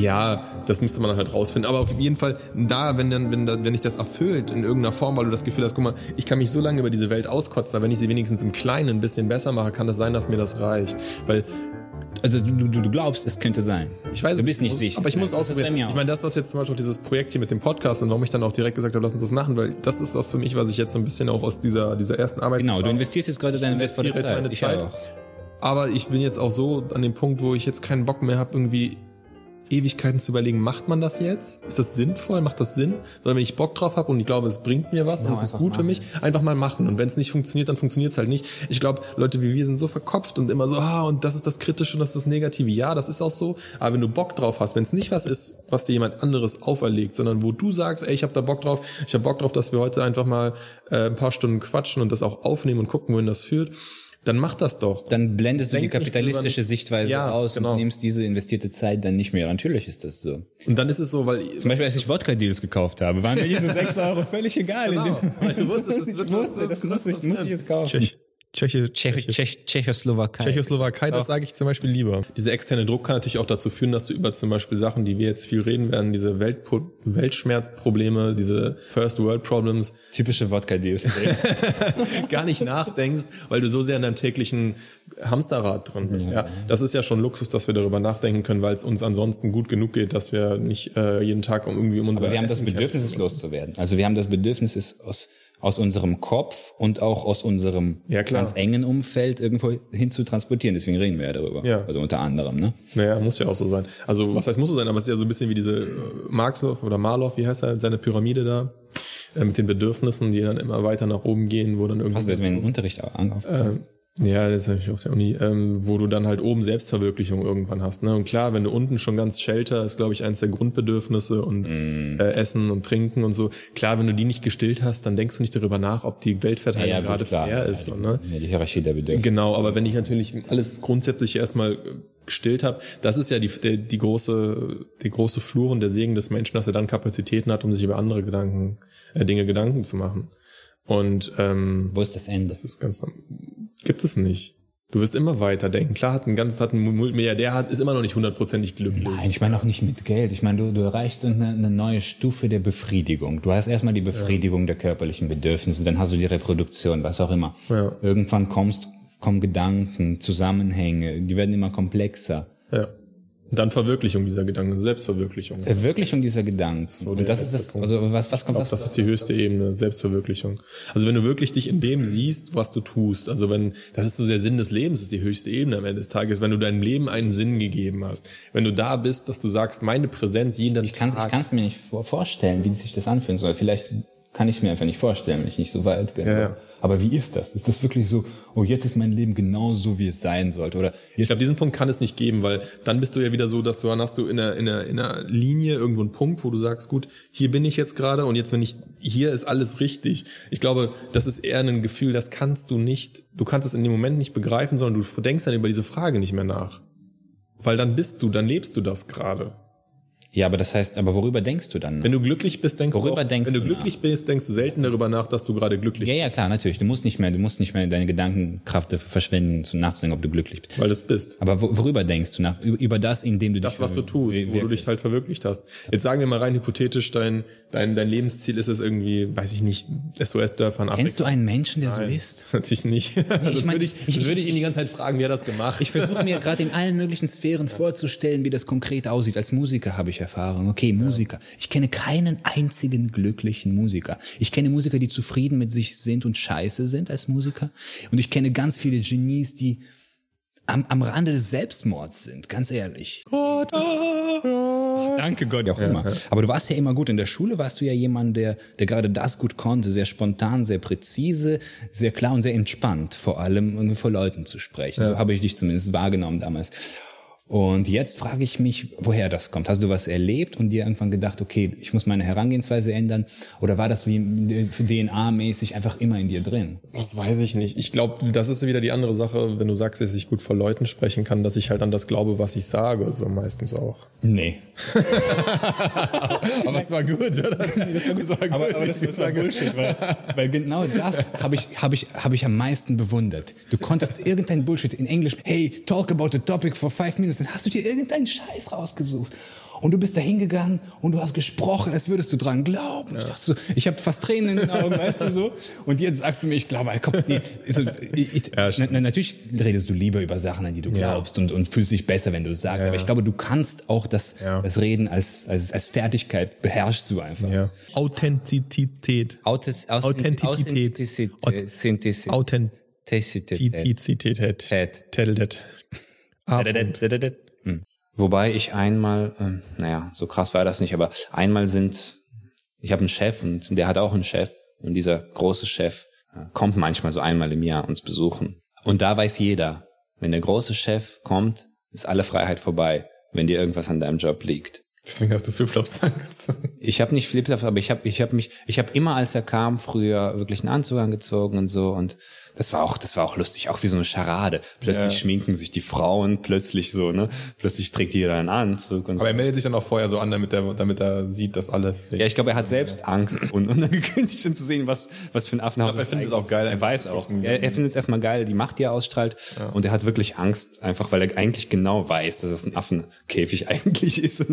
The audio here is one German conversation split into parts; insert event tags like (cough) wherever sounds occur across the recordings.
Ja, das müsste man halt rausfinden. Aber auf jeden Fall da, wenn dann, wenn, wenn ich das erfüllt in irgendeiner Form, weil du das Gefühl hast, guck mal, ich kann mich so lange über diese Welt auskotzen, aber wenn ich sie wenigstens im Kleinen ein bisschen besser mache, kann es das sein, dass mir das reicht. Weil also du, du, du glaubst, es könnte sein. Ich weiß, du bist nicht muss, sicher. Aber ich muss Das ist bei ausprobieren. Ich meine, das, was jetzt zum Beispiel auch dieses Projekt hier mit dem Podcast und warum ich dann auch direkt gesagt habe, lass uns das machen, weil das ist was für mich, was ich jetzt so ein bisschen auch aus dieser, dieser ersten Arbeit. Genau, du investierst jetzt gerade deine wertvolle Zeit. meine Ich Zeit. auch. Aber ich bin jetzt auch so an dem Punkt, wo ich jetzt keinen Bock mehr habe, irgendwie Ewigkeiten zu überlegen, macht man das jetzt? Ist das sinnvoll? Macht das Sinn? Sondern wenn ich Bock drauf habe und ich glaube, es bringt mir was und es ist gut für mich, einfach mal machen. Und wenn es nicht funktioniert, dann funktioniert es halt nicht. Ich glaube, Leute wie wir sind so verkopft und immer so, ah, und das ist das Kritische und das ist das Negative. Ja, das ist auch so. Aber wenn du Bock drauf hast, wenn es nicht was ist, was dir jemand anderes auferlegt, sondern wo du sagst, ey, ich habe da Bock drauf, ich habe Bock drauf, dass wir heute einfach mal äh, ein paar Stunden quatschen und das auch aufnehmen und gucken, wohin das führt, dann mach das doch. Dann blendest du die Denk kapitalistische Sichtweise Ja, aus genau. und nimmst diese investierte Zeit dann nicht mehr. Natürlich ist das so. Und dann ist es so, weil Zum Beispiel, als ich Wodka-Deals gekauft habe, waren mir diese (laughs) 6 Euro völlig egal. Genau, weil du wusstest, es ich wird wusste, was- das muss ich, muss ich jetzt kaufen. Tschech, Tscheche, Tschech, Tschech, Tschechoslowakei. Tschechoslowakei, das sage ich zum Beispiel lieber. Dieser externe Druck kann natürlich auch dazu führen, dass du über zum Beispiel Sachen, die wir jetzt viel reden werden, diese Weltpo Weltschmerzprobleme, diese First World Problems, Typische Wodka-Deals. (laughs) gar nicht nachdenkst, weil du so sehr in deinem täglichen Hamsterrad drin bist. Ja. das ist ja schon Luxus, dass wir darüber nachdenken können, weil es uns ansonsten gut genug geht, dass wir nicht äh, jeden Tag um irgendwie um unser Aber wir haben das Essen Bedürfnis, es loszuwerden. Also wir haben das Bedürfnis, es aus, aus unserem Kopf und auch aus unserem Ja, ganz engen Umfeld irgendwo hin zu transportieren. Deswegen reden wir ja darüber. Ja. Also unter anderem, ne? Naja, muss ja auch so sein. Also, was heißt muss so sein, aber es ist ja so ein bisschen wie diese äh, Marxlow oder Marlow, wie heißt er, seine Pyramide da, äh, mit den Bedürfnissen, die dann immer weiter nach oben gehen, wo dann irgendwie. Hast du jetzt mit dem Unterricht auch aufgepasst? Ja, das habe ich auf der Uni, ähm, wo du dann halt oben Selbstverwirklichung irgendwann hast. Ne? Und klar, wenn du unten schon ganz Shelter ist, glaube ich, eins der Grundbedürfnisse und Mm. äh, Essen und Trinken und so. Klar, wenn du die nicht gestillt hast, dann denkst du nicht darüber nach, ob die Weltverteilung gut, gerade klar. fair Ja, ist. die, ne? ja, die Hierarchie der Bedürfnisse. Genau, aber wenn ich natürlich alles grundsätzlich erstmal gestillt habe, das ist ja die, der, die große, die große Flur und der Segen des Menschen, dass er dann Kapazitäten hat, um sich über andere Gedanken, äh, Dinge Gedanken zu machen. Und ähm, Wo ist das Ende? das ist ganz gibt es nicht. Du wirst immer weiter denken. Klar, hat ein ganz, hat ein Milliardär hat, ist immer noch nicht hundertprozentig glücklich. Nein, ich meine auch nicht mit Geld. Ich meine, du, du erreichst eine, eine neue Stufe der Befriedigung. Du hast erstmal die Befriedigung der körperlichen Bedürfnisse, dann hast du die Reproduktion, was auch immer. Ja. Irgendwann kommst, kommen Gedanken, Zusammenhänge, die werden immer komplexer. Ja. Und dann Verwirklichung dieser Gedanken, Selbstverwirklichung. Verwirklichung dieser Gedanken. Und das ist das, also was, was kommt Ich das? das ist die höchste Ebene, Selbstverwirklichung. Also wenn du wirklich dich in dem siehst, was du tust, also wenn, das ist so der Sinn des Lebens, ist die höchste Ebene am Ende des Tages, wenn du deinem Leben einen Sinn gegeben hast. Wenn du da bist, dass du sagst, meine Präsenz jeden Ich kann es Tag. mir nicht vor- vorstellen, wie sich das anfühlen soll. Vielleicht kann ich mir einfach nicht vorstellen, wenn ich nicht so weit bin. Ja, ja. Aber wie ist das? Ist das wirklich so, oh, jetzt ist mein Leben genau so, wie es sein sollte? Oder Ich glaube, diesen Punkt kann es nicht geben, weil dann bist du ja wieder so, dass du dann hast du in einer, in einer, in einer Linie irgendwo einen Punkt, wo du sagst, gut, hier bin ich jetzt gerade und jetzt wenn ich, hier ist alles richtig. Ich glaube, das ist eher ein Gefühl, das kannst du nicht, du kannst es in dem Moment nicht begreifen, sondern du denkst dann über diese Frage nicht mehr nach. Weil dann bist du, dann lebst du das gerade. Ja, aber das heißt, aber worüber denkst du dann? Wenn du glücklich bist, denkst Worüber du auch, denkst wenn du du glücklich bist, denkst du selten darüber nach, dass du gerade glücklich ja, ja, klar, natürlich. Du musst nicht mehr, du musst nicht mehr deine Gedankenkraft dafür verschwenden, zu nachzudenken, ob du glücklich bist. bist, weil du es bist. Aber wo, worüber denkst du nach? Über, das, indem du Das, dich was du tust, wo du dich halt verwirklicht hast. Jetzt sagen wir mal rein hypothetisch, dein, dein, dein Lebensziel ist es irgendwie, weiß ich nicht, SOS-Dörfern Kennst du einen Menschen, der so ist? (laughs) Natürlich nicht. das mein, würde ich, ich- das würde ich ich- ihn die ganze Zeit fragen, wie er das gemacht. Ich versuche mir gerade in allen möglichen Sphären vorzustellen, wie das konkret aussieht. Als Musiker habe ich Erfahrung. Okay, Musiker. Ich kenne keinen einzigen glücklichen Musiker. Ich kenne Musiker, die zufrieden mit sich sind und scheiße sind als Musiker. Und ich kenne ganz viele Genies, die am, am Rande des Selbstmords sind, ganz ehrlich. Gott, ah, Danke Gott, auch immer. Aber du warst ja immer gut. In der Schule warst du ja jemand, der, der gerade das gut konnte, sehr spontan, sehr präzise, sehr klar und sehr entspannt, vor allem um vor Leuten zu sprechen. So habe ich dich zumindest wahrgenommen damals. Und jetzt frage ich mich, woher das kommt. Hast du was erlebt und dir irgendwann gedacht, okay, ich muss meine Herangehensweise ändern? Oder war das wie DNA-mäßig einfach immer in dir drin? Das weiß ich nicht. Ich glaube, das ist wieder die andere Sache, wenn du sagst, dass ich gut vor Leuten sprechen kann, dass ich halt an das glaube, was ich sage, so meistens auch. Nee. (laughs) aber es war gut, oder? (laughs) das war gut. Aber, aber das, das war Bullshit, weil, weil genau das habe ich, hab ich, hab ich am meisten bewundert. Du konntest irgendein Bullshit in Englisch, hey, talk about the topic for five minutes dann hast du dir irgendeinen Scheiß rausgesucht. Und du bist da hingegangen und du hast gesprochen, als würdest du dran glauben. Ja. Ich dachte so, ich habe fast Tränen in den Augen, weißt du so. Und jetzt sagst du mir, ich glaube, komm, nee, so, ich, ich, ja, na, natürlich redest du lieber über Sachen, an die du glaubst ja. und, und fühlst dich besser, wenn du es sagst. Aber ich glaube, du kannst auch das, das Reden als, als, als Fertigkeit beherrschst du einfach. Ja. Authentizität. Authentizität. Authentizität. Authentizität. Authentizität. Authentizität. Hm. Wobei ich einmal, äh, naja, so krass war das nicht, aber einmal sind, ich habe einen Chef und der hat auch einen Chef und dieser große Chef äh, kommt manchmal so einmal im Jahr uns besuchen. Und da weiß jeder, wenn der große Chef kommt, ist alle Freiheit vorbei, wenn dir irgendwas an deinem Job liegt. Deswegen hast du Flipflops (laughs) angezogen. Ich habe nicht Flipflops, aber ich habe ich hab mich, ich habe immer, als er kam, früher wirklich einen Anzug angezogen und so und das war auch, das war auch lustig, auch wie so eine Scharade. Plötzlich ja. schminken sich die Frauen, plötzlich so, ne? Plötzlich trägt jeder einen Anzug und so. Aber er meldet sich dann auch vorher so an, damit er, damit er sieht, dass alle. Ja, ich glaube, er hat selbst Angst und, und dann (laughs) gekündigt schon zu sehen, was, was für ein Affenhaus er findet es auch geil. Er weiß auch. Er, er findet es erstmal geil, die Macht, die er ausstrahlt. Ja. Und er hat wirklich Angst, einfach weil er eigentlich genau weiß, dass es ein Affenkäfig (laughs) eigentlich ist.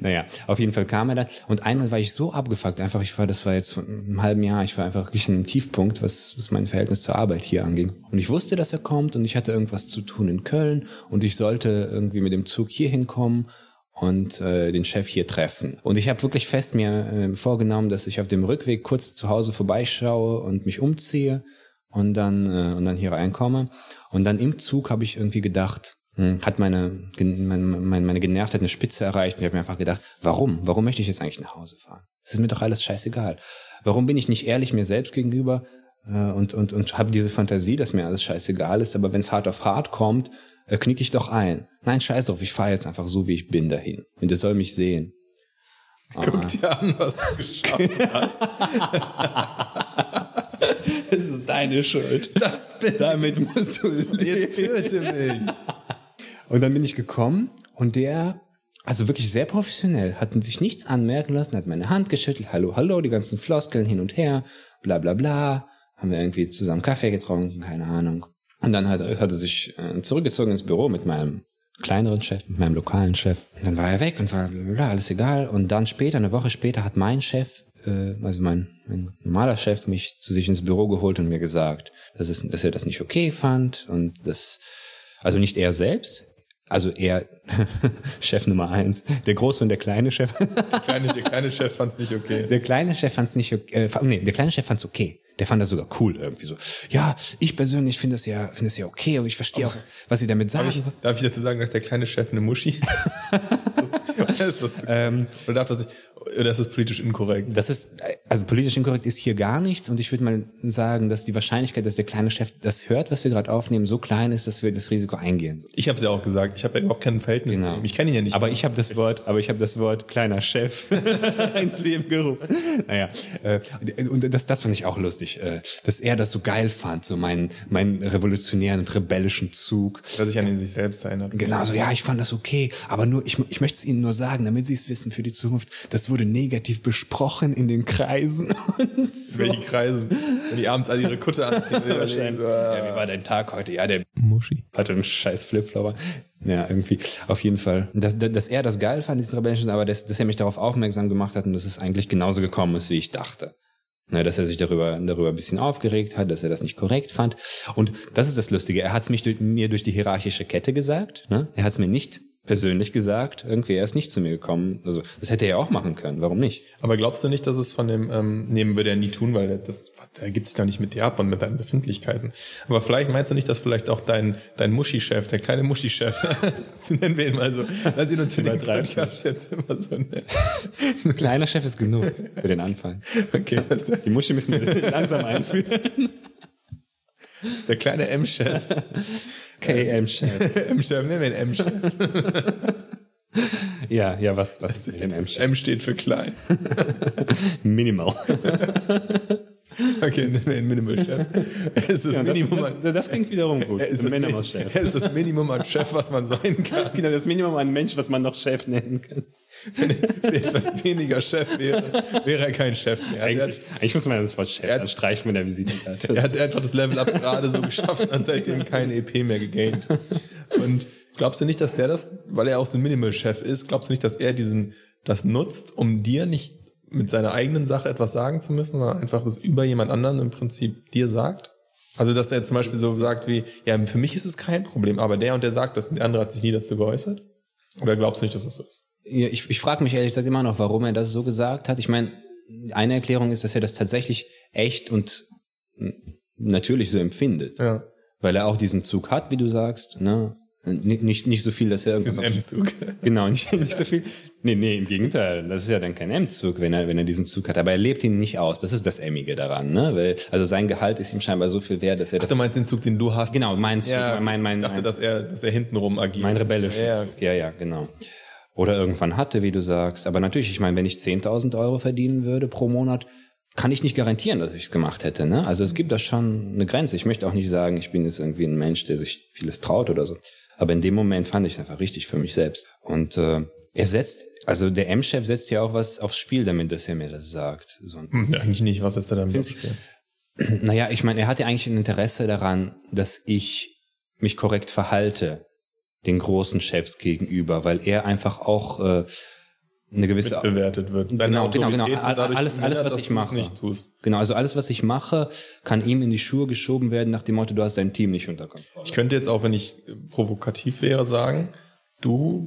Naja, auf jeden Fall kam er dann. Und einmal war ich so abgefuckt, einfach, ich war, das war jetzt vor einem halben Jahr, ich war einfach wirklich ein Tiefpunkt, was, was mein Verhältnis zur Arbeit hier anging. Und ich wusste, dass er kommt und ich hatte irgendwas zu tun in Köln und ich sollte irgendwie mit dem Zug hier hinkommen und äh, den Chef hier treffen. Und ich habe wirklich fest mir äh, vorgenommen, dass ich auf dem Rückweg kurz zu Hause vorbeischaue und mich umziehe und dann äh, und dann hier reinkomme. Und dann im Zug habe ich irgendwie gedacht, hat meine, meine, meine Genervtheit eine Spitze erreicht und ich habe mir einfach gedacht, warum? Warum möchte ich jetzt eigentlich nach Hause fahren? Das ist mir doch alles scheißegal. Warum bin ich nicht ehrlich mir selbst gegenüber äh, und, und, und habe diese Fantasie, dass mir alles scheißegal ist, aber wenn es hart auf hart kommt, äh, knicke ich doch ein. Nein, scheiß drauf, ich fahre jetzt einfach so, wie ich bin dahin. Und der soll mich sehen. Guck ah. dir an, was du geschafft (laughs) hast. Es ist deine Schuld. Das bin Damit musst du leben. Jetzt töte mich. Und dann bin ich gekommen und der, also wirklich sehr professionell, hat sich nichts anmerken lassen, hat meine Hand geschüttelt, hallo, hallo, die ganzen Floskeln hin und her, bla bla bla haben wir irgendwie zusammen Kaffee getrunken, keine Ahnung. Und dann hat, hat er sich äh, zurückgezogen ins Büro mit meinem kleineren Chef, mit meinem lokalen Chef. Und dann war er weg und war blablabla, alles egal. Und dann später, eine Woche später, hat mein Chef, äh, also mein, mein normaler Chef, mich zu sich ins Büro geholt und mir gesagt, dass, es, dass er das nicht okay fand und das, also nicht er selbst, also er, (laughs) Chef Nummer eins, der große und der kleine Chef. der, kleine, der kleine Chef fand es nicht okay. Der kleine Chef fand es nicht okay. Äh, nee, der kleine Chef fand es okay. Der fand das sogar cool irgendwie so. Ja, ich persönlich finde das ja, finde das ja okay und ich verstehe auch, was sie damit sagen. Darf ich, darf ich dazu sagen, dass der kleine Chef eine Muschi ist? (laughs) das, ist das, ähm, oder darf das nicht? Oder ist das politisch inkorrekt? Das ist, also politisch inkorrekt ist hier gar nichts und ich würde mal sagen, dass die Wahrscheinlichkeit, dass der kleine Chef das hört, was wir gerade aufnehmen, so klein ist, dass wir das Risiko eingehen. Ich habe es ja auch gesagt, ich habe ja überhaupt kein Verhältnis genau. zu ihm. Ich kenne ihn ja nicht. Aber ich habe das Wort, aber ich habe das Wort kleiner Chef (laughs) ins Leben gerufen. Naja, äh, und das, das fand ich auch lustig, äh, dass er das so geil fand, so meinen, meinen revolutionären und rebellischen Zug. Dass ich an ihn sich selbst erinnert. Genau, so ja, ich fand das okay, aber nur, ich, ich möchte es Ihnen nur sagen, damit Sie es wissen für die Zukunft, das wurde negativ besprochen in den Kreisen. (laughs) So. Welche Kreisen? Wenn die abends alle ihre Kutte (laughs) anziehen. Wahrscheinlich. Ja, wie war dein Tag heute? Ja, der Muschi hatte einen scheiß Flipflopper. Ja, irgendwie. Auf jeden Fall. Dass, dass er das geil fand, diese rebellischen, aber dass, dass er mich darauf aufmerksam gemacht hat und dass es eigentlich genauso gekommen ist, wie ich dachte. Ja, dass er sich darüber, darüber ein bisschen aufgeregt hat, dass er das nicht korrekt fand. Und das ist das Lustige. Er hat es mich durch, mir durch die hierarchische Kette gesagt. Ne? Er hat es mir nicht persönlich gesagt, irgendwie er ist nicht zu mir gekommen. Also das hätte er ja auch machen können, warum nicht? Aber glaubst du nicht, dass es von dem ähm, nehmen würde er nie tun, weil das der gibt sich da nicht mit dir ab und mit deinen Befindlichkeiten. Aber vielleicht meinst du nicht, dass vielleicht auch dein dein Muschi-Chef, der kleine Muschi-Chef, (laughs) so nennen wir ihn mal so, lass ihn uns für den Podcast jetzt immer so nennen. Ein (laughs) kleiner Chef ist genug für den Anfang. Okay. Die Muschi müssen wir (laughs) langsam einführen. Das ist der kleine M-Chef. (laughs) KM-Chef. M-Chef, (laughs) nehmen wir den M-Chef. (laughs) Ja, ja, was, was ist denn M-Chef? M steht für klein. Minimal. (laughs) Okay, nehmen wir den Minimal-Chef. Er ist das Ja, Minimum an das, das klingt wiederum gut. er ist, das, Minimal-Chef. (laughs) er ist das Minimum an Chef, was man sein (laughs) kann. Genau, das Minimum an Mensch, was man noch Chef nennen kann. Wenn er etwas weniger Chef wäre, wäre er kein Chef mehr. Also er, Eigentlich, eigentlich muss man das Wort Chef hat- streichen mit der Visitenkarte. hat, er hat einfach das Level up gerade so geschafft und hat seitdem keine EP mehr gegaint. Und glaubst du nicht, dass der das, weil er auch so ein Minimal-Chef ist, glaubst du nicht, dass er diesen, das nutzt, um dir nicht mit seiner eigenen Sache etwas sagen zu müssen, sondern einfach es über jemand anderen im Prinzip dir sagt? Also, dass er zum Beispiel so sagt wie, ja, für mich ist es kein Problem, aber der und der sagt das und der andere hat sich nie dazu geäußert? Oder glaubst du nicht, dass es so ist? Ja, ich ich frage mich ehrlich gesagt immer noch, warum er das so gesagt hat. Ich meine, eine Erklärung ist, dass er das tatsächlich echt und natürlich so empfindet. Ja. Weil er auch diesen Zug hat, wie du sagst. Ne? Nicht, nicht so viel, dass er Diesen irgendwas... M-Zug. Genau, nicht, nicht so viel. Nee, nee, im Gegenteil. Das ist ja dann kein M-Zug, wenn er, wenn er diesen Zug hat. Aber er lebt ihn nicht aus. Das ist das Emmige daran, ne? Weil, also sein Gehalt ist ihm scheinbar so viel wert, dass er das. Du meinst den Zug, den du hast? Genau, mein Zug, Ja, mein, mein, ich dachte, mein, dass er, dass er hintenrum agiert. mein rebellisches. Ja, Zug. Ja, ja, genau. Oder irgendwann hatte, wie du sagst. Aber natürlich, ich meine, wenn ich 10.000 Euro verdienen würde pro Monat, kann ich nicht garantieren, dass ich es gemacht hätte. Ne? Also es gibt da schon eine Grenze. Ich möchte auch nicht sagen, ich bin jetzt irgendwie ein Mensch, der sich vieles traut oder so. Aber in dem Moment fand ich es einfach richtig für mich selbst. Und äh, er setzt, also der M-Chef setzt ja auch was aufs Spiel damit, dass er mir das sagt. So ein Hm, Eigentlich nicht. Was setzt er dann aufs Spiel? (clears throat) naja, ich meine, er hatte eigentlich ein Interesse daran, dass ich mich korrekt verhalte den großen Chefs gegenüber, weil er einfach auch äh, eine gewisse bewertet wird. Seine Genau, genau, genau. Autorität All- dadurch Alles, alles, was ich mache. nicht tust. Genau, also alles, was ich mache, kann ihm in die Schuhe geschoben werden nach dem Motto, du hast dein Team nicht unter Kontrolle. Ich könnte jetzt auch, wenn ich provokativ wäre, sagen, du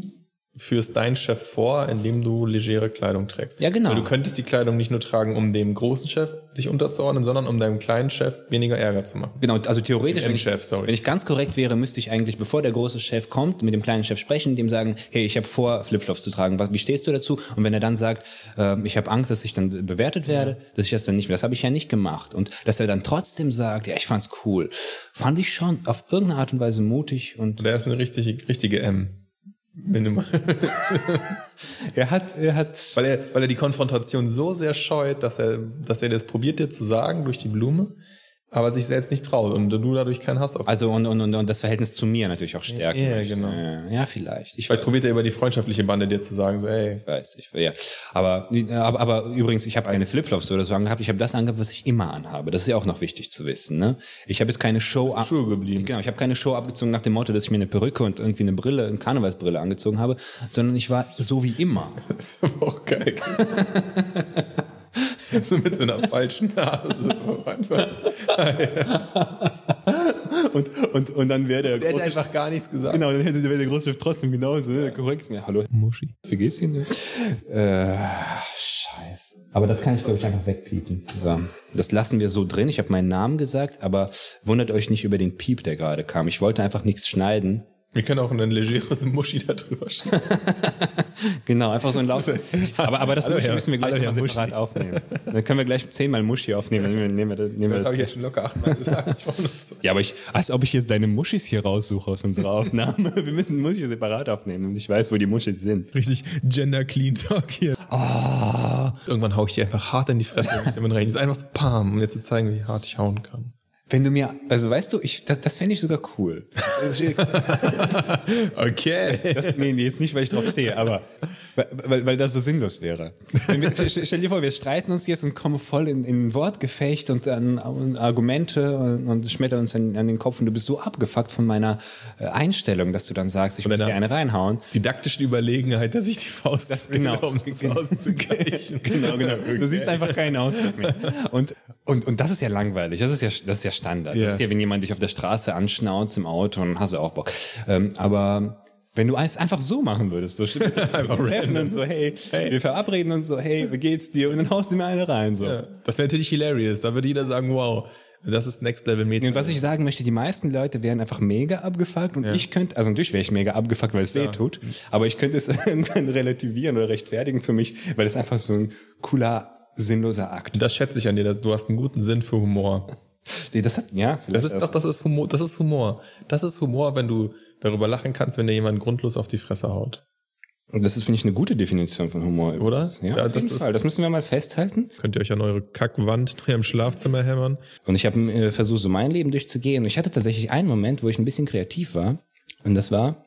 führst deinen Chef vor, indem du legere Kleidung trägst. Ja, genau. Weil du könntest die Kleidung nicht nur tragen, um dem großen Chef dich unterzuordnen, sondern um deinem kleinen Chef weniger Ärger zu machen. Genau, also theoretisch, wenn ich, wenn ich ganz korrekt wäre, müsste ich eigentlich, bevor der große Chef kommt, mit dem kleinen Chef sprechen, dem sagen, hey, ich habe vor, Flipflops zu tragen. Was, wie stehst du dazu? Und wenn er dann sagt, ähm, ich habe Angst, dass ich dann bewertet werde, dass ich das dann nicht, das habe ich ja nicht gemacht. Und dass er dann trotzdem sagt, ja, ich fand's cool, fand ich schon auf irgendeine Art und Weise mutig und Der ist eine richtige, richtige M. Minimal. (laughs) er hat, er hat, weil er, weil er die Konfrontation so sehr scheut, dass er, dass er das probiert dir zu sagen durch die Blume, aber sich selbst nicht traut und du dadurch keinen Hass auf. also und, und, und, und das Verhältnis zu mir natürlich auch stärken. Ja, möchte. genau. Ja, ja, vielleicht. Ich Vielleicht probiert er über die freundschaftliche Bande dir zu sagen, so, ey, weiß ich, ja. Aber, aber, aber übrigens, ich habe keine Flipflops oder so angehabt. Ich habe das angehabt, was ich immer anhabe. Das ist ja auch noch wichtig zu wissen. Ne? Ich habe jetzt keine Show ab true geblieben. Genau, ich habe keine Show abgezogen nach dem Motto, dass ich mir eine Perücke und irgendwie eine Brille, eine Karnevalsbrille angezogen habe, sondern ich war so wie immer. (laughs) das ist aber auch geil. (laughs) so mit so einer falschen Nase. Und, und, und dann wäre der Der hätte große einfach gar nichts gesagt. Genau, dann hätte wäre der große Chef trotzdem genauso ne, korrekt. Ja, hallo. Muschi. Wie geht's Ihnen? Äh, scheiße. Aber das kann ich, glaube ich, einfach wegpiepen. So. Das lassen wir so drin. Ich habe meinen Namen gesagt, aber wundert euch nicht über den Piep, der gerade kam. Ich wollte einfach nichts schneiden. Wir können auch ein legeres Muschi da drüber schreiben. (laughs) Genau, einfach so ein Laut. (laughs) Aber, aber das Hallo, Muschi müssen wir gleich mal Muschi. separat aufnehmen. Dann können wir gleich zehnmal Muschi aufnehmen. Nehmen wir, nehmen wir, nehmen wir Das habe ich das. jetzt schon locker achtmal gesagt. Ich war nur so. Ja, aber ich, als ob ich jetzt deine Muschis hier raussuche aus unserer Aufnahme. Wir müssen Muschis separat aufnehmen, damit ich weiß, wo die Muschis sind. Richtig Gender Clean Talk hier. Ah. Irgendwann hau ich dir einfach hart in die Fresse, wenn ich damit rein. Das ist einfach so Pam, um dir zu zeigen, wie hart ich hauen kann. Wenn du mir, also weißt du, ich, das, das fände ich sogar cool. (laughs) Okay. Das, nee, nee, jetzt nicht, weil ich drauf stehe, aber weil, weil, das so sinnlos wäre. Wir, stell, dir vor, wir streiten uns jetzt und kommen voll in, in Wortgefecht und an und Argumente und, und schmettern uns an, an den Kopf und du bist so abgefuckt von meiner äh, Einstellung, dass du dann sagst, ich möchte dir eine reinhauen. Didaktischen Überlegenheit, dass ich die Faust das genau. um das auszugleichen. (laughs) Genau, genau. Du siehst einfach keinen Ausweg mehr. Und, und, und das ist ja langweilig. Das ist ja, das ist ja Standard. Ja. Das ist ja, wenn jemand dich auf der Straße anschnauzt im Auto, dann hast du auch Bock. Ähm, aber wenn du es einfach so machen würdest, so (laughs) einfach treffen und so, hey, wir verabreden uns so, hey, wie geht's dir? Und dann haust du mir eine rein, so. Das wäre natürlich hilarious. Da würde jeder sagen, wow, das ist Next Level Meta. Und was ich sagen möchte, die meisten Leute wären einfach mega abgefuckt und ich könnte, also natürlich wäre ich mega abgefuckt, weil es weh tut, aber ich könnte es (laughs) irgendwann relativieren oder rechtfertigen für mich, weil es einfach so ein cooler, sinnloser Akt das schätze ich an dir. Du hast einen guten Sinn für Humor. Nee, das hat, ja, Das ist doch, das ist Humor, das ist Humor. Das ist Humor, wenn du darüber lachen kannst, wenn dir jemand grundlos auf die Fresse haut. das ist, finde ich, eine gute Definition von Humor. Oder? Ja, Ja, auf das jeden ist- Fall. Das müssen wir mal festhalten. Könnt ihr euch an eure Kackwand (laughs) in eurem Schlafzimmer hämmern? Und ich habe äh, versucht, so mein Leben durchzugehen. Und ich hatte tatsächlich einen Moment, wo ich ein bisschen kreativ war. Und das war,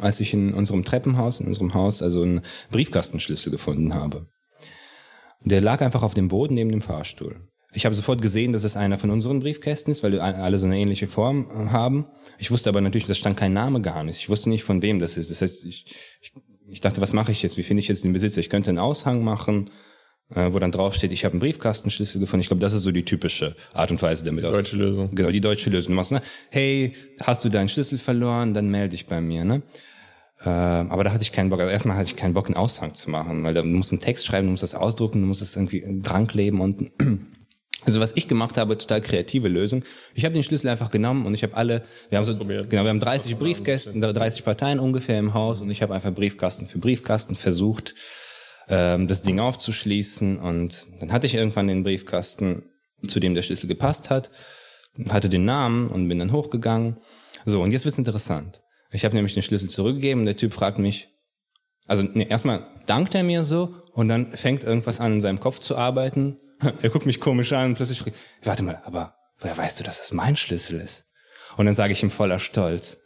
als ich in unserem Treppenhaus, in unserem Haus, also einen Briefkastenschlüssel gefunden habe. Der lag einfach auf dem Boden neben dem Fahrstuhl. Ich habe sofort gesehen, dass es einer von unseren Briefkästen ist, weil die alle so eine ähnliche Form äh, haben. Ich wusste aber natürlich, da stand kein Name gar nicht. Ich wusste nicht, von wem das ist. Das heißt, ich, ich, ich dachte, was mache ich jetzt? Wie finde ich jetzt den Besitzer? Ich könnte einen Aushang machen, äh, wo dann drauf steht, ich habe einen Briefkastenschlüssel gefunden. Ich glaube, das ist so die typische Art und Weise, damit Die deutsche Lösung. Genau, die deutsche Lösung. Du machst, ne? Hey, hast du deinen Schlüssel verloren? Dann melde dich bei mir, ne? Ähm, aber da hatte ich keinen Bock. Also erstmal hatte ich keinen Bock, einen Aushang zu machen, weil da, du musst einen Text schreiben, du musst das ausdrucken, du musst es irgendwie dran kleben und also was ich gemacht habe, total kreative Lösung. Ich habe den Schlüssel einfach genommen und ich habe alle, wir haben so, genau, wir haben 30 Briefkästen, 30 Parteien ungefähr im Haus und ich habe einfach Briefkasten für Briefkasten versucht, ähm, das Ding aufzuschließen und dann hatte ich irgendwann den Briefkasten, zu dem der Schlüssel gepasst hat, hatte den Namen und bin dann hochgegangen. So, und jetzt wird's interessant. Ich habe nämlich den Schlüssel zurückgegeben und der Typ fragt mich, also nee, erstmal dankt er mir so und dann fängt irgendwas an in seinem Kopf zu arbeiten. (laughs) Er guckt mich komisch an und plötzlich fragt, warte mal, aber woher weißt du, dass es mein Schlüssel ist? Und dann sage ich ihm voller Stolz,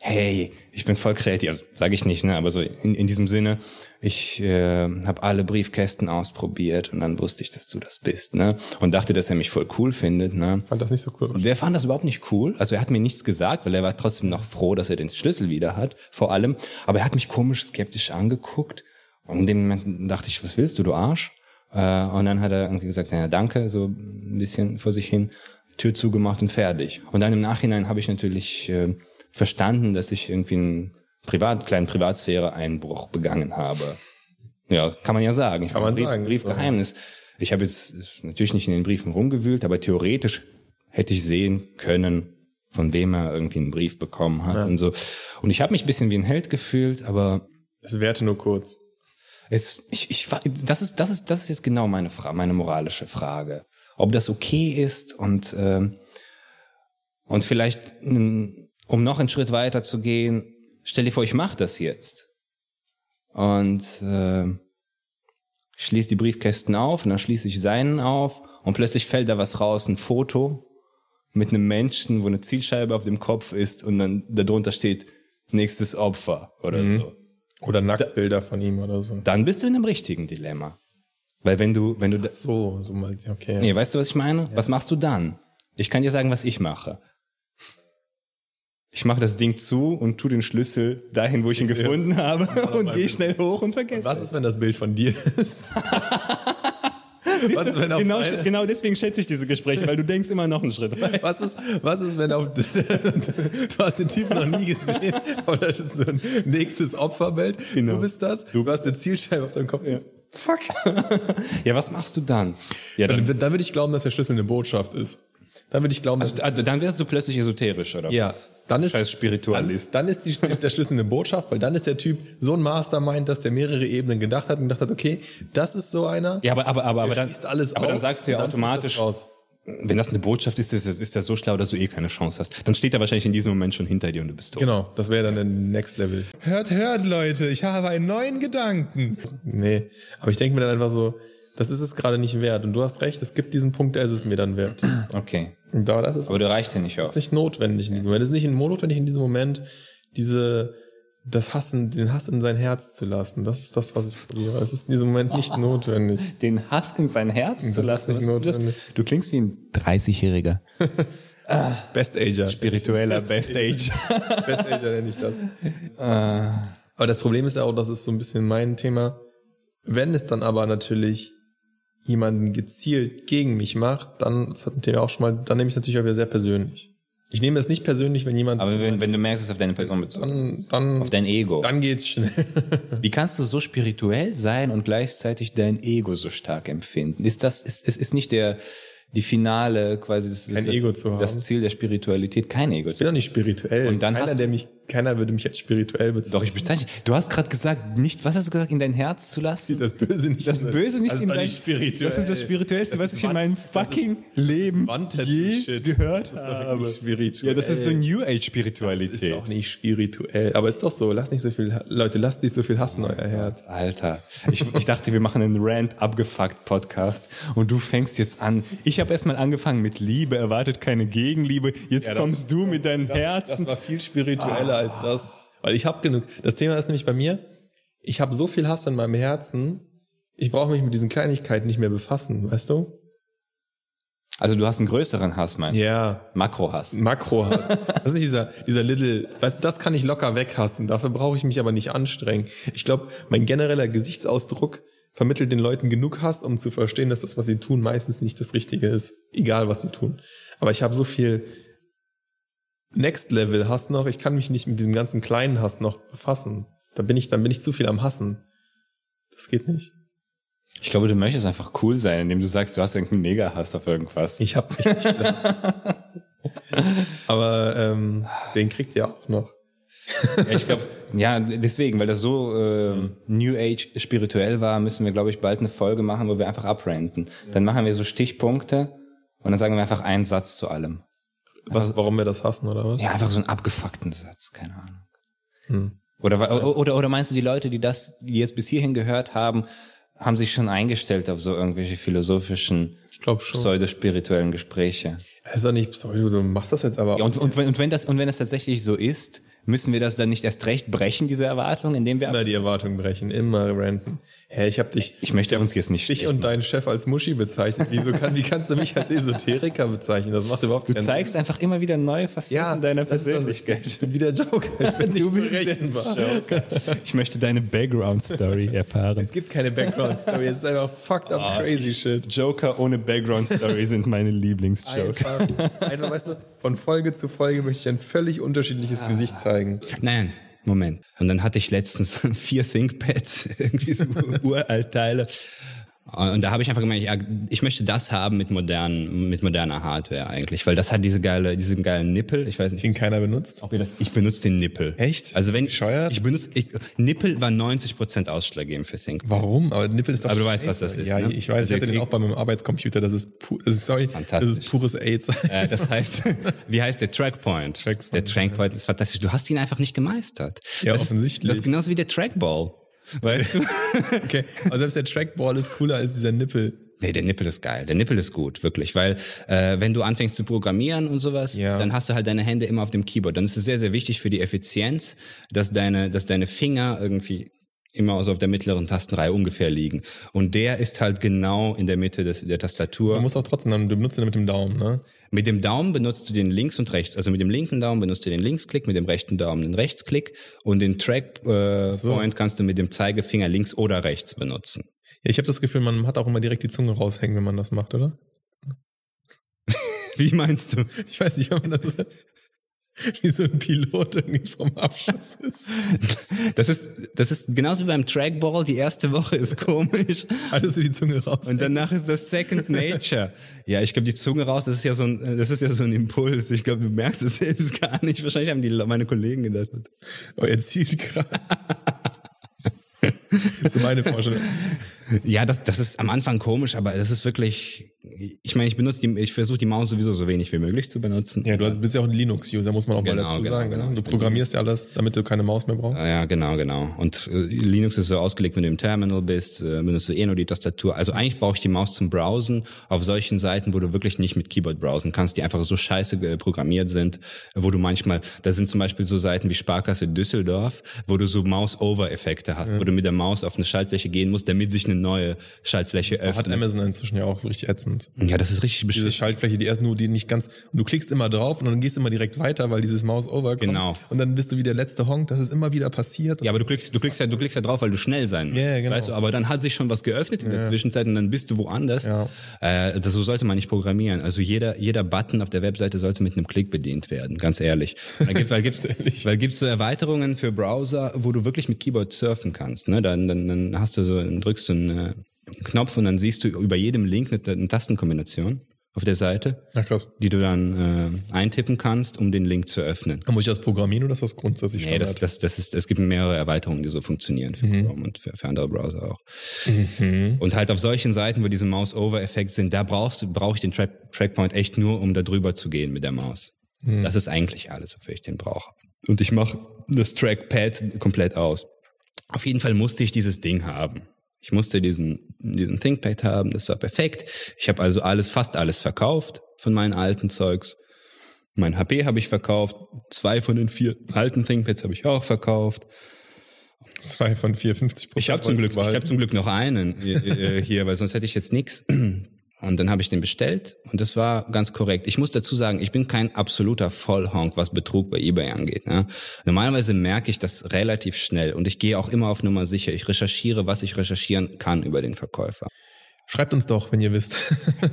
hey, ich bin voll kreativ. Also sage ich nicht, ne, aber so in, in diesem Sinne, ich äh, habe alle Briefkästen ausprobiert und dann wusste ich, dass du das bist, ne? Und dachte, dass er mich voll cool findet, ne? Fand das nicht so cool. Der fand das überhaupt nicht cool. Also er hat mir nichts gesagt, weil er war trotzdem noch froh, dass er den Schlüssel wieder hat, vor allem. Aber er hat mich komisch skeptisch angeguckt. Und in dem Moment dachte ich, was willst du, du Arsch? Äh, und dann hat er irgendwie gesagt, ja, danke, so ein bisschen vor sich hin, Tür zugemacht und fertig. Und dann im Nachhinein habe ich natürlich äh, verstanden, dass ich irgendwie einen privat, kleinen Privatsphäre-Einbruch begangen habe. Ja, kann man ja sagen. Ich Kann man Brief, sagen, Briefgeheimnis. Ich habe jetzt natürlich nicht in den Briefen rumgewühlt, aber theoretisch hätte ich sehen können, von wem er irgendwie einen Brief bekommen hat und so. Und ich habe mich ein bisschen wie ein Held gefühlt, aber Es währte nur kurz. Es, ich, ich, das ist, das ist, das ist jetzt genau meine Frage, meine moralische Frage, ob das okay ist und ähm, und vielleicht, um noch einen Schritt weiter zu gehen, stell dir vor, ich mache das jetzt. Und äh, schließe die Briefkästen auf und dann schließe ich seinen auf und plötzlich fällt da was raus, ein Foto mit einem Menschen, wo eine Zielscheibe auf dem Kopf ist und dann darunter steht nächstes Opfer oder so Oder Nacktbilder von ihm oder so. dann bist du in einem richtigen Dilemma. Weil wenn du, wenn du, da- So, so mal, okay. nee, weißt du, was ich meine? Was machst du dann? Ich kann dir sagen, was ich mache. Ich mache das Ding zu und tu den Schlüssel dahin, wo ich ihn gefunden habe (laughs) und gehe schnell hoch und vergesse. Was ist, wenn das Bild von dir ist? (laughs) (laughs) was ist, wenn auf genau, genau deswegen schätze ich diese Gespräche, weil du denkst immer noch einen Schritt weiter. Was ist, was ist, wenn auf, (laughs) du hast den Typen noch nie gesehen, (laughs) aber das ist so ein nächstes Opferbild. Genau. Du bist das, du hast eine Zielscheibe auf deinem Kopf. Fuck. Ja, was machst du dann? Ja, Dann, dann, dann würde ich glauben, dass der Schlüssel eine Botschaft ist. Dann würde ich glauben, dass also, dann wärst du plötzlich esoterisch, oder ja, was? dann ist, Scheiß dann, Spiritualist. dann ist die, der Schlüssel eine Botschaft, weil dann ist der Typ so ein Mastermind, dass der mehrere Ebenen gedacht hat und gedacht hat, okay, das ist so einer. Ja, aber, aber, aber, aber dann, alles aber dann sagst du ja dann automatisch, wenn das eine Botschaft ist, ist, ist, ist das so schlau, dass du eh keine Chance hast. Dann steht er wahrscheinlich in diesem Moment schon hinter dir und du bist tot. Genau, das wäre dann der Next Level. Hört, hört, Leute, ich habe einen neuen Gedanken. Nee, aber ich denke mir dann einfach so, das ist es gerade nicht wert. Und du hast recht, es gibt diesen Punkt, da ist es mir dann wert. Okay. Da, das ist, Aber du reichst ja nicht das ist nicht notwendig in diesem Moment. Es ist nicht notwendig in diesem Moment, diese, das Hassen, den Hass in sein Herz zu lassen. Das ist das, was ich verliere. Es ist in diesem Moment nicht (laughs) notwendig. Den Hass in sein Herz zu ist lassen. nicht was ist das? notwendig. Du klingst wie ein 30-Jähriger. (laughs) Best Ager. Spiritueller Best Age. Best Ager (laughs) nenne ich das. Aber das Problem ist ja auch, das ist so ein bisschen mein Thema. Wenn es dann aber natürlich jemanden gezielt gegen mich macht, dann, das hatten wir auch schon mal, dann nehme ich es natürlich auch wieder sehr persönlich. Ich nehme es nicht persönlich, wenn jemand, Aber wenn, wenn du merkst, es auf deine Person bezogen. dann, dann, Auf dein Ego. dann geht's schnell. (laughs) Wie kannst du so spirituell sein und gleichzeitig dein Ego so stark empfinden? Ist das, ist, ist, ist nicht der, die finale, quasi, das, Kein das, Ego zu haben. das Ziel der Spiritualität, kein Ego Ich zu bin doch nicht spirituell. Und dann Keiner, hast du- der mich keiner würde mich als spirituell bezeichnen. Doch, ich bezeichne. Du hast gerade gesagt, nicht, was hast du gesagt, in dein Herz zu lassen? Das Böse nicht. Das Böse nicht das in war dein nicht spirituell. Das ist das Spirituellste, Das was ist ich in meinem das fucking ist- das ist Leben Wandtattoo-Shit. je gehört Das ist doch habe. wirklich spirituell. Ja, das ist so New Age Ist Spiritualität. auch nicht spirituell. Aber ist doch so. Lasst nicht so viel, Leute, lasst nicht so viel hassen, euer Herz. Alter, ich, ich dachte, wir machen einen Rant abgefuckt Podcast und du fängst jetzt an. Ich habe erstmal angefangen mit Liebe, erwartet keine Gegenliebe. Jetzt Ja, das- kommst du mit deinen Das Herzen. war viel spiritueller als das. Weil ich habe genug. Das Thema ist nämlich bei mir, ich habe so viel Hass in meinem Herzen, ich brauche mich mit diesen Kleinigkeiten nicht mehr befassen, weißt du? Also du hast einen größeren Hass, meinst du? Ja. Makrohass. Makrohass. Das ist nicht dieser, dieser Little, weißt du, das kann ich locker weghassen. Dafür brauche ich mich aber nicht anstrengen. Ich glaube, mein genereller Gesichtsausdruck vermittelt den Leuten genug Hass, um zu verstehen, dass das, was sie tun, meistens nicht das Richtige ist. Egal, was sie tun. Aber ich habe so viel Next Level Hass noch. Ich kann mich nicht mit diesem ganzen kleinen Hass noch befassen. Da bin ich, dann bin ich zu viel am Hassen. Das geht nicht. Ich glaube, du möchtest einfach cool sein, indem du sagst, du hast irgendeinen Mega-Hass auf irgendwas. Ich habe nicht. (laughs) aber ähm, den kriegt ihr auch noch. Ja, ich glaube, ja, deswegen, weil das so äh, New Age spirituell war, müssen wir, glaube ich, bald eine Folge machen, wo wir einfach abranten. Dann machen wir so Stichpunkte und dann sagen wir einfach einen Satz zu allem. Was, warum wir das hassen oder was? Ja, einfach so einen abgefuckten Satz, keine Ahnung. Oder, wa- oder, oder meinst du, die Leute, die das, die jetzt bis hierhin gehört haben, haben sich schon eingestellt auf so irgendwelche philosophischen, pseudospirituellen Gespräche? Das ist doch nicht pseudo, du machst das jetzt aber Ja, und, und, wenn, und, wenn das, und wenn das tatsächlich so ist, müssen wir das dann nicht erst recht brechen, diese Erwartung, indem wir... immer die Erwartungen brechen, immer ranten. Hä, ich habe dich, Ich möchte uns jetzt nicht dich und deinen Chef als Muschi bezeichnet. Wieso kann, wie kannst du mich als Esoteriker bezeichnen? Das macht überhaupt Du keinen zeigst einfach immer wieder neue Facetten ja, deiner. Persönlichkeit. Ich bin wie der Joker. Ich bin (laughs) Du bist berechenbar. Ich möchte deine Background-Story (laughs) erfahren. Es gibt keine Background-Story, es ist einfach fucked up crazy shit. Joker ohne Background-Story sind meine (laughs) Lieblingsjoker. Einfach, einfach, weißt du, von Folge zu Folge möchte ich ein völlig unterschiedliches Gesicht zeigen. Nein, Moment. Und dann hatte ich letztens (laughs) vier ThinkPads, (laughs) irgendwie so (laughs) Uraltteile. Und da habe ich einfach gemeint, ja, ich möchte das haben mit modernen, mit moderner Hardware eigentlich, weil das hat diese geile, diesen geilen Nippel. Ich weiß nicht, Den keiner benutzt. ob ihr das. Ich benutze den Nippel. Echt? Also wenn Ist bescheuert? ich benutze, ich, Nippel war 90% ausschlaggebend für ThinkPad. Warum? Aber Nippel ist doch Aber du weißt, was das ist, Ja, ne? ich weiß, Also ich hatte den auch bei meinem Arbeitscomputer. Das ist, pu das ist sorry, das ist pures AIDS. Äh, das heißt, (laughs) wie heißt der Trackpoint? Trackpoint, der Trackpoint ist fantastisch. Du hast ihn einfach nicht gemeistert. Ja, das Ist, offensichtlich. das ist genauso wie der Trackball. Weißt du? (laughs) Okay, aber selbst der Trackball ist cooler als dieser Nippel. Nee, der Nippel ist geil. Der Nippel ist gut, wirklich. Weil äh, wenn du anfängst zu programmieren und sowas, Ja. dann hast du halt deine Hände immer auf dem Keyboard. Dann ist es sehr, sehr wichtig für die Effizienz, dass deine, dass deine Finger irgendwie immer so auf der mittleren Tastenreihe ungefähr liegen. Und der ist halt genau in der Mitte des, der Tastatur. Du musst auch trotzdem, dann, du benutzt ihn mit dem Daumen, ne? Mit dem Daumen benutzt du den links und rechts. Also mit dem linken Daumen benutzt du den Linksklick, mit dem rechten Daumen den Rechtsklick und den Trackpoint äh, Point kannst du mit dem Zeigefinger links oder rechts benutzen. Ja, ich habe das Gefühl, man hat auch immer direkt die Zunge raushängen, wenn man das macht, oder? (laughs) Wie meinst du? Ich weiß nicht, wenn man das (laughs) (laughs) wie so ein Pilot irgendwie vom Abschuss ist. Das ist, das ist genauso wie beim Trackball. Die erste Woche ist komisch. Du die Zunge raus? Und danach ist das Second Nature. Ja, ich glaube, die Zunge raus, das ist ja so ein, das ist ja so ein Impuls. Ich glaube, du merkst es selbst gar nicht. Wahrscheinlich haben die meine Kollegen gedacht. oh, er zielt gerade. (laughs) so meine Vorstellung. Ja, das, das ist am Anfang komisch, aber das ist wirklich, ich meine, ich benutze die, ich versuche die Maus sowieso so wenig wie möglich zu benutzen. Ja, du bist ja auch ein Linux-User, muss man auch mal Genau, dazu genau, sagen. genau. ne? Du programmierst ja alles, damit du keine Maus mehr brauchst. Ja, genau, genau. Und äh, Linux ist so ausgelegt, wenn du im Terminal bist, äh, benutzt du eh nur die Tastatur. Also eigentlich brauche ich die Maus zum Browsen auf solchen Seiten, wo du wirklich nicht mit Keyboard browsen kannst, die einfach so scheiße äh, programmiert sind, wo du manchmal, da sind zum Beispiel so Seiten wie Sparkasse Düsseldorf, wo du so Mouse-Over-Effekte hast, wo du mit der Maus auf eine Schaltfläche gehen musst, damit sich eine neue Schaltfläche Hat öffnet. Amazon inzwischen ja auch so richtig ätzend. Ja, das ist richtig Diese beschissen. Schaltfläche, die erst nur die nicht ganz. Und du klickst immer drauf und dann gehst immer direkt weiter, weil dieses Maus over kommt. Genau. Und dann bist du wie der letzte Honk, das ist immer wieder passiert. Ja, aber du klickst, du klickst ja, du klickst ja drauf, weil du schnell sein willst, Ja, genau. weißt du. Aber dann hat sich schon was geöffnet in der Zwischenzeit und dann bist du woanders. Ja. Äh, das, so sollte man nicht programmieren. Also jeder, jeder Button auf der Webseite sollte mit einem Klick bedient werden, ganz ehrlich. Da gibt, weil gibt's, weil (laughs) gibt's so Erweiterungen für Browser, wo du wirklich mit Keyboard surfen kannst. Ne? Dann, dann, dann hast du so, dann drückst du einen äh, Knopf und dann siehst du über jedem Link eine, eine Tastenkombination. auf der Seite, krass. die du dann äh, eintippen kannst, um den Link zu öffnen. Muss ich das programmieren oder ist das grundsätzlich Nee, das, Standard? das, das ist, es gibt mehrere Erweiterungen, die so funktionieren für Chrome und für, für andere Browser auch. Und halt auf solchen Seiten, wo diese Mouse-Over-Effekte sind, da brauchst du, brauche ich den Track, Trackpoint echt nur, um da drüber zu gehen mit der Maus. Das ist eigentlich alles, wofür ich den brauche. Und ich mache das Trackpad komplett aus. Auf jeden Fall musste ich dieses Ding haben. Ich musste diesen, diesen ThinkPad haben, das war perfekt. Ich habe also alles, fast alles verkauft von meinen alten Zeugs. Mein HP habe ich verkauft, zwei von den vier alten ThinkPads habe ich auch verkauft. Zwei von vier, 50 Prozent. Ich habe zum Glück, ich habe zum Glück noch einen äh, äh, hier, weil sonst hätte ich jetzt nichts. Und dann habe ich den bestellt und das war ganz korrekt. Ich muss dazu sagen, ich bin kein absoluter Vollhonk, was Betrug bei eBay angeht. Ne? Normalerweise merke ich das relativ schnell und ich gehe auch immer auf Nummer sicher. Ich recherchiere, was ich recherchieren kann über den Verkäufer. Schreibt uns doch, wenn ihr wisst.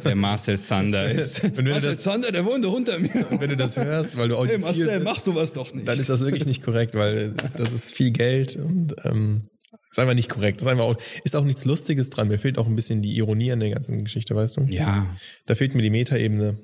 Der Marcel Sander (laughs) ist. Marcel das- Sander, der wohnt unter mir. wenn du das hörst, weil du auch Hey Marcel, mach sowas doch nicht. dann ist das wirklich nicht korrekt, weil das ist viel Geld und ähm, ist einfach nicht korrekt. Ist einfach auch, ist auch nichts Lustiges dran. Mir fehlt auch ein bisschen die Ironie an der ganzen Geschichte, weißt du? ja, Da fehlt mir die Metaebene.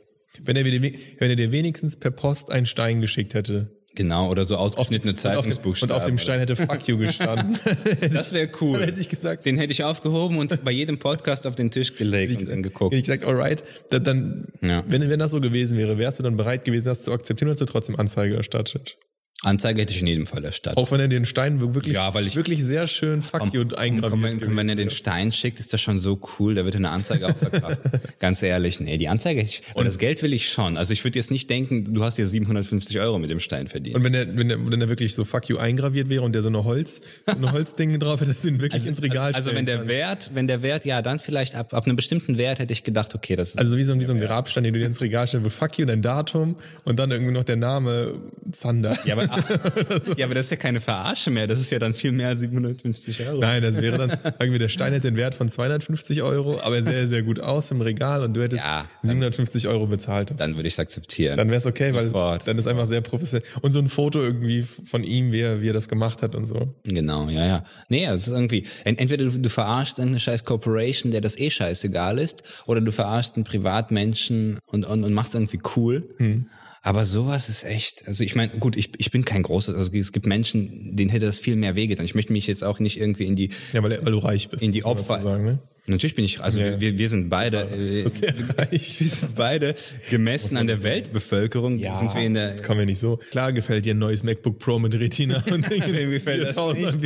Wenn er, dir- wenn er dir wenigstens per Post einen Stein geschickt hätte genau. Oder so ausgeschnittene und auf, dem, und Zeitungsbuchstaben. auf dem Stein hätte Fuck you gestanden, (laughs) Das wäre cool. dann hätte ich gesagt, Den hätte ich aufgehoben und bei jedem Podcast auf den Tisch gelegt und dann geguckt. hätte ich gesagt, alright, dann, dann Ja. wenn, wenn das so gewesen wäre, wärst du dann bereit gewesen, das zu akzeptieren oder hast du trotzdem Anzeige erstattet? Anzeige hätte ich in jedem Fall erstattet. Auch wenn er den Stein wirklich, Ja, weil ich- wirklich sehr schön Fuck you Und eingraviert wenn, wenn, er den Stein schickt, ist das schon so cool, da wird eine Anzeige auch verkauft. (laughs) Ganz ehrlich, nee, die Anzeige, ich, und das Geld will ich schon. Also ich würde jetzt nicht denken, du hast hier 750 Euro mit dem Stein verdient. Und wenn er, wenn er, wenn er wirklich so fuck you eingraviert wäre und der so eine Holz, so eine Holzding drauf hätte, dass du ihn wirklich ins Regal also, also wenn der kannst. Wert, wenn der Wert, ja, dann vielleicht ab, ab einem bestimmten Wert hätte ich gedacht, okay, das ist, Also wie so, wie so ein Grabstein, den du dir ins Regal stellst, wo fuck you, dein Datum und dann irgendwie noch der Name Zander. ja, aber, (laughs) ja, aber das ist ja keine Verarsche mehr, das ist ja dann viel mehr als 750 Euro. Nein, das wäre dann, sagen wir, der Stein hätte den Wert von 250 Euro, aber er sähe sehr gut aus im Regal und du hättest Ja. 750 Euro bezahlt. Dann würde ich es akzeptieren. Dann wäre es okay, weil Sofort. dann ist einfach sehr professionell. Und so ein Foto irgendwie von ihm, wie er, wie er das gemacht hat und so. Genau, ja, ja. Nee, es ist irgendwie, ent- entweder du, du verarschst irgendeine scheiß Corporation, der das eh scheißegal ist, oder du verarschst einen Privatmenschen und, und, und machst irgendwie cool. Hm. Aber sowas ist echt, also ich meine, gut, ich, ich bin kein großes, also es gibt Menschen, denen hätte das viel mehr wehgetan. Ich möchte mich jetzt auch nicht irgendwie in die, Ja, weil, weil du reich bist. in die Opfer, Sagen, ne? natürlich bin ich, also Ja. wir, wir sind beide, äh, Sehr reich. (laughs) wir sind beide gemessen an der Weltbevölkerung, sind wir in der, Das kommen wir nicht so. Klar gefällt dir ein neues MacBook Pro mit Retina (laughs) und Wem gefällt das 4000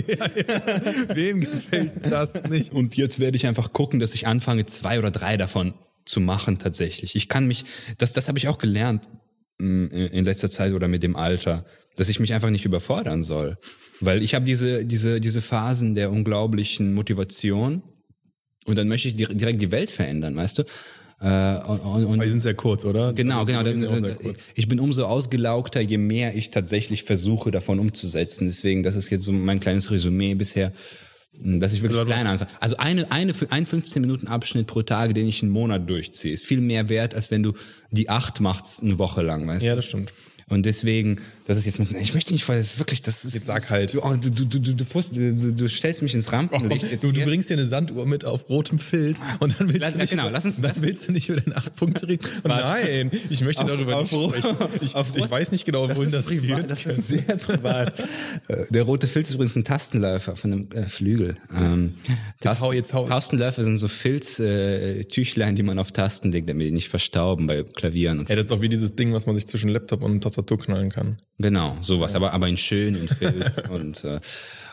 Wem gefällt das nicht? Und jetzt werde ich einfach gucken, dass ich anfange, zwei oder drei davon zu machen tatsächlich. Ich kann mich, das, das habe ich auch gelernt in letzter Zeit oder mit dem Alter, dass ich mich einfach nicht überfordern soll. Weil ich habe diese, diese, diese Phasen der unglaublichen Motivation und dann möchte ich dir- direkt die Welt verändern, weißt du? Äh, und, und, und die sind sehr kurz, oder? Genau, Also, genau. kurz. ich bin umso ausgelaugter, je mehr ich tatsächlich versuche, davon umzusetzen. Deswegen, das ist jetzt so mein kleines Resümee bisher, dass ich wirklich Also, klein anfange. Also eine, eine, ein 15 Minuten Abschnitt pro Tage, den ich einen Monat durchziehe, ist viel mehr wert, als wenn du die acht machst eine Woche lang, weißt Ja, du? das stimmt. Und deswegen, das ist jetzt, mal- ich möchte nicht, weil das ist wirklich, das ist. Jetzt sag halt. Du, oh, du, du, du, du, post- du, du, stellst mich ins Rampenlicht. jetzt Du, du bringst dir eine Sanduhr mit auf rotem Filz und dann willst Lass- du nicht, genau, lass uns- dann lass- willst du nicht über deine acht Punkte reden. (laughs) Nein, ich möchte Auf- darüber auf- nicht sprechen. Ich, auf- ich weiß nicht genau, wohin das, privat, führt. das ist sehr (laughs) privat. Äh, Der rote Filz ist übrigens ein Tastenläufer von einem äh, Flügel. Ähm, Tasten, hau, jetzt hau. Tastenläufer sind so Filztüchlein, äh, die man auf Tasten legt, damit die nicht verstauben bei Klavieren. Und Ja, das ist doch wie dieses Ding, was man sich zwischen Laptop und Tastatur knallen kann. Genau, sowas, aber, aber in schön, in Filz (laughs) und, äh,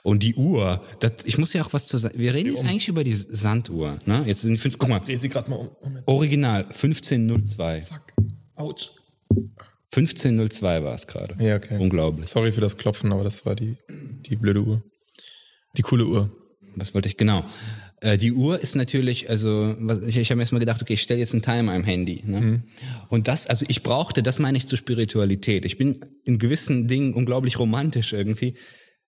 und die Uhr. Das, ich muss ja auch was zu sagen. Wir reden jetzt eigentlich über die Sanduhr. Ne? Jetzt sind fünf, guck mal, Dreh sie gerade mal um. Moment. Original 1502. Fuck. Autsch. 1502 war es gerade. Ja, okay. Unglaublich. Sorry für das Klopfen, aber das war die, die blöde Uhr. Die coole Uhr. Was wollte ich genau? Äh, die Uhr ist natürlich, also ich, ich habe mir erstmal gedacht, okay, ich stelle jetzt einen Timer im Handy. Ne? Mhm. Und das, also ich brauchte, das meine ich zur Spiritualität. Ich bin in gewissen Dingen unglaublich romantisch irgendwie.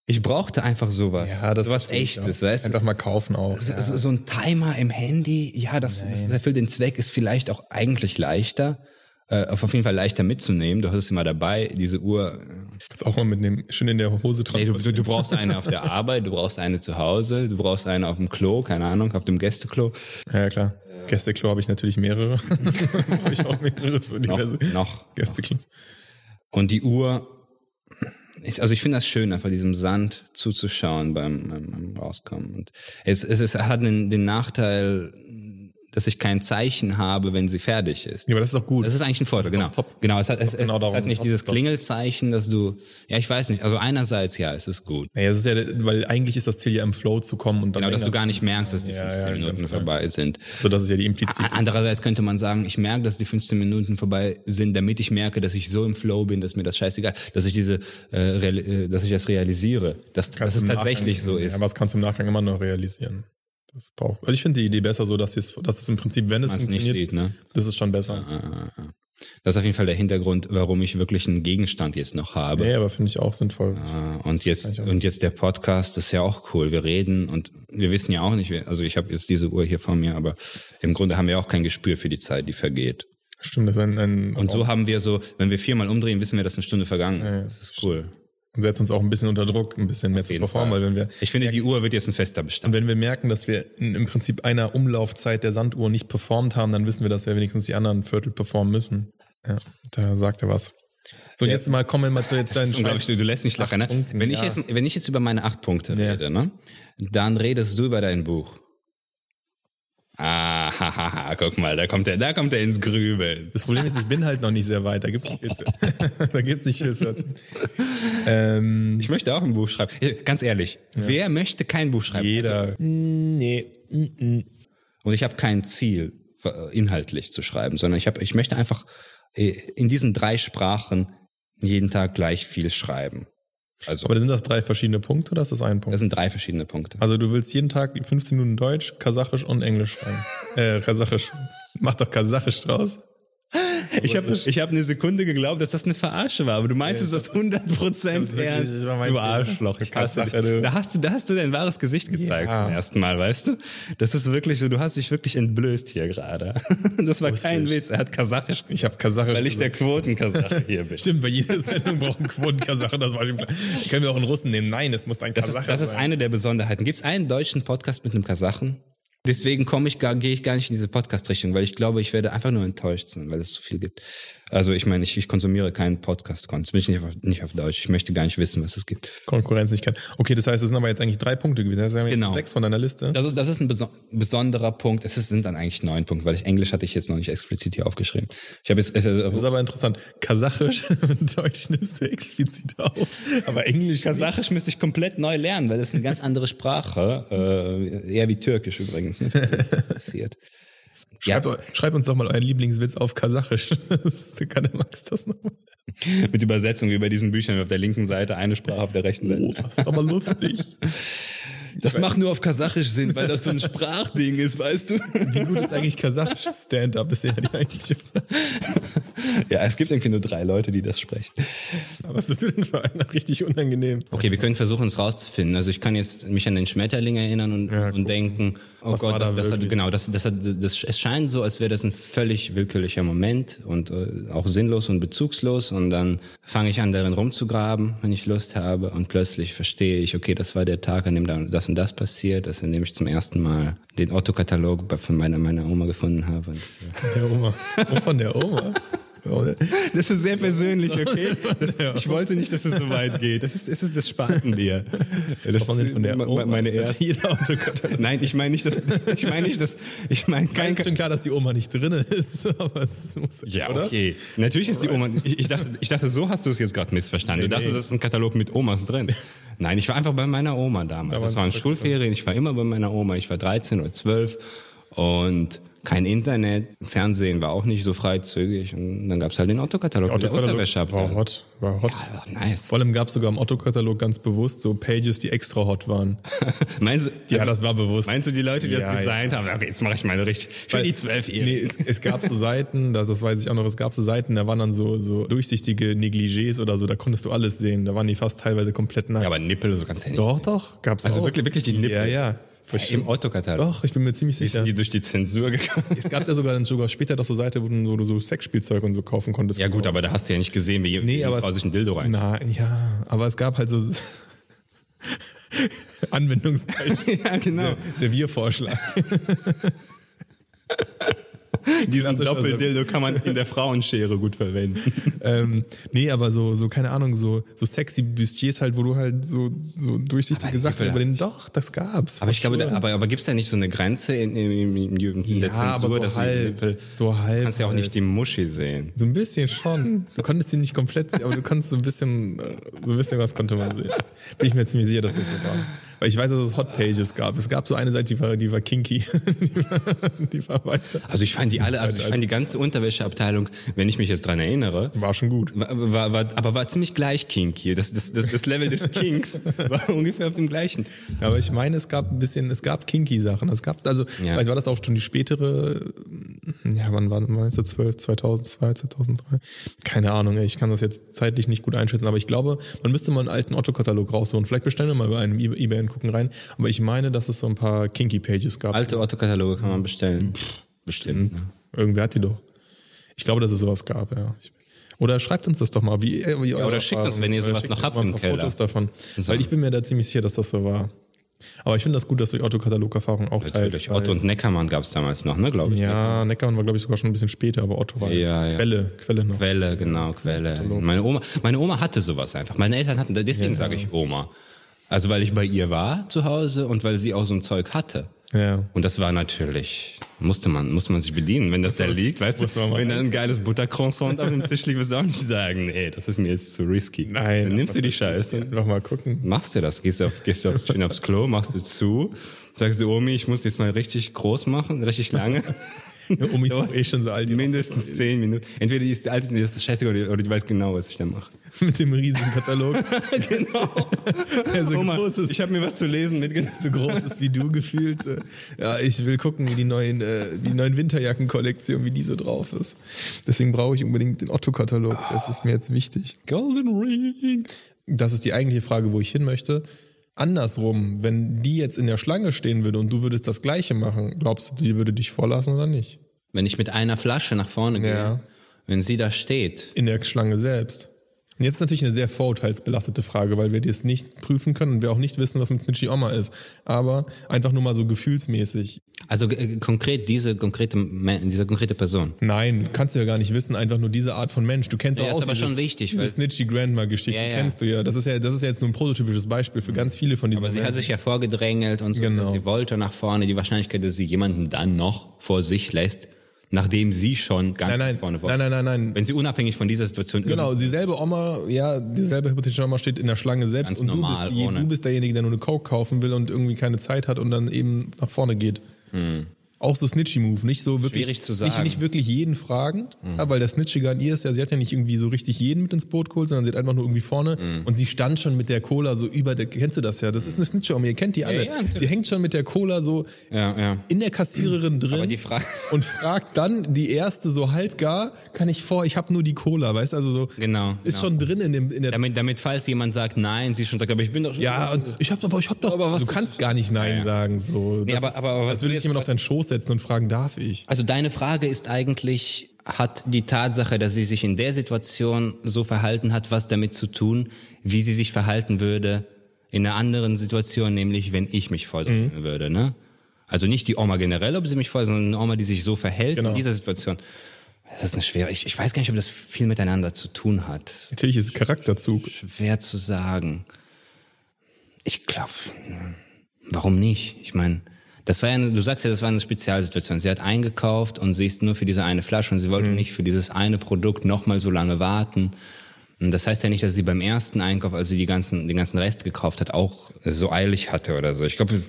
Ich brauchte einfach sowas. sowas verstehe ich echtes, auch. weißt du? Einfach mal kaufen auch. So, so, so ein Timer im Handy, ja, das, das erfüllt den Zweck, ist vielleicht auch eigentlich leichter. Äh, auf jeden Fall leichter mitzunehmen. Du hast es immer dabei, diese Uhr. Kannst auch mal mitnehmen. Schön in der Hose Nee, du, du, du brauchst eine auf der (laughs) Arbeit, du brauchst eine zu Hause, du brauchst eine auf dem Klo, keine Ahnung, auf dem Gästeklo. Ja, ja, klar. Gästeklo habe ich natürlich mehrere. (laughs) habe ich auch mehrere für diverse noch, noch. Gästeklos. Und die Uhr, ich, also ich finde das schön, einfach diesem Sand zuzuschauen beim, beim, beim Rauskommen. Und es, es, es hat den, den Nachteil, dass ich kein Zeichen habe, wenn sie fertig ist. Ja, aber das ist doch gut. Das ist eigentlich ein Vorteil, genau. top. Genau, es hat, es, genau es, es hat nicht dieses Klingelzeichen, dass du, ja, ich weiß nicht, also einerseits, ja, es ist gut. Naja, es ist ja, weil eigentlich ist das Ziel ja im Flow zu kommen und dann. Genau, dass du gar nicht merkst, dass die Ja, 15 ja, Minuten ganz klar. vorbei sind. So, das ist ja die implizite. Andererseits könnte man sagen, ich merke, dass die 15 Minuten vorbei sind, damit ich merke, dass ich so im Flow bin, dass mir das scheißegal, dass ich diese, äh, äh, dass ich das realisiere, dass, dass es tatsächlich Nachgang- so ist. Ja, aber das kannst du im Nachgang immer noch realisieren. Das braucht. Also ich finde die Idee besser so, dass es, dass es im Prinzip, wenn es funktioniert, sieht, ne? das ist schon besser. Das ist auf jeden Fall der Hintergrund, warum ich wirklich einen Gegenstand jetzt noch habe. Nee, aber finde ich auch sinnvoll. Äh, Und jetzt, und jetzt der Podcast ist ja auch cool. Wir reden und wir wissen ja auch nicht, also ich habe jetzt diese Uhr hier vor mir, aber im Grunde haben wir auch kein Gespür für die Zeit, die vergeht. Stimmt, das ist ein, ein Und so haben wir so, wenn wir viermal umdrehen, wissen wir, dass eine Stunde vergangen ist. Das ist cool. Und setzt uns auch ein bisschen unter Druck, ein bisschen mehr zu performen, Fall. weil wenn wir Ich finde, die Uhr wird jetzt ein fester und Bestand. wenn wir merken, dass wir in, im Prinzip einer Umlaufzeit der Sanduhr nicht performt haben, dann wissen wir, dass wir wenigstens die anderen Viertel performen müssen. Ja, da sagt er was. So, und jetzt mal kommen wir mal zu jetzt deinen unglaublich, du, du lässt nicht lachen, ne? Punkten, Wenn ich, ja. jetzt, wenn ich jetzt über meine acht Punkte Ja. rede, ne? Dann redest du über dein Buch. Ah, hahaha, guck mal, da kommt er, da kommt er ins Grübeln. Das Problem ist, ich bin halt noch nicht sehr weit. Da gibt's nicht viel zu, (laughs) da gibt's nicht viel zu. Ähm, Ich möchte auch ein Buch schreiben. Ganz ehrlich, wer möchte kein Buch schreiben? Also, jeder. Mm, nee. Und ich habe kein Ziel, äh, inhaltlich zu schreiben, sondern ich, hab, ich möchte einfach äh, in diesen drei Sprachen jeden Tag gleich viel schreiben. Also, Aber sind das drei verschiedene Punkte oder ist das ein Punkt? das sind drei verschiedene Punkte. Also du willst jeden Tag 15 Minuten Deutsch, Kasachisch und Englisch schreiben. (laughs) äh, Kasachisch. Mach doch Kasachisch draus. Ich habe ich hab eine Sekunde geglaubt, dass das eine Verarsche war, aber du meinst es das 100% Das ist wirklich- ernst. Du. Arschloch. Ich hasse dich. Da hast du, da hast du dein wahres Gesicht gezeigt Ja. zum ersten Mal, weißt du? Das ist wirklich so, du hast dich wirklich entblößt hier gerade. (laughs) Das war kein ich. Witz, er hat Kasachisch Ich habe Kasachisch. weil ich der. Quotenkasache hier (laughs) bin. Stimmt, bei jeder Sendung braucht ein Quotenkasache, das war schon klar. Können wir auch einen Russen nehmen? Nein, es muss ein Das ist, Kasache das ist sein. eine der Besonderheiten. Gibt es einen deutschen Podcast mit einem Kasachen? Deswegen komme ich gar, gehe ich gar nicht in diese Podcast-Richtung, weil ich glaube, ich werde einfach nur enttäuscht sein, weil es zu viel gibt. Also ich meine, ich, ich konsumiere keinen podcast content bin ich nicht auf, nicht auf Deutsch. Ich möchte gar nicht wissen, was es gibt. Konkurrenz nicht kennen. Okay, das heißt, es sind aber jetzt eigentlich drei Punkte gewesen. Das sind Genau. sechs von deiner Liste. Das ist, das ist ein beso besonderer Punkt. Es ist, sind dann eigentlich neun Punkte, weil ich Englisch hatte ich jetzt noch nicht explizit hier aufgeschrieben. Ich habe jetzt äh, Das ist aber interessant. Kasachisch (laughs) und Deutsch nimmst du explizit auf. Aber Englisch. nicht. Kasachisch müsste ich komplett neu lernen, weil das ist eine ganz andere Sprache. Äh, eher wie Türkisch übrigens. Ne? (laughs) Passiert. Ja, Schreibt, schreibt uns doch mal euren Lieblingswitz auf Kasachisch. (laughs) Kann der Max das nochmal? (laughs) mit Übersetzung wie bei diesen Büchern auf der linken Seite, eine Sprache auf der rechten Seite. Oh, das ist aber lustig. (laughs) Das macht nur auf Kasachisch Sinn, weil das so ein Sprachding ist, weißt du? Wie gut ist eigentlich Kasachisch Stand-up? Ist ja die eigentliche Frage. Ja, es gibt irgendwie nur drei Leute, die das sprechen. Aber Was bist du denn für einer? Richtig unangenehm. Okay, wir können versuchen, es rauszufinden. Also ich kann jetzt mich an den Schmetterling erinnern und, Ja, und denken, oh Was war Gott, da das, das hat, wirklich? genau, das, das, hat, das, es scheint so, als wäre das ein völlig willkürlicher Moment und äh, auch sinnlos und bezugslos. Und dann fange ich an, darin rumzugraben, wenn ich Lust habe. Und plötzlich verstehe ich, okay, das war der Tag, an dem dann das und das passiert, dass an dem ich zum ersten Mal den Otto-Katalog von meiner, meiner Oma gefunden habe. Und, äh, Der Oma. Oh, von der Oma. (laughs) (laughs) Das ist sehr persönlich, okay? Das, ich wollte nicht, dass es so weit geht. Das ist, es ist das Spatenbier. Das Warum denn von der Oma? meine erste. (laughs) Nein, ich meine nicht, dass ich meine nicht, dass ich meine kein Ist schon klar, dass die Oma nicht drin ist, (laughs) aber es muss, ja, oder? okay. Natürlich ist die Oma. Ich, ich, dachte, ich dachte, so hast du es jetzt gerade missverstanden. du dachtest, nee. das ist ein Katalog mit Omas drin. Nein, ich war einfach bei meiner Oma damals. Da das waren Schulferien. Ich war immer bei meiner Oma. Ich war 13 oder 12 und kein Internet. Fernsehen war auch nicht so freizügig. Und dann gab's halt den Otto-Katalog Autokatalog war hot. War hot. Ach, nice. Vor allem gab es sogar im Otto-Katalog ganz bewusst so Pages, die extra hot waren. (laughs) Meinst du, Ja, also, das war bewusst. Meinst du die Leute, die Ja, das designt haben? Okay, jetzt mache ich meine richtig. Für Weil- die zwölf Nee, es, es gab so Seiten, das, das weiß ich auch noch, es gab so Seiten, da waren dann so, so durchsichtige Negligés oder so, da konntest du alles sehen. Da waren die fast teilweise komplett nackt. Ja, aber Nippel so ganz händig. doch, doch, gab's Also auch. wirklich, wirklich die Nippel? Ja, ja. Im Otto-Katalog. Doch, ich bin mir ziemlich sicher. die durch die Zensur gekommen? Es gab ja sogar dann sogar später doch so Seiten, wo du, wo du so Sexspielzeug und so kaufen konntest. Ja gut, aber da hast du ja nicht gesehen, wie Nee, aber Frau sich ein Dildo rein. Na, ja, aber es gab halt so (laughs) Anwendungsbeispiele. (laughs) Ja, genau. Serviervorschlag. (laughs) (laughs) Diesen Doppeldildo kann man in der Frauenschere gut verwenden. (laughs) ähm, nee, aber so, so, keine Ahnung, so, so sexy Bustiers halt, wo du halt so, so durchsichtige Sachen über den, doch, das gab's. Aber ich glaube, da, aber, aber gibt es da nicht so eine Grenze in, in, in, in, in der Ja, Zensur, aber so dass halb, Nippel, so halb du kannst ja auch halt. nicht die Muschi sehen. So ein bisschen schon. Du konntest sie nicht komplett sehen, aber du konntest so ein bisschen, so ein bisschen was konnte man sehen. Bin ich mir ziemlich sicher, dass das so war. Weil ich weiß, dass es Hotpages gab. Es gab so eine Seite, die war, die war kinky. die, (laughs) war, die war weiter. Also ich fand die alle, also ich fand die ganze Unterwäscheabteilung, wenn ich mich jetzt dran erinnere, War schon gut. war, war, war, aber war ziemlich gleich kinky. Das, das, das, das Level des Kinks (laughs) war ungefähr auf dem gleichen. Aber ich meine, es gab ein bisschen, es gab kinky Sachen. Es gab, also, Ja. vielleicht war das auch schon die spätere, ja, wann war, das 12, 2002, 2003? Keine Ahnung, ich kann das jetzt zeitlich nicht gut einschätzen, aber ich glaube, man müsste mal einen alten Otto-Katalog raussuchen. Vielleicht bestellen wir mal bei einem eBay gucken rein. Aber ich meine, dass es so ein paar kinky Pages gab. Alte Otto-Kataloge kann man bestellen. Bestimmt. Ne? Irgendwer hat die doch. Ich glaube, dass es sowas gab, ja. Oder schreibt uns das doch mal, wie, wie eure oder schickt Erfahrungen- wenn ihr sowas noch habt im paar Keller. Fotos davon. So. Weil ich bin mir da ziemlich sicher, dass das so war. Aber ich finde das gut, dass du die Otto-Katalog-Erfahrung auch Natürlich. teilst. Otto und Neckermann gab es damals noch, ne, glaube ich. Ja, Neckermann war, glaube ich, sogar schon ein bisschen später, aber Otto war Ja, ja. Quelle, Quelle noch. Quelle, genau, Quelle. Meine Oma, meine Oma hatte sowas einfach. Meine Eltern hatten, deswegen sage ich Oma. Also weil ich bei ihr war zu Hause und weil sie auch so ein Zeug hatte. Ja. Und das war natürlich, musste man, musste man sich bedienen, wenn das da liegt, weißt du, wenn da ein geiles Buttercroissant auf dem Tisch liegt, wirst du auch nicht sagen, nee, das ist mir jetzt zu risky. Nein. Dann nimmst du die? Scheiße. Einfach mal gucken. Machst du das, gehst du, auf, gehst du auf, schön aufs Klo, machst du zu, sagst du, Omi, ich muss jetzt mal richtig groß machen, richtig lange. (laughs) Omi ist doch eh schon so alt. die Mindestens zehn Minuten. Entweder die ist alt, das ist scheißegal, oder, oder die weiß genau, was ich da mache. (laughs) Mit dem riesigen Katalog. (laughs) genau. Der so Oma, groß ist. ich habe mir was zu lesen mitgenommen. so groß ist wie du gefühlt. Ja, ich will gucken, wie die neuen, äh, die neuen Winterjacken-Kollektion, wie die so drauf ist. Deswegen brauche ich unbedingt den Otto-Katalog. Das ist mir jetzt wichtig. Golden Ring. Das ist die eigentliche Frage, wo ich hin möchte. Andersrum, wenn die jetzt in der Schlange stehen würde und du würdest das Gleiche machen, glaubst du, die würde dich vorlassen oder nicht? Wenn ich mit einer Flasche nach vorne gehe, Ja. wenn sie da steht, In der Schlange selbst. Und jetzt ist natürlich eine sehr vorurteilsbelastete Frage, weil wir das nicht prüfen können und wir auch nicht wissen, was mit Snitchy Oma ist. Aber einfach nur mal so gefühlsmäßig. also äh, konkret diese konkrete, diese konkrete Person. Nein, kannst du ja gar nicht wissen, einfach nur diese Art von Mensch. Du kennst Ja, auch ist aber dieses, schon wichtig, Diese Snitchy Grandma-Geschichte Ja, ja. kennst du ja. Das ist ja, das ist ja jetzt nur ein prototypisches Beispiel für ganz viele von diesen Aber sie hat Menschen. sich ja vorgedrängelt und so, Genau. sie wollte nach vorne. Die Wahrscheinlichkeit, dass sie jemanden dann noch vor sich lässt, nachdem sie schon ganz Nein, nein, nach vorne war. nein, nein, nein, nein. Wenn sie unabhängig von dieser Situation Genau, dieselbe Oma, ja, dieselbe hypothetische Oma steht in der Schlange selbst Ganz und du, normal, bist, die, du bist derjenige, der nur eine Coke kaufen will und irgendwie keine Zeit hat und dann eben nach vorne geht. Auch so Snitchy-Move, nicht so wirklich. Schwierig zu Nicht, sagen. Hm. nicht wirklich jeden fragend, ja, weil der Snitchige an ihr ist ja, sie hat ja nicht irgendwie so richtig jeden mit ins Boot geholt, sondern sie hat einfach nur irgendwie vorne Hm. und sie stand schon mit der Cola so über der, kennst du das ja? Das ist eine Snitcher-Oma, ihr kennt die alle. ja, natürlich. sie hängt schon mit der Cola so Ja, ja. in der Kassiererin drin Frage- (laughs) und fragt dann die erste so halb gar, kann ich vor, ich habe nur die Cola, weißt du, also so Genau, ist genau. schon drin in dem in der Damit, damit, falls jemand sagt nein, sie schon sagt, aber ich bin doch schon. ja, und ich hab aber ich hab doch Aber was du kannst gar nicht nein Ja, ja. sagen so. Nee, aber- aber- aber was sich jetzt- jemand auf deinen Schoß setzen und fragen, darf ich? Also deine Frage ist eigentlich, hat die Tatsache, dass sie sich in der Situation so verhalten hat, was damit zu tun, wie sie sich verhalten würde in einer anderen Situation, nämlich wenn ich mich vordrängen Mhm. würde, ne? Also nicht die Oma generell, ob sie mich voll, sondern eine Oma, die sich so verhält Genau. in dieser Situation. Das ist eine schwere, ich, ich weiß gar nicht, ob das viel miteinander zu tun hat. Natürlich ist es Charakterzug. Schwer zu sagen. Ich glaube, warum nicht? Ich meine, das war ja, du sagst ja, das war eine Spezialsituation. Sie hat eingekauft und sie ist nur für diese eine Flasche und sie wollte nicht für dieses eine Produkt nochmal so lange warten. Und das heißt ja nicht, dass sie beim ersten Einkauf, als sie die ganzen, den ganzen Rest gekauft hat, auch so eilig hatte oder so. Ich glaube,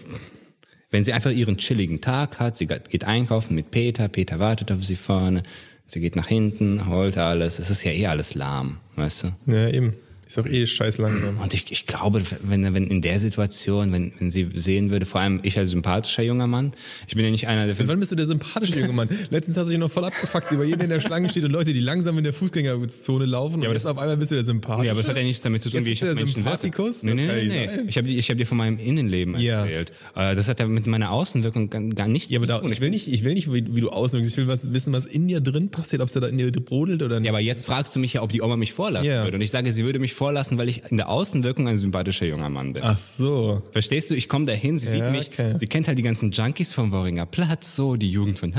wenn sie einfach ihren chilligen Tag hat, sie geht einkaufen mit Peter, Peter wartet auf sie vorne, sie geht nach hinten, holt alles, es ist ja eh alles lahm, weißt du? Ja, eben. Ist auch eh scheiß langsam. Und ich, ich glaube, wenn, wenn in der Situation, wenn, wenn sie sehen würde, vor allem ich als sympathischer junger Mann, ich bin ja nicht einer der Wann bist du der sympathische junge Mann? (laughs) Letztens hast du dich noch voll abgefuckt über jeden, der in der Schlange steht und Leute, die langsam in der Fußgängerzone laufen. Ja, aber das auf einmal bist du der sympathische. Ja, aber das hat ja nichts damit zu tun, Jetzt wie ich auf der Menschen warte. Nee, nee, nee, nee. Ich habe ich hab dir von meinem Innenleben Ja. erzählt. Äh, Das hat ja mit meiner Außenwirkung gar- gar nichts Ja, aber zu da, tun. ich will nicht, ich will nicht, wie, wie du auswirkst. Ich will was, wissen, was in dir drin passiert, ob es da in dir brodelt oder nicht. Ja, aber jetzt fragst du mich ja, ob die Oma mich vorlassen Ja. würde. Und ich sage, sie würde mich vorlassen, weil ich in der Außenwirkung ein sympathischer junger Mann bin. Ach so. Verstehst du? Ich komme dahin, sie Ja, sieht mich, okay. sie kennt halt die ganzen Junkies vom Worringer Platz, so die Jugend von.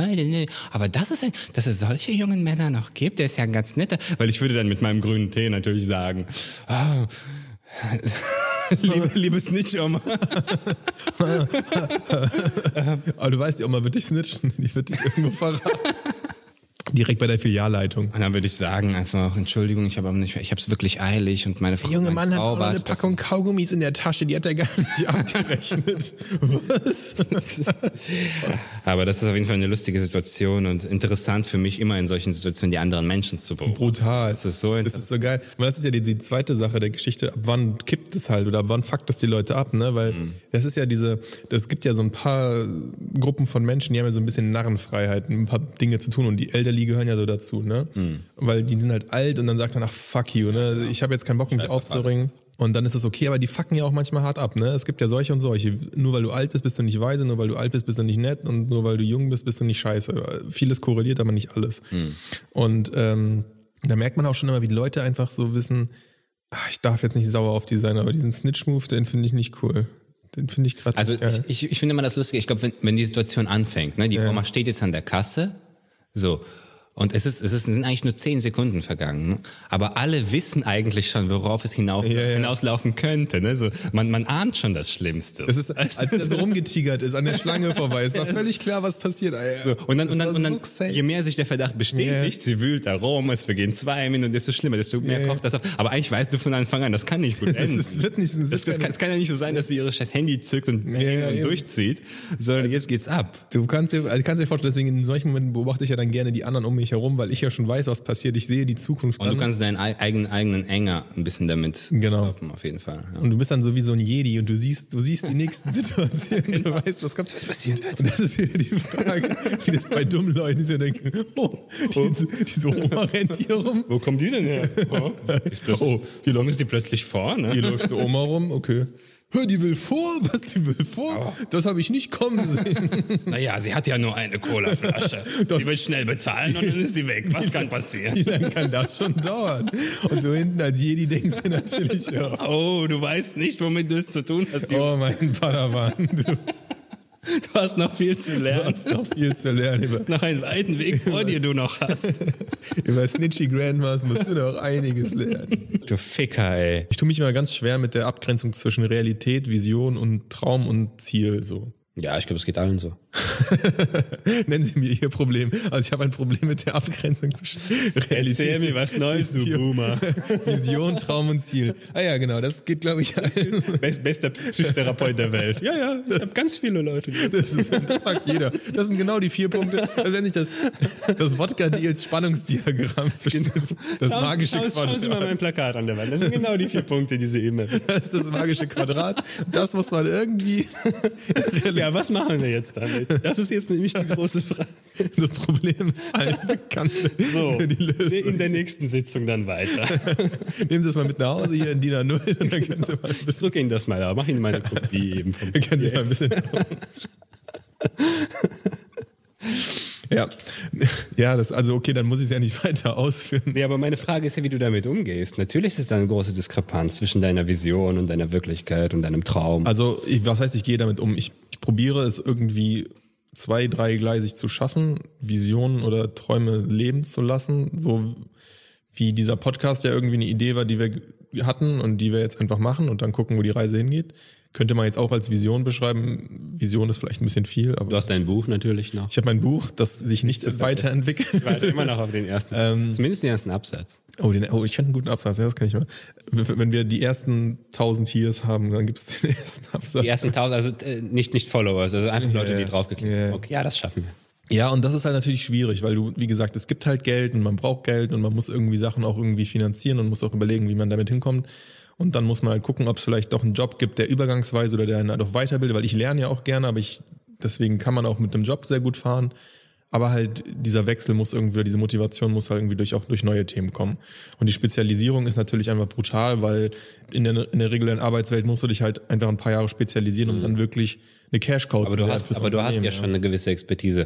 Aber das ist ein, dass es solche jungen Männer noch gibt, der ist ja ein ganz netter. Weil ich würde dann mit meinem grünen Tee natürlich sagen, ah, (laughs) liebe, liebe Snitch-Oma. (laughs) Aber du weißt, die Oma wird dich snitchen. Die wird dich irgendwo verraten. (laughs) Direkt bei der Filialleitung. Und dann würde ich sagen einfach, Entschuldigung, ich habe nicht, ich habe es wirklich eilig und meine Frau, Der junge meine Mann hat Frau auch noch eine Packung Kaugummis in der Tasche, die hat er gar nicht (laughs) abgerechnet. Was? (laughs) Aber das ist auf jeden Fall eine lustige Situation und interessant für mich, immer in solchen Situationen die anderen Menschen zu beobachten. Brutal. Das ist so Das ist so geil. Aber das ist ja die, die zweite Sache der Geschichte. Ab wann kippt es halt oder ab wann fuckt es die Leute ab, ne? Weil Mhm. das ist ja diese, das gibt ja so ein paar Gruppen von Menschen, die haben ja so ein bisschen Narrenfreiheit, ein paar Dinge zu tun und die Elderly gehören ja so dazu, ne? Mhm. Weil die sind halt alt und dann sagt man, ach fuck you, ne? Ich habe jetzt keinen Bock, mich Scheiß auf aufzuringen. Und dann ist das okay, aber die fucken ja auch manchmal hart ab, ne? Es gibt ja solche und solche. Nur weil du alt bist, bist du nicht weise, nur weil du alt bist, bist du nicht nett und nur weil du jung bist, bist du nicht scheiße. Vieles korreliert, aber nicht alles. Und ähm, da merkt man auch schon immer, wie Leute einfach so wissen, ach, ich darf jetzt nicht sauer auf die sein, aber diesen Snitch-Move, den finde ich nicht cool. Den finde ich gerade Also ich, ich, ich finde immer das Lustige, ich glaube, wenn, wenn die Situation anfängt, ne, die Oma steht jetzt an der Kasse, so, und es ist, es ist, sind eigentlich nur zehn Sekunden vergangen, aber alle wissen eigentlich schon, worauf es hinauf, Ja, ja. hinauslaufen könnte. Ne? So, man, man ahnt schon das Schlimmste. das ist, als er (laughs) so rumgetigert ist, an der Schlange vorbei. Es war (laughs) völlig klar, was passiert. Alter. So, und dann, Das und dann, und dann so je mehr sich der Verdacht bestätigt, sie wühlt da rum, es vergehen zwei Minuten, desto schlimmer, desto mehr Ja, ja. kocht das auf. Aber eigentlich weißt du von Anfang an, das kann nicht gut (laughs) enden. Das wird nicht- das das, das, kann, es kann ja nicht so sein, dass sie ihre scheiß Handy zückt und, Ja, ja, und durchzieht, sondern jetzt geht's ab. Du kannst dir, also kannst dir vorstellen, deswegen in solchen Momenten beobachte ich ja dann gerne die anderen um mich herum, weil ich ja schon weiß, was passiert. Ich sehe die Zukunft Und dann. du kannst deinen ei- eigenen, eigenen Enger ein bisschen damit Genau. stoppen, auf jeden Fall. Ja. Und du bist dann so wie so ein Jedi und du siehst, du siehst die nächsten (laughs) Situationen, du weißt, was kommt. Was passiert Und das ist wieder die Frage, wie das bei dummen Leuten ist, die denken, oh, die, diese Oma rennt hier rum. Wo kommt die denn her? Oh, Oh, hier lang ist die plötzlich vorne. Hier läuft eine Oma rum, okay. Hör, die will vor, (laughs) was die will vor? Das habe ich nicht kommen (laughs) sehen. Naja, sie hat ja nur eine Colaflasche. (laughs) Das- sie will schnell bezahlen und dann ist sie weg. Was kann passieren? Wie lange kann das schon dauern? Und du hinten als Jedi denkst dir natürlich, ja, Oh, du weißt nicht, womit du es zu tun hast. Oh mein Padawan, du Du hast noch viel zu lernen. hast noch viel zu lernen. Über, Noch einen weiten Weg vor dir, du noch hast. über Snitchy Grandmas musst du noch einiges lernen. Du Ficker, ey. Ich tue mich immer ganz schwer mit der Abgrenzung zwischen Realität, Vision und Traum und Ziel. So. Ja, ich glaube, es geht allen so. (laughs) Nennen Sie mir Ihr Problem. Also ich habe ein Problem mit der Abgrenzung zwischen Realität, was Neues, Vision, (laughs) Vision, Traum und Ziel. Ah ja, genau, das geht, glaube ich. Best, bester Psychotherapeut der Welt. Ja, ja, ich habe ganz viele Leute. Das, ist, das sagt jeder. Das sind genau die vier Punkte. Das ist endlich das, das Wodka-Deals Spannungsdiagramm zwischen das magische Schauen Sie mal Quadrat. mein Plakat an der Wand. Das sind genau die vier Punkte, die Sie eben Das ist das magische Quadrat. Das muss man irgendwie. Ja, was machen wir jetzt damit? Das ist jetzt nämlich die große Frage. (laughs) Das Problem ist (laughs) allen bekannt. So, die Lösung. in der nächsten Sitzung dann weiter. (laughs) Nehmen Sie es mal mit nach Hause hier in DIN A0 und dann können Sie mal ein bisschen, Drück Ihnen das mal da. Mach Ihnen mal eine Kopie eben vom dann können Sie mal ein bisschen. Ja, ja, das also okay, dann muss ich es ja nicht weiter ausführen. Ja, aber meine Frage ist ja, wie du damit umgehst. Natürlich ist es da eine große Diskrepanz zwischen deiner Vision und deiner Wirklichkeit und deinem Traum. Also, ich, was heißt, ich gehe damit um? Ich, ich probiere es irgendwie zwei, dreigleisig zu schaffen, Visionen oder Träume leben zu lassen, so wie dieser Podcast ja irgendwie eine Idee war, die wir hatten und die wir jetzt einfach machen und dann gucken, wo die Reise hingeht. Könnte man jetzt auch als Vision beschreiben. Vision ist vielleicht ein bisschen viel, Du aber hast dein Buch natürlich noch. ich habe mein Buch, das sich nicht weiterentwickelt. Warte immer noch auf den ersten. Zumindest den ersten Absatz. Oh, den, oh, ich kenne einen guten Absatz, ja, das kann ich mal. Wenn wir die ersten 1000 Tiers haben, dann gibt es den (laughs) ersten Absatz. Die ersten tausend, also äh, nicht, nicht Followers, also einfach Leute, Ja, die draufgeklickt haben. Okay, ja, das schaffen wir. Ja, und das ist halt natürlich schwierig, weil du, wie gesagt, es gibt halt Geld und man braucht Geld und man muss irgendwie Sachen auch irgendwie finanzieren und muss auch überlegen, wie man damit hinkommt. Und dann muss man halt gucken, ob es vielleicht doch einen Job gibt, der übergangsweise oder der einen halt auch weiterbildet, weil ich lerne ja auch gerne, aber ich, deswegen kann man auch mit einem Job sehr gut fahren. Aber halt dieser Wechsel muss irgendwie, diese Motivation muss halt irgendwie durch auch durch neue Themen kommen. Und die Spezialisierung ist natürlich einfach brutal, weil in der, in der regulären Arbeitswelt musst du dich halt einfach ein paar Jahre spezialisieren, um dann wirklich eine Cash-Cow Aber zu du werden hast, aber du hast ja Unternehmen, schon eine gewisse Expertise.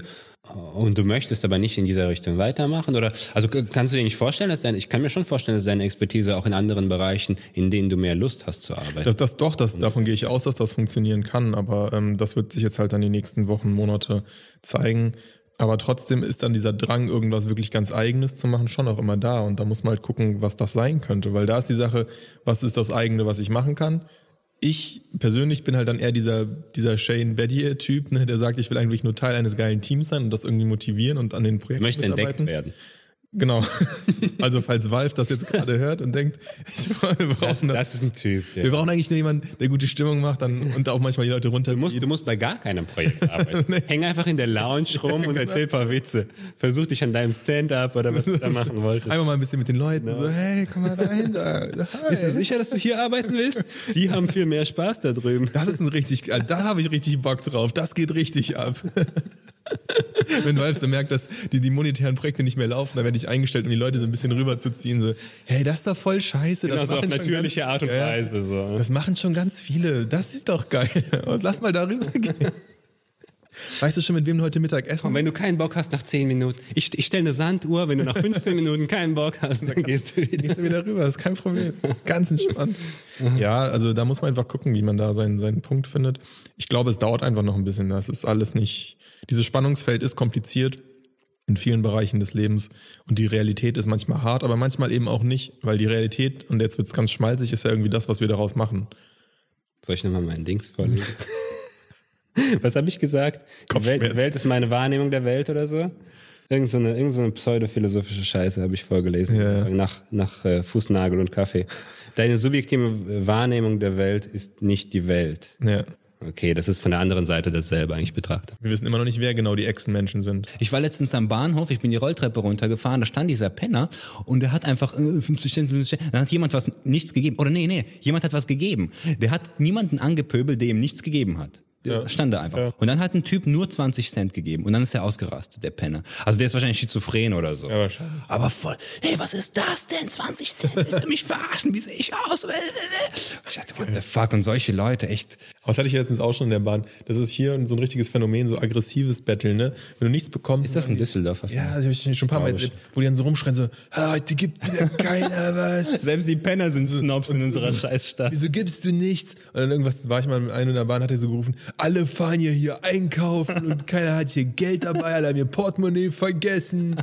Und du möchtest aber nicht in dieser Richtung weitermachen? Oder, also kannst du dir nicht vorstellen, dass deine, ich kann mir schon vorstellen, dass deine Expertise auch in anderen Bereichen, in denen du mehr Lust hast zu arbeiten. Das, das doch, das, davon gehe ich aus, dass das funktionieren kann, aber ähm, das wird sich jetzt halt dann die nächsten Wochen, Monate zeigen. Aber trotzdem ist dann dieser Drang, irgendwas wirklich ganz Eigenes zu machen, schon auch immer da. Und da muss man halt gucken, was das sein könnte. Weil da ist die Sache, was ist das eigene, was ich machen kann? Ich persönlich bin halt dann eher dieser, dieser Shane Bedier-Typ, ne, der sagt, ich will eigentlich nur Teil eines geilen Teams sein und das irgendwie motivieren und an den Projekten möchtest entdeckt mitarbeiten. werden. Genau. (laughs) Also falls Valve das jetzt gerade hört und denkt, ich, wir, Das, brauchen, das ist ein Typ. Der, wir brauchen eigentlich nur jemanden, der gute Stimmung macht dann, und auch manchmal die Leute runterzieht. Du musst, du musst bei gar keinem Projekt (laughs) arbeiten. Häng einfach in der Lounge rum und erzähl ein paar Witze. Versuch dich an deinem Stand-up oder was du da (laughs) machen wolltest. Einfach mal ein bisschen mit den Leuten so, hey, komm mal rein da. Bist du sicher, dass du hier arbeiten willst? Die haben viel mehr Spaß da drüben. Das ist ein richtig, also da habe ich richtig Bock drauf. Das geht richtig ab. (laughs) Wenn Valve so merkt, dass die, die monetären Projekte nicht mehr laufen, dann werde ich eingestellt, um die Leute so ein bisschen rüberzuziehen. So, hey, das ist doch voll scheiße. Genau das so auf natürliche ganz, Art und Weise. So. Das machen schon ganz viele. Das ist doch geil. (laughs) Lass mal darüber gehen. Weißt du schon, mit wem du heute Mittag essen Und wenn du keinen Bock hast nach 10 Minuten, ich, ich stelle eine Sanduhr, wenn du nach 15 (laughs) Minuten keinen Bock hast, dann gehst du wieder. Gehst du wieder rüber, ist kein Problem. Ganz entspannt. (laughs) Ja, also da muss man einfach gucken, wie man da seinen, seinen Punkt findet. Ich glaube, es dauert einfach noch ein bisschen. Das ist alles nicht. Dieses Spannungsfeld ist kompliziert in vielen Bereichen des Lebens und die Realität ist manchmal hart, aber manchmal eben auch nicht, weil die Realität, und jetzt wird es ganz schmalzig, ist ja irgendwie das, was wir daraus machen. Soll ich nochmal meinen Dings vorlesen? (laughs) (laughs) Was habe ich gesagt? Die Welt. Welt ist meine Wahrnehmung der Welt oder so? Irgend so eine, irgend so eine pseudophilosophische Scheiße habe ich vorgelesen. Ja. Nach, nach äh, Fußnagel und Kaffee. Deine subjektive Wahrnehmung der Welt ist nicht die Welt. Ja. Okay, das ist von der anderen Seite dasselbe eigentlich betrachtet. Wir wissen immer noch nicht, wer genau die Echsenmenschen sind. Ich war letztens am Bahnhof, ich bin die Rolltreppe runtergefahren, da stand dieser Penner und der hat einfach äh, 50 Cent, 50 Cent. Dann hat jemand was nichts gegeben. Oder nee, nee, jemand hat was gegeben. Der hat niemanden angepöbelt, der ihm nichts gegeben hat. Ja. stand da einfach. Ja. Und dann hat ein Typ nur 20 Cent gegeben und dann ist er ausgerastet, der Penner. Also der ist wahrscheinlich schizophren oder so. Ja, wahrscheinlich. Aber voll, hey, was ist das denn? 20 Cent? Willst du mich verarschen? Wie sehe ich aus? (laughs) Ich dachte, what the fuck? Und solche Leute, echt. Aber das hatte ich letztens auch schon in der Bahn. Das ist hier so ein richtiges Phänomen, so aggressives Battle, ne? Wenn du nichts bekommst. Ist das ein Düsseldorfer Ja, das habe ich schon ein paar Mal erlebt, wo die dann so rumschreien, so, "Ah, heute gibt wieder keiner (laughs) was. Selbst die Penner sind Snobs in unserer Scheißstadt. Wieso gibst du nichts? Und dann irgendwas war ich mal mit einem in der Bahn, hat er so gerufen, alle fahren hier hier einkaufen und keiner hat hier Geld dabei, alle haben ihr Portemonnaie vergessen.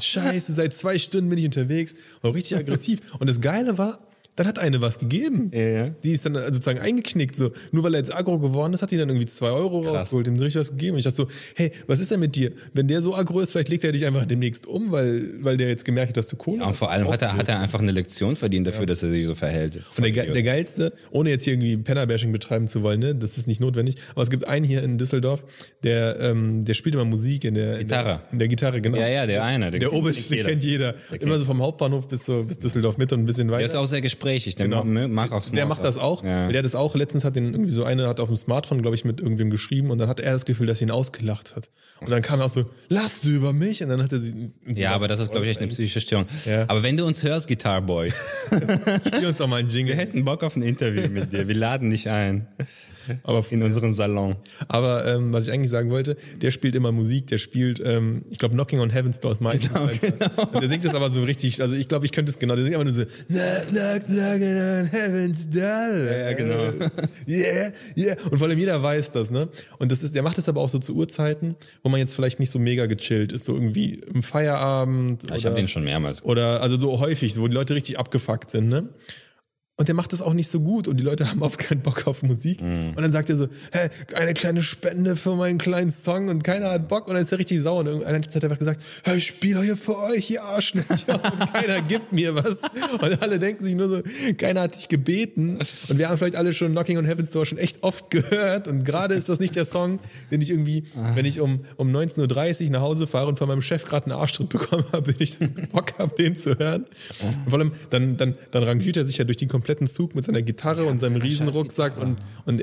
Scheiße, seit zwei Stunden bin ich unterwegs. Und richtig aggressiv. Und das Geile war, dann hat eine was gegeben. Ja, ja. Die ist dann sozusagen eingeknickt. So. Nur weil er jetzt aggro geworden ist, hat die dann irgendwie zwei Euro rausgeholt, dem so richtig was gegeben. Und ich dachte so, hey, was ist denn mit dir? Wenn der so aggro ist, vielleicht legt er dich einfach demnächst um, weil, weil der jetzt gemerkt hat, dass du Kohle Ja, und hast. vor allem hat er, hat er einfach eine Lektion verdient dafür, dass er sich so verhält. Und der, ge- der geilste, ohne jetzt hier irgendwie Penner-Bashing betreiben zu wollen, ne, das ist nicht notwendig, aber es gibt einen hier in Düsseldorf, der, ähm, der spielt immer Musik in der, in der, Gitarre. in der Gitarre, genau. Ja, ja, der eine. Der kennt Oberst, den jeder. kennt jeder. Immer so vom Hauptbahnhof bis, so, bis Düsseldorf Mitte und ein bisschen weiter. Der ist auch sehr gesprächig. Der Genau. mag- mag auch der Smalltalk. macht das auch. Ja. Der hat das auch. Letztens hat den irgendwie so eine, hat auf dem Smartphone, glaube ich, mit irgendwem geschrieben und dann hat er das Gefühl, dass sie ihn ausgelacht hat. Und dann kam er auch so, lachst du über mich? Und dann hat er sie. sie Ja, aber das ist, glaube ich, echt eine psychische Störung. Ja. Aber wenn du uns hörst, Guitar Boy, (laughs) Spiel uns doch mal einen Jingle. wir hätten Bock auf ein Interview mit dir. Wir laden dich ein. Aber In unseren Salon. Aber ähm, was ich eigentlich sagen wollte, der spielt immer Musik, der spielt, ähm, ich glaube, Knocking on Heaven's Door ist meistens Genau, eins. Und der singt das aber so richtig, also ich glaube, ich könnte es genau, der singt aber nur so Knock, knock, knocking on Heaven's Door. Ja, genau. (laughs) Yeah, yeah. Und vor allem jeder weiß das, ne? Und das ist, der macht das aber auch so zu Uhrzeiten, wo man jetzt vielleicht nicht so mega gechillt ist, so irgendwie im Feierabend. Ich habe den schon mehrmals. Oder also so häufig, wo die Leute richtig abgefuckt sind, ne? Und der macht das auch nicht so gut und die Leute (laughs) haben oft keinen Bock auf Musik. Und dann sagt er so, hä, eine kleine Spende für meinen kleinen Song und keiner hat Bock. Und dann ist er richtig sauer. Und irgendeiner hat einfach gesagt, hey, ich spiele hier für euch, ihr Arschlöcher. (laughs) Und keiner gibt mir was. Und alle denken sich nur so, keiner hat dich gebeten. Und wir haben vielleicht alle schon Knocking on Heaven's Door schon echt oft gehört. Und gerade ist das nicht der Song, den ich irgendwie, wenn ich um, um 19.30 Uhr nach Hause fahre und von meinem Chef gerade einen Arschtritt bekommen habe, (laughs) den ich dann Bock habe, den zu hören. Und vor allem, dann, dann, dann rangiert er sich ja durch den kompletten Zug mit seiner Gitarre und seinem Riesenrucksack und, und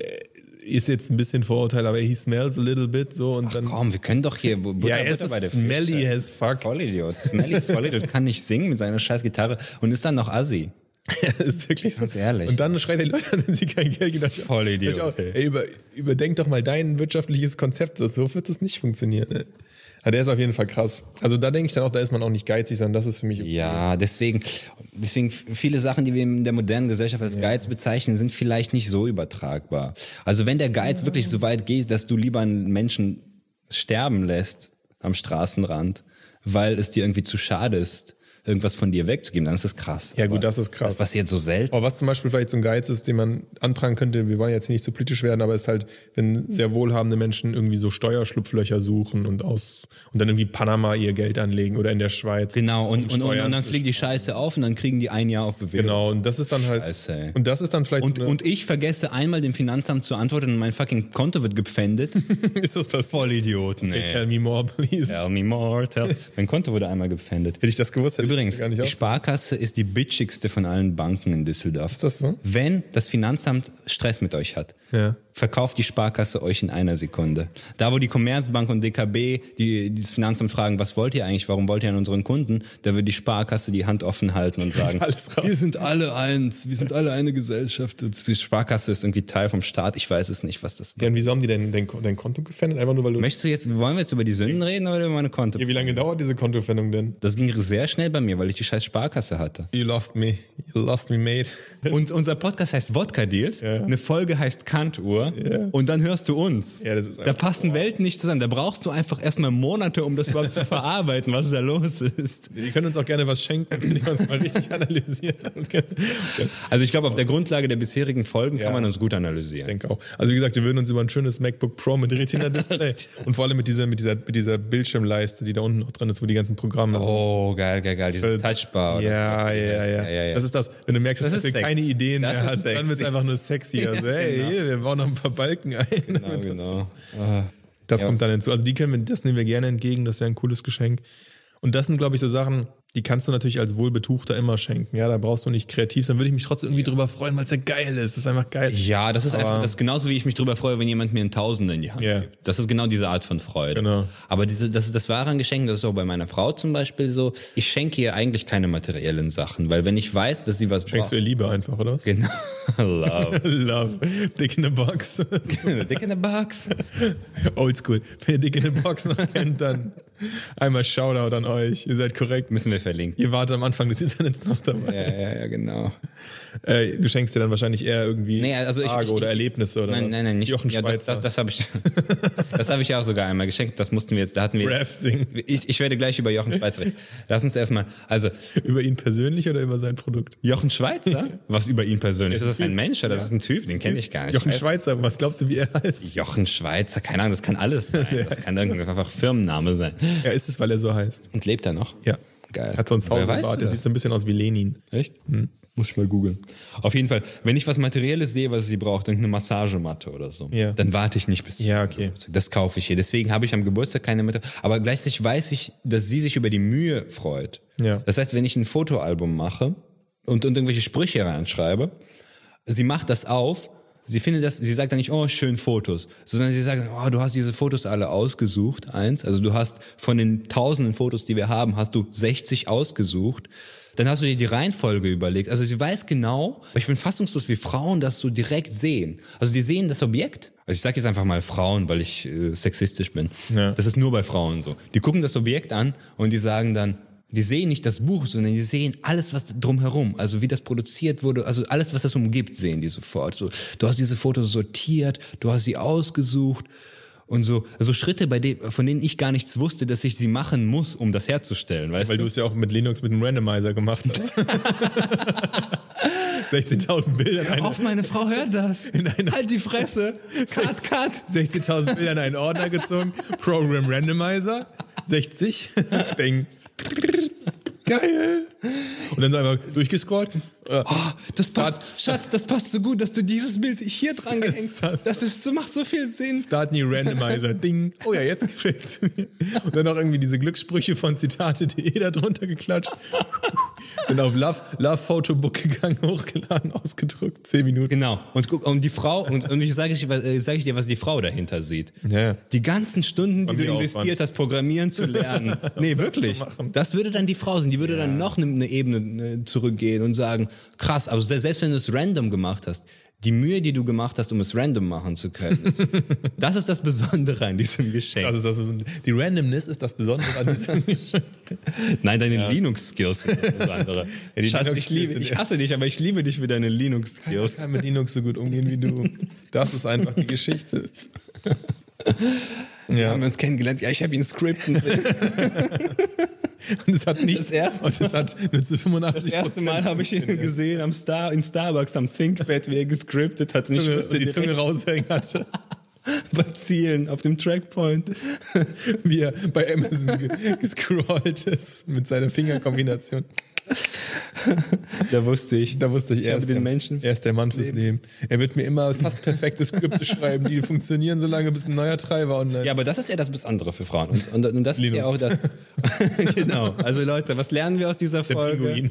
ist jetzt ein bisschen Vorurteil, aber he smells a little bit so und dann. Komm, wir können doch hier Butter, ja, er ist Butter smelly Fische. as fuck. Vollidiot. Smelly (laughs) Vollidiot kann nicht singen mit seiner scheiß Gitarre und ist dann noch assi. (laughs) Ja, ist wirklich so. Ganz ehrlich. Und dann schreit er die Leute an, wenn sie kein Geld geben. Auch, ey. ey, über, überdenk doch mal dein wirtschaftliches Konzept. Das- So wird das nicht funktionieren. Ne? Ja, der ist auf jeden Fall krass. Also da denke ich dann auch, da ist man auch nicht geizig, sondern das ist für mich okay. Ja, deswegen, deswegen viele Sachen, die wir in der modernen Gesellschaft als Geiz bezeichnen, sind vielleicht nicht so übertragbar. Also wenn der Geiz wirklich so weit geht, dass du lieber einen Menschen sterben lässt am Straßenrand, weil es dir irgendwie zu schade ist, irgendwas von dir wegzugeben, dann ist das krass. Ja, gut, Aber das ist krass. Das passiert so selten. Aber was zum Beispiel vielleicht so ein Geiz ist, den man anprangern könnte, wir wollen jetzt hier nicht zu politisch werden, aber ist halt, wenn sehr wohlhabende Menschen irgendwie so Steuerschlupflöcher suchen und aus und dann irgendwie Panama ihr Geld anlegen oder in der Schweiz. Genau, und, und, und, und dann fliegt die Scheiße auf und dann kriegen die ein Jahr auf Bewährung. Genau, und das ist dann halt. Scheiße, ey. und das ist dann vielleicht Und, so und ich vergesse einmal dem Finanzamt zu antworten und mein fucking Konto wird gepfändet. (laughs) ist das passiert? Vollidioten, Okay, tell me more, please. Tell me more, tell. (laughs) Mein Konto wurde einmal gepfändet. Hätte ich das gewusst, hätte Übrigens, die. Sparkasse ist die bitchigste von allen Banken in Düsseldorf. Ist das so? Wenn das Finanzamt Stress mit euch hat, Ja. Verkauft die Sparkasse euch in einer Sekunde. Da, wo die Commerzbank und DKB die, die das Finanzamt fragen, was wollt ihr eigentlich, warum wollt ihr an unseren Kunden, da wird die Sparkasse die Hand offen halten und (laughs) sagen, wir sind alle eins, wir sind alle eine Gesellschaft. Und Die Sparkasse ist irgendwie Teil vom Staat, ich weiß es nicht, was das Ja, und wieso haben die denn dein, dein Konto gefändet? Einfach nur, weil du. Möchtest du jetzt, wollen wir jetzt über die Sünden reden oder über meine Konto? Ja, wie lange dauert diese Kontofendung denn? Das ging sehr schnell bei mir, weil ich die scheiß Sparkasse hatte. You lost me. You lost me, mate. Und unser Podcast heißt Wodka Deals, Ja. eine Folge heißt Kantuhr und dann hörst du uns. Ja, da passen Welten nicht zusammen. Da brauchst du einfach erstmal Monate, um das überhaupt zu (laughs) verarbeiten, was da los ist. Die können uns auch gerne was schenken, wenn die uns mal richtig analysiert. Ich Also ich glaube, auf der Grundlage der bisherigen Folgen Ja. kann man uns gut analysieren. denke auch. Also wie gesagt, wir würden uns über ein schönes MacBook Pro mit Retina-Display (laughs) und vor allem mit dieser, mit dieser, mit dieser Bildschirmleiste, die da unten noch drin ist, wo die ganzen Programme sind. Oh, geil, geil, geil. Diese Touchbar. Ja, ja, heißt. ja, Das ist das, wenn du merkst, dass Das das ist er keine. Ideen Das mehr hat, dann wird es einfach nur sexy. Also, (laughs) Ja, hey, genau. hier, wir bauen noch ein paar Balken ein. Genau, damit das- genau. Ah. Das Ja. kommt dann hinzu. Also die können wir, das nehmen wir gerne entgegen, das wäre ein cooles Geschenk. Und das sind, glaube ich, so Sachen, die kannst du natürlich als Wohlbetuchter immer schenken. Ja, da brauchst du nicht kreativ sein. Würde ich mich trotzdem irgendwie drüber freuen, weil es ja geil ist. Das ist einfach geil. Ja, das ist Aber- einfach, das ist genauso wie ich mich drüber freue, wenn jemand mir einen Tausender in die Hand Ja. gibt. Das ist genau diese Art von Freude. Genau. Aber diese, das ist das wahre Geschenk, das ist auch bei meiner Frau zum Beispiel so. Ich schenke ihr eigentlich keine materiellen Sachen, weil wenn ich weiß, dass sie was Schenkst du ihr Liebe einfach, oder was? Genau. (laughs) Love. (laughs) Love. Dick in a Box. (laughs) Dick in the box. Oldschool. Wenn ihr Dick in a Box noch kennt, dann einmal Shoutout an euch. Ihr seid korrekt. Müssen wir verlinken. Ihr wart am Anfang des Internets noch dabei. Ja, ja, ja, genau. Äh, du schenkst dir dann wahrscheinlich eher irgendwie Nee, also ich- Tage ich- oder ich- Erlebnisse oder Nein, was? nein, nein, nicht. Jochen ja, das, Schweizer. das, das habe ich, (laughs) das habe ich ja auch sogar einmal geschenkt. Das mussten wir jetzt, da hatten wir. Rafting. Ich, ich werde gleich über Jochen Schweizer reden. Lass uns erstmal, also (laughs) Über ihn persönlich oder über sein Produkt? Jochen Schweizer? (laughs) Was über ihn persönlich? Ist das ein Mensch oder das ist ein Typ? Den kenne ich gar nicht. Jochen Schweizer, was glaubst du, wie er heißt? Jochen Schweizer, keine Ahnung, das kann alles sein. Das kann einfach Firmenname sein. Ja, ist es, weil er so heißt. Und lebt er noch? Ja. Geil. Hat so einen Sausenbart, der das? sieht so ein bisschen aus wie Lenin. Echt? Muss ich mal googeln. Auf jeden Fall, wenn ich was Materielles sehe, was sie braucht, irgendeine Massagematte oder so, Ja. dann warte ich nicht bis zum Ja, okay. Geburtstag. Das kaufe ich ihr. Deswegen habe ich am Geburtstag keine Mitte. Aber gleichzeitig weiß ich, dass sie sich über die Mühe freut. Ja. Das heißt, wenn ich ein Fotoalbum mache und, und irgendwelche Sprüche reinschreibe, sie macht das auf, sie findet das, sie sagt dann nicht, oh, schön Fotos, sondern sie sagt, oh, du hast diese Fotos alle ausgesucht, eins, also du hast von den tausenden Fotos, die wir haben, hast du 60 ausgesucht, dann hast du dir die Reihenfolge überlegt, also sie weiß genau, ich bin fassungslos, wie Frauen das so direkt sehen. Also die sehen das Objekt, also ich sage jetzt einfach mal Frauen, weil ich äh, sexistisch bin, Ja. das ist nur bei Frauen so. Die gucken das Objekt an und die sagen dann, die sehen nicht das Buch, sondern die sehen alles, was drumherum, also wie das produziert wurde, also alles, was das umgibt, sehen die sofort. So, du hast diese Fotos sortiert, du hast sie ausgesucht und so, also Schritte, bei denen, von denen ich gar nichts wusste, dass ich sie machen muss, um das herzustellen, weißt Weil du? du es ja auch mit Linux mit einem Randomizer gemacht hast. (laughs) 60.000 Bilder einer, Auf meine Frau hört das. (laughs) halt die Fresse. Cut, cut. 60.000 Bilder in einen Ordner gezogen. Program Randomizer. 60. Ding. Geil. Und dann so einfach durchgescrollt. Äh, Oh, das passt, Schatz, das passt so gut, dass du dieses Bild hier dran gehängt das- hast. Das ist, so macht so viel Sinn. Start New Randomizer. (laughs) Ding. Oh ja, jetzt gefällt's mir. Und dann noch irgendwie diese Glückssprüche von Zitate.de da drunter geklatscht. (laughs) bin auf Love, Love Photobook gegangen, hochgeladen, ausgedruckt, zehn Minuten. Genau. Und guck, und die Frau, und, und ich sage ich, äh, sag ich dir, was die Frau dahinter sieht. Ja. Die ganzen Stunden, die du investiert hast, Programmieren zu lernen. (laughs) Nee, wirklich. machen. Das würde dann die Frau sein. Die würde dann noch eine, eine Ebene äh, zurückgehen und sagen, krass, also se- selbst wenn du es random gemacht hast, die Mühe, die du gemacht hast, um es random machen zu können, (laughs) das ist das Besondere an diesem Geschenk. Also das ist, die Randomness ist das Besondere an diesem (laughs) Nein, deine Linux-Skills sind das Besondere. Ja, (laughs) Schatz, ich, Linux-Skills liebe, ich ja- hasse dich, aber ich liebe dich für deine Ich Linux-Skills. kann mit Linux so gut umgehen wie du. Das ist einfach die Geschichte. Wir Ja, haben uns kennengelernt. Ja, ich habe ihn skripten. sehen. (laughs) und es hat nicht, Das erste- und es hat nur zu 85 Das erste Mal habe ich ihn gesehen am Star, in Starbucks am ThinkPad, wie er gescriptet hat. Und ich Zunge, wusste die Zunge raushängen hatte, (laughs) beim Zielen auf dem Trackpoint. (laughs) wie er bei Amazon ge gescrollt ist mit seiner Fingerkombination. Da wusste ich. Da wusste ich, Ich er, ist den der, Menschen er ist der Mann fürs Leben. Er wird mir immer fast perfekte Skripte schreiben, die funktionieren, solange bis ein neuer Treiber online Ja, aber das ist ja das Besondere für Frauen. Und, und, und das ist ja auch Linux. das. (laughs) genau. Also Leute, was lernen wir aus dieser Folge?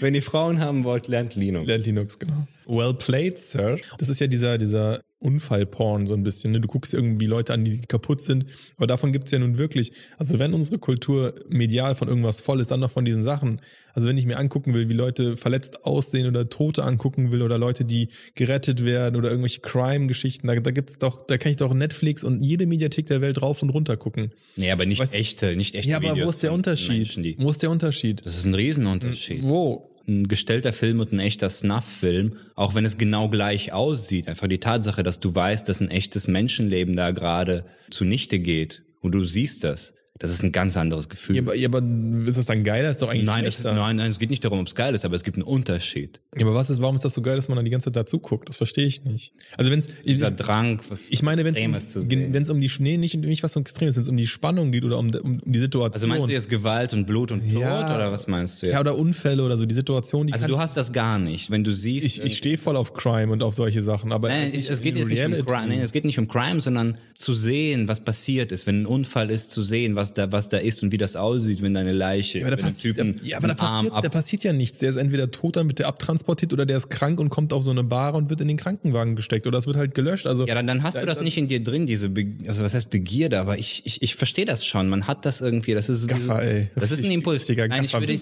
Wenn ihr Frauen haben wollt, lernt Linux. Lernt Linux, genau. Well played, Sir. Das ist ja dieser, dieser Unfallporn so ein bisschen. Ne? Du guckst irgendwie Leute an, die kaputt sind. Aber davon gibt's ja nun wirklich. Also wenn unsere Kultur medial von irgendwas voll ist, dann noch von diesen Sachen. Also wenn ich mir angucken will, wie Leute verletzt aussehen oder Tote angucken will oder Leute, die gerettet werden oder irgendwelche Crime-Geschichten, da, da gibt's doch, da kann ich doch Netflix und jede Mediathek der Welt rauf und runter gucken. Nee, aber nicht Weißt- echte, nicht echte Ja, aber Videos wo ist der Unterschied? Menschen, Wo ist der Unterschied? das ist ein Riesenunterschied. Wo? Ein gestellter Film und ein echter Snuff-Film, auch wenn es genau gleich aussieht. Einfach die Tatsache, dass du weißt, dass ein echtes Menschenleben da gerade zunichte geht und du siehst das, das ist ein ganz anderes Gefühl. Ja, aber, ja, aber ist das dann geil? Das ist doch eigentlich nein, ist, nein, nein, es geht nicht darum, ob es geil ist, aber es gibt einen Unterschied. Ja, aber was ist, warum ist das so geil, dass man dann die ganze Zeit dazu guckt? Das verstehe ich nicht. Also wenn's, ich, Dieser Drang, was ich meine, wenn es sehen. wenn es um die nee, nicht, nicht was so extremes, wenn es um die Spannung geht oder um, um, um die Situation. Also meinst du jetzt Gewalt und Blut und Tod Ja. oder was meinst du jetzt? ja, oder Unfälle oder so, die Situation, die also du hast das gar nicht. Wenn du siehst, ich, ich stehe voll auf Crime und auf solche Sachen, aber Nein, ich- es geht jetzt nicht um Crime, nein, es geht nicht um Crime, sondern zu sehen, was passiert ist, wenn ein Unfall ist, zu sehen, was da, was da ist und wie das aussieht, wenn deine Leiche, Ja, aber, da wenn passiert, Typen ja, aber da, passiert, da ab, passiert ja nichts. Der ist entweder tot, dann wird der abtransportiert oder der ist krank und kommt auf so eine Bar und wird in den Krankenwagen gesteckt oder es wird halt gelöscht. Also ja, dann, dann hast du das nicht in dir drin, diese, Be also was heißt Begierde, aber ich, ich, ich verstehe das schon. Man hat das irgendwie, das ist Gaffer, ey. Das ist ein Impuls. Nein, ich würde.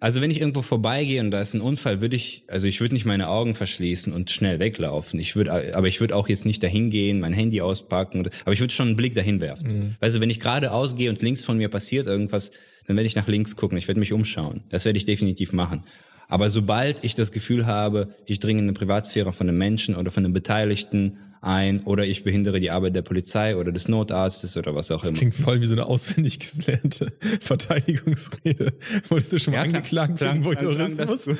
Also wenn ich irgendwo vorbeigehe und da ist ein Unfall, würde ich, also ich würde nicht meine Augen verschließen und schnell weglaufen. Ich würde, aber ich würde auch jetzt nicht dahin gehen, mein Handy auspacken, und- aber ich würde schon einen Blick dahin werfen. Mhm. Also wenn ich geradeaus gehe und links von mir passiert irgendwas, dann werde ich nach links gucken, ich werde mich umschauen. Das werde ich definitiv machen. Aber sobald ich das Gefühl habe, ich dringe in eine Privatsphäre von einem Menschen oder von einem Beteiligten ein oder ich behindere die Arbeit der Polizei oder des Notarztes oder was auch immer. klingt voll wie so eine auswendig gelernte (laughs) Verteidigungsrede. Wurdest du schon mal Ja, angeklagt klang- wegen das Voyeurismus?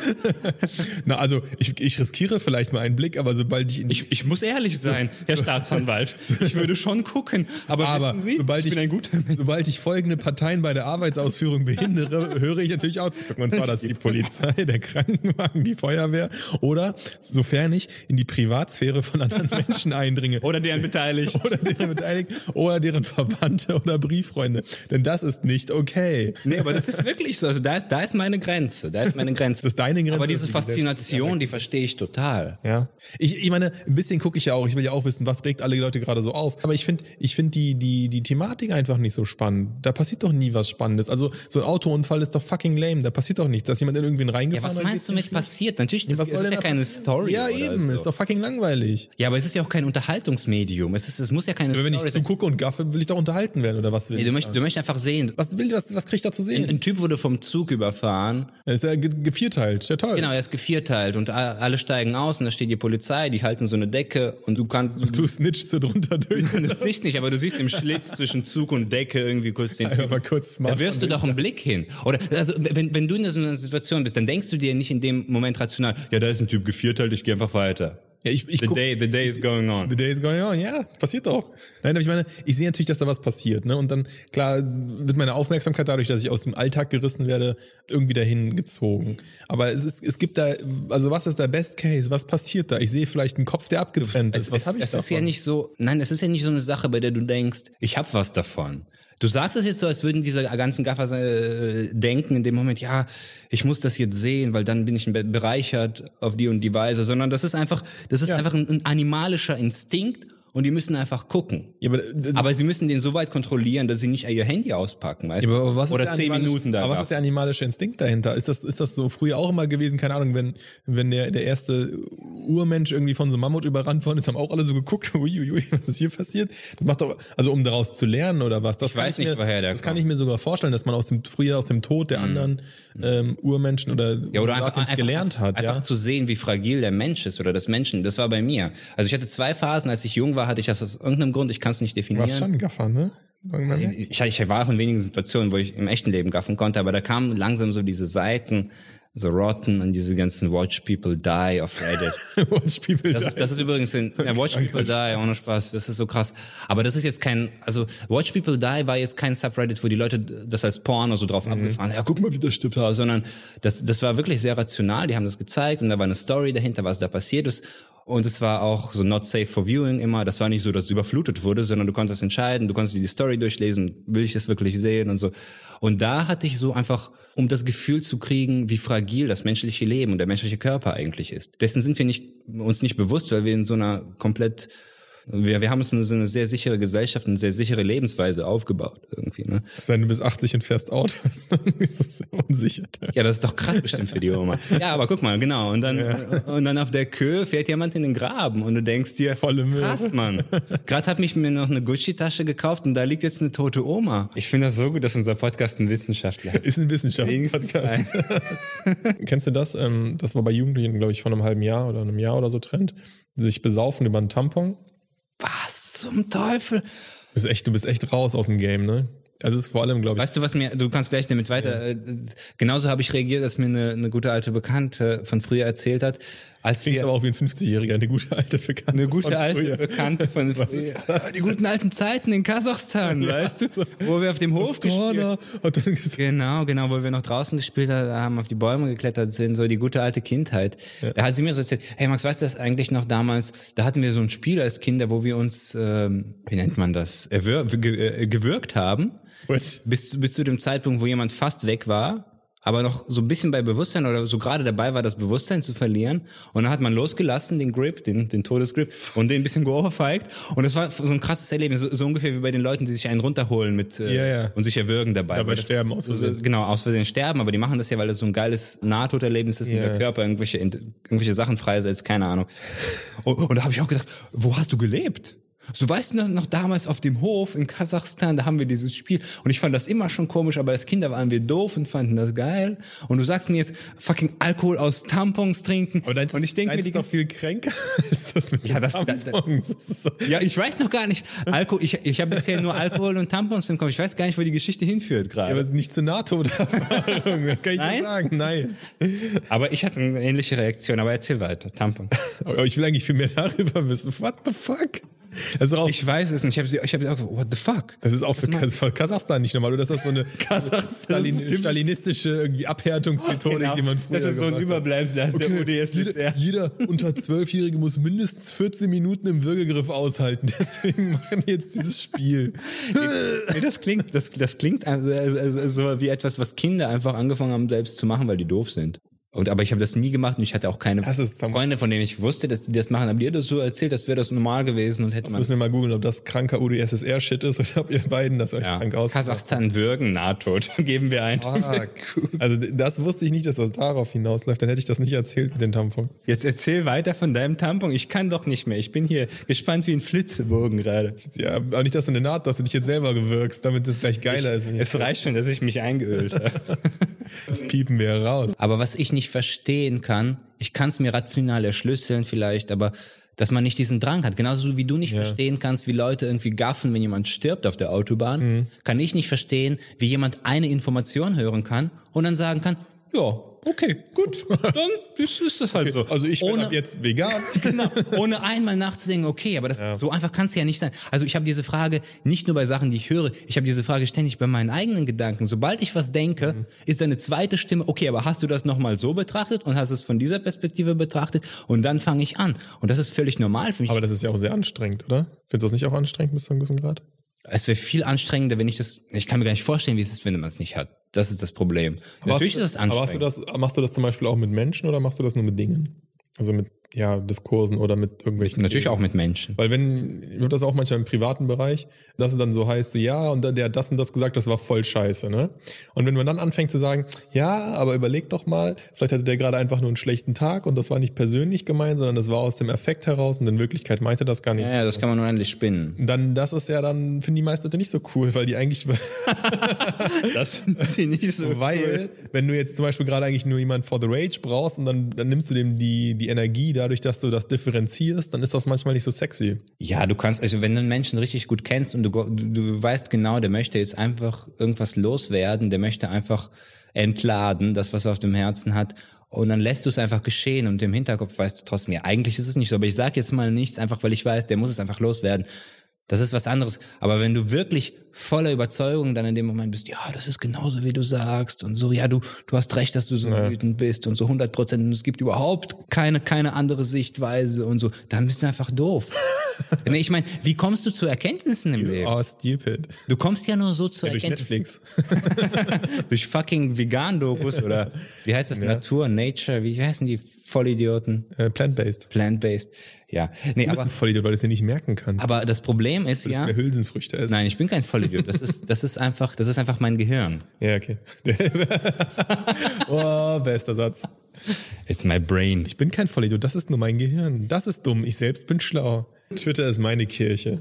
(laughs) Na, also ich, ich riskiere vielleicht mal einen Blick, aber sobald ich in die Ich, ich muss ehrlich sein, Herr (laughs) Staatsanwalt. Ich würde schon gucken, aber, Aber wissen Sie, sobald ich ich, bin ein guter Mensch. sobald ich folgende Parteien bei der Arbeitsausführung behindere, höre ich natürlich auch zu gucken. Und zwar das die Polizei, der Krankenwagen, die Feuerwehr oder, sofern ich in die Privatsphäre von anderen Menschen eindringe. Oder deren beteiligt. (laughs) oder deren Beteiligten oder deren Verwandte oder Brieffreunde. Denn das ist nicht okay. Nee, aber das ist wirklich so. Also da ist, da ist meine Grenze. Da ist meine Grenze. (laughs) Das ist deine Grenze, Aber diese ist die Faszination, die verstehe ich total. Ja. Ich, ich meine, ein bisschen gucke ich ja auch. Ich will ja auch wissen, was regt alle Leute gerade so auf. Aber ich finde, ich finde die, die, die Thematik einfach nicht so spannend. Da passiert doch nie was Spannendes. Also, so ein Autounfall ist doch fucking lame. Da passiert doch nichts. Dass jemand in irgendwen Ja, reingefahren was und meinst du mit passiert? Natürlich, das, schlecht? Was ist denn ja keine? Story. Ja, eben. So. Ist doch fucking langweilig. Ja, aber es ist ja auch kein Unterhaltungsmedium. Es, ist, es muss ja keine Aber wenn ich Story sein. zugucke und gaffe, will ich doch unterhalten werden, oder was will Nee, du, ich? möchtest, du möchtest einfach sehen. Was will was, was krieg ich da zu sehen? Ein, ein Typ wurde vom Zug überfahren. Er ist ja ge gevierteilt. Ja, toll. Genau, er ist gevierteilt und alle steigen aus und da steht die Polizei, die halten so eine Decke und du kannst, du, Du snitchst so drunter durch. (laughs) du siehst nicht, aber du siehst im Schlitz zwischen Zug und Decke irgendwie kurz den Einfach mal kurz Da wirfst du doch einen Blick hin. Oder also wenn, wenn du in so einer Situation bist, dann denkst du dir nicht in dem Moment rational, ja, da ist ein Typ gevierteilt, ich gehe einfach weiter. Ja, ich, ich The guck- day, the day is going on. The day is going on, ja, passiert doch. Nein, aber ich meine, ich sehe natürlich, dass da was passiert, ne? Und dann, klar, wird meine Aufmerksamkeit dadurch, dass ich aus dem Alltag gerissen werde, irgendwie dahin gezogen. Aber es ist, es gibt da, also was ist der Best Case? Was passiert da? Ich sehe vielleicht einen Kopf, der abgetrennt ist. Was es, habe ich es davon? ist ja nicht so, nein, es ist ja nicht so eine Sache, bei der du denkst, ich habe was davon. Du sagst es jetzt so, als würden diese ganzen Gaffer äh, denken in dem Moment, ja, ich muss das jetzt sehen, weil dann bin ich bereichert auf die und die Weise, sondern das ist einfach, das ist ja. einfach ein, ein animalischer Instinkt und die müssen einfach gucken. Ja, aber, aber, sie müssen den so weit kontrollieren, dass sie nicht ihr Handy auspacken, weißt ja, aber was Oder zehn Minuten da. Aber was ist der animalische Instinkt dahinter? Ist das, ist das so früher auch immer gewesen? Keine Ahnung, wenn, wenn der, der erste Urmensch irgendwie von so einem Mammut überrannt worden ist, haben auch alle so geguckt, (laughs) uiuiui, was ist hier passiert? Das macht doch, also um daraus zu lernen oder was? Das ich weiß ich nicht, mir, woher der Das kann ich mir sogar vorstellen, dass man aus dem, früher aus dem Tod der mhm. anderen ähm, Urmenschen oder, ja, oder einfach, einfach gelernt hat. Einfach ja? zu sehen, wie fragil der Mensch ist oder das Menschen. Das war bei mir. Also ich hatte zwei Phasen, als ich jung war, hatte ich das aus irgendeinem Grund, ich kann es nicht definieren. Du warst schon Gaffer, ne? Ich, ich war auch in wenigen Situationen, wo ich im echten Leben gaffen konnte, aber da kamen langsam so diese Seiten, so Rotten und diese ganzen Watch People Die auf Reddit. (laughs) Watch People das Die. Ist, das ist übrigens ein, ja, Watch People Die, ohne Spaß, das ist so krass. Aber das ist jetzt kein, also Watch People Die war jetzt kein Subreddit, wo die Leute das als Porno so drauf mhm. abgefahren, ja guck mal, wie das stirbt, sondern das, das war wirklich sehr rational, die haben das gezeigt und da war eine Story dahinter, was da passiert ist und es war auch so not safe for viewing immer. Das war nicht so, dass es überflutet wurde, sondern du konntest entscheiden, du konntest die Story durchlesen, will ich das wirklich sehen und so. Und da hatte ich so einfach, um das Gefühl zu kriegen, wie fragil das menschliche Leben und der menschliche Körper eigentlich ist. Dessen sind wir nicht, uns nicht bewusst, weil wir in so einer komplett wir, wir haben uns eine, eine sehr sichere Gesellschaft, eine sehr sichere Lebensweise aufgebaut irgendwie. Ne? Sei du bist 80 und fährst Auto, (laughs) dann ist das sehr unsicher. Ja, das ist doch krass bestimmt für die Oma. Ja, aber guck mal, genau. Und dann, ja. und dann auf der Kö fährt jemand in den Graben und du denkst dir, Volle Müll. krass, Mann. Gerade habe ich mir noch eine Gucci-Tasche gekauft und da liegt jetzt eine tote Oma. Ich finde das so gut, dass unser Podcast ein Wissenschaftler ist. Ist ein Wissenschaftspodcast. (laughs) Kennst du das? Ähm, das war bei Jugendlichen, glaube ich, vor einem halben Jahr oder einem Jahr oder so Trend. Sich besaufen über einen Tampon was zum Teufel? Du bist echt, du bist echt raus aus dem Game, ne? Also es ist vor allem, glaube ich. Weißt du, was mir, du kannst gleich damit weiter. Ja. Äh, genauso habe ich reagiert, dass mir eine, eine gute alte Bekannte von früher erzählt hat, als Klingt wir, aber auch wie ein 50-Jähriger, eine gute alte Bekannte. Eine gute alte Bekannte von Was ist das? Die guten alten Zeiten in Kasachstan, ja, weißt du? Wo wir auf dem Hof gespielt Genau, genau, wo wir noch draußen gespielt haben, auf die Bäume geklettert sind, so die gute alte Kindheit. Ja. Da hat sie mir so erzählt, hey Max, weißt du das eigentlich noch damals? Da hatten wir so ein Spiel als Kinder, wo wir uns, ähm, wie nennt man das, erwür äh, gewürgt haben. Bis, bis zu dem Zeitpunkt, wo jemand fast weg war aber noch so ein bisschen bei Bewusstsein oder so gerade dabei war, das Bewusstsein zu verlieren. Und dann hat man losgelassen, den Grip, den, den Todesgrip, und den ein bisschen geohrfeigt. Und das war so ein krasses Erlebnis, so, so ungefähr wie bei den Leuten, die sich einen runterholen mit äh, ja, ja. und sich erwürgen dabei. Dabei das, sterben aus Versehen. Genau, aus Versehen sterben, aber die machen das ja, weil das so ein geiles Nahtoderlebnis ist, ja. in der Körper irgendwelche, irgendwelche Sachen freisetzt, keine Ahnung. Und, und da habe ich auch gesagt, wo hast du gelebt? So weißt du noch, noch damals auf dem Hof in Kasachstan, da haben wir dieses Spiel und ich fand das immer schon komisch, aber als Kinder waren wir doof und fanden das geil. Und du sagst mir jetzt fucking Alkohol aus Tampons trinken. Aber und ich denke mir, die doch viel kränker (laughs) ist das mit ja, das, Tampons. Das, das, ja, ich weiß noch gar nicht. Alkohol, ich, ich habe bisher nur Alkohol und Tampons im Kopf. Ich weiß gar nicht, wo die Geschichte hinführt gerade. Ja, aber es ist nicht zur NATO-Erfahrung, (laughs) kann ich Nein? sagen. Nein. Aber ich hatte eine ähnliche Reaktion. Aber erzähl weiter. Tampon. (laughs) Aber ich will eigentlich viel mehr darüber wissen. What the fuck? Also ich weiß es nicht. Ich habe ich hab auch, what the fuck? Das ist auch für, Kasachstan nicht normal, oder? Das ist so eine (laughs) Stalin, stalinistische irgendwie Abhärtungsmethodik, genau. die man früher Das ist so ein Überbleibsel aus okay. der UdSSR. Jeder, jeder unter Zwölfjährige muss mindestens 14 Minuten im Würgegriff aushalten. (laughs) Deswegen machen wir jetzt dieses Spiel. (laughs) nee, das klingt, das, das klingt also, also, so wie etwas, was Kinder einfach angefangen haben, selbst zu machen, weil die doof sind. Und aber ich habe das nie gemacht und ich hatte auch keine Freunde, von denen ich wusste, dass die das machen. Habt ihr das so erzählt, als wäre das normal gewesen und hätte das man. müssen wir mal googeln, ob das kranker UdSSR-Shit ist oder ob ihr beiden das euch ja. krank aus. Kasachstan würgen, Nahtod, (laughs) geben wir ein. Ah, cool. Also das wusste ich nicht, dass das darauf hinausläuft. Dann hätte ich das nicht erzählt mit dem Tampon. Jetzt erzähl weiter von deinem Tampon. Ich kann doch nicht mehr. Ich bin hier gespannt wie ein Flitzebogen gerade. Ja, aber nicht, dass du eine Naht, dass du dich jetzt selber gewirkst, damit das gleich geiler ich, ist. es reicht schon, dass ich mich eingeölt (laughs) habe. das piepen wir raus. Aber was ich nicht verstehen kann, ich kann es mir rational erschlüsseln vielleicht, aber dass man nicht diesen Drang hat. Genauso wie du nicht ja. verstehen kannst, wie Leute irgendwie gaffen, wenn jemand stirbt auf der Autobahn, mhm. kann ich nicht verstehen, wie jemand eine Information hören kann und dann sagen kann, ja, okay, gut, dann ist, ist das halt okay, so. Also ich bin ab jetzt vegan. (laughs) genau, ohne einmal nachzudenken, okay, aber das ja. so einfach kann es ja nicht sein. Also ich habe diese Frage nicht nur bei Sachen, die ich höre, ich habe diese Frage ständig bei meinen eigenen Gedanken. Sobald ich was denke, mhm. ist eine zweite Stimme, okay, aber hast du das nochmal so betrachtet und hast es von dieser Perspektive betrachtet und dann fange ich an. Und das ist völlig normal für mich. Aber das ist ja auch sehr anstrengend, oder? Findest du das nicht auch anstrengend bis zu einem gewissen Grad? Es wäre viel anstrengender, wenn ich das. Ich kann mir gar nicht vorstellen, wie es ist, wenn man es nicht hat. Das ist das Problem. Aber Natürlich hast ist es anstrengend. Aber du das, machst du das zum Beispiel auch mit Menschen oder machst du das nur mit Dingen? Also mit ja, Diskursen oder mit irgendwelchen. Natürlich auch mit Menschen. Weil wenn, ich habe das auch manchmal im privaten Bereich, dass es dann so heißt, so, ja, und der hat das und das gesagt, das war voll scheiße, ne? Und wenn man dann anfängt zu sagen, ja, aber überleg doch mal, vielleicht hatte der gerade einfach nur einen schlechten Tag und das war nicht persönlich gemeint, sondern das war aus dem Effekt heraus und in Wirklichkeit meinte das gar nicht. Ja, ja das kann man unendlich spinnen. Dann, das ist ja dann, finden die meisten Leute nicht so cool, weil die eigentlich, (laughs) Das finden sie nicht so weil, wenn du jetzt zum Beispiel gerade eigentlich nur jemand for the Rage brauchst und dann, dann nimmst du dem die, die Energie dadurch, dass du das differenzierst, dann ist das manchmal nicht so sexy. Ja, du kannst, also wenn du einen Menschen richtig gut kennst und du, du, du weißt genau, der möchte jetzt einfach irgendwas loswerden, der möchte einfach entladen, das, was er auf dem Herzen hat. Und dann lässt du es einfach geschehen und im Hinterkopf weißt du trotzdem, ja, eigentlich ist es nicht so, aber ich sage jetzt mal nichts, einfach weil ich weiß, der muss es einfach loswerden. Das ist was anderes. Aber wenn du wirklich voller Überzeugung dann in dem Moment bist, ja, das ist genauso, wie du sagst und so, ja, du, du hast recht, dass du so ja. wütend bist und so 100 Prozent und es gibt überhaupt keine, keine andere Sichtweise und so, dann bist du einfach doof. (laughs) nee, ich meine, wie kommst du zu Erkenntnissen im You Leben? are stupid. Du kommst ja nur so zu Ja, durch Erkenntnissen. Netflix. (laughs) durch fucking Vegan-Dokus oder wie heißt das? Natur, Nature, wie heißen die Vollidioten? äh, Plant-based. Plant-based. Ja. Nee, Du bist aber, ein Vollidiot, weil du es dir nicht merken kannst. aber das Problem ist Du ja. mehr Hülsenfrüchte essen. Nein, ich bin kein Vollidiot. Das ist, das ist einfach, das ist einfach mein Gehirn. (laughs) Ja, okay. (laughs) oh, bester Satz. It's my brain. Ich bin kein Vollidiot, das ist nur mein Gehirn. Das ist dumm, ich selbst bin schlau. Twitter ist meine Kirche.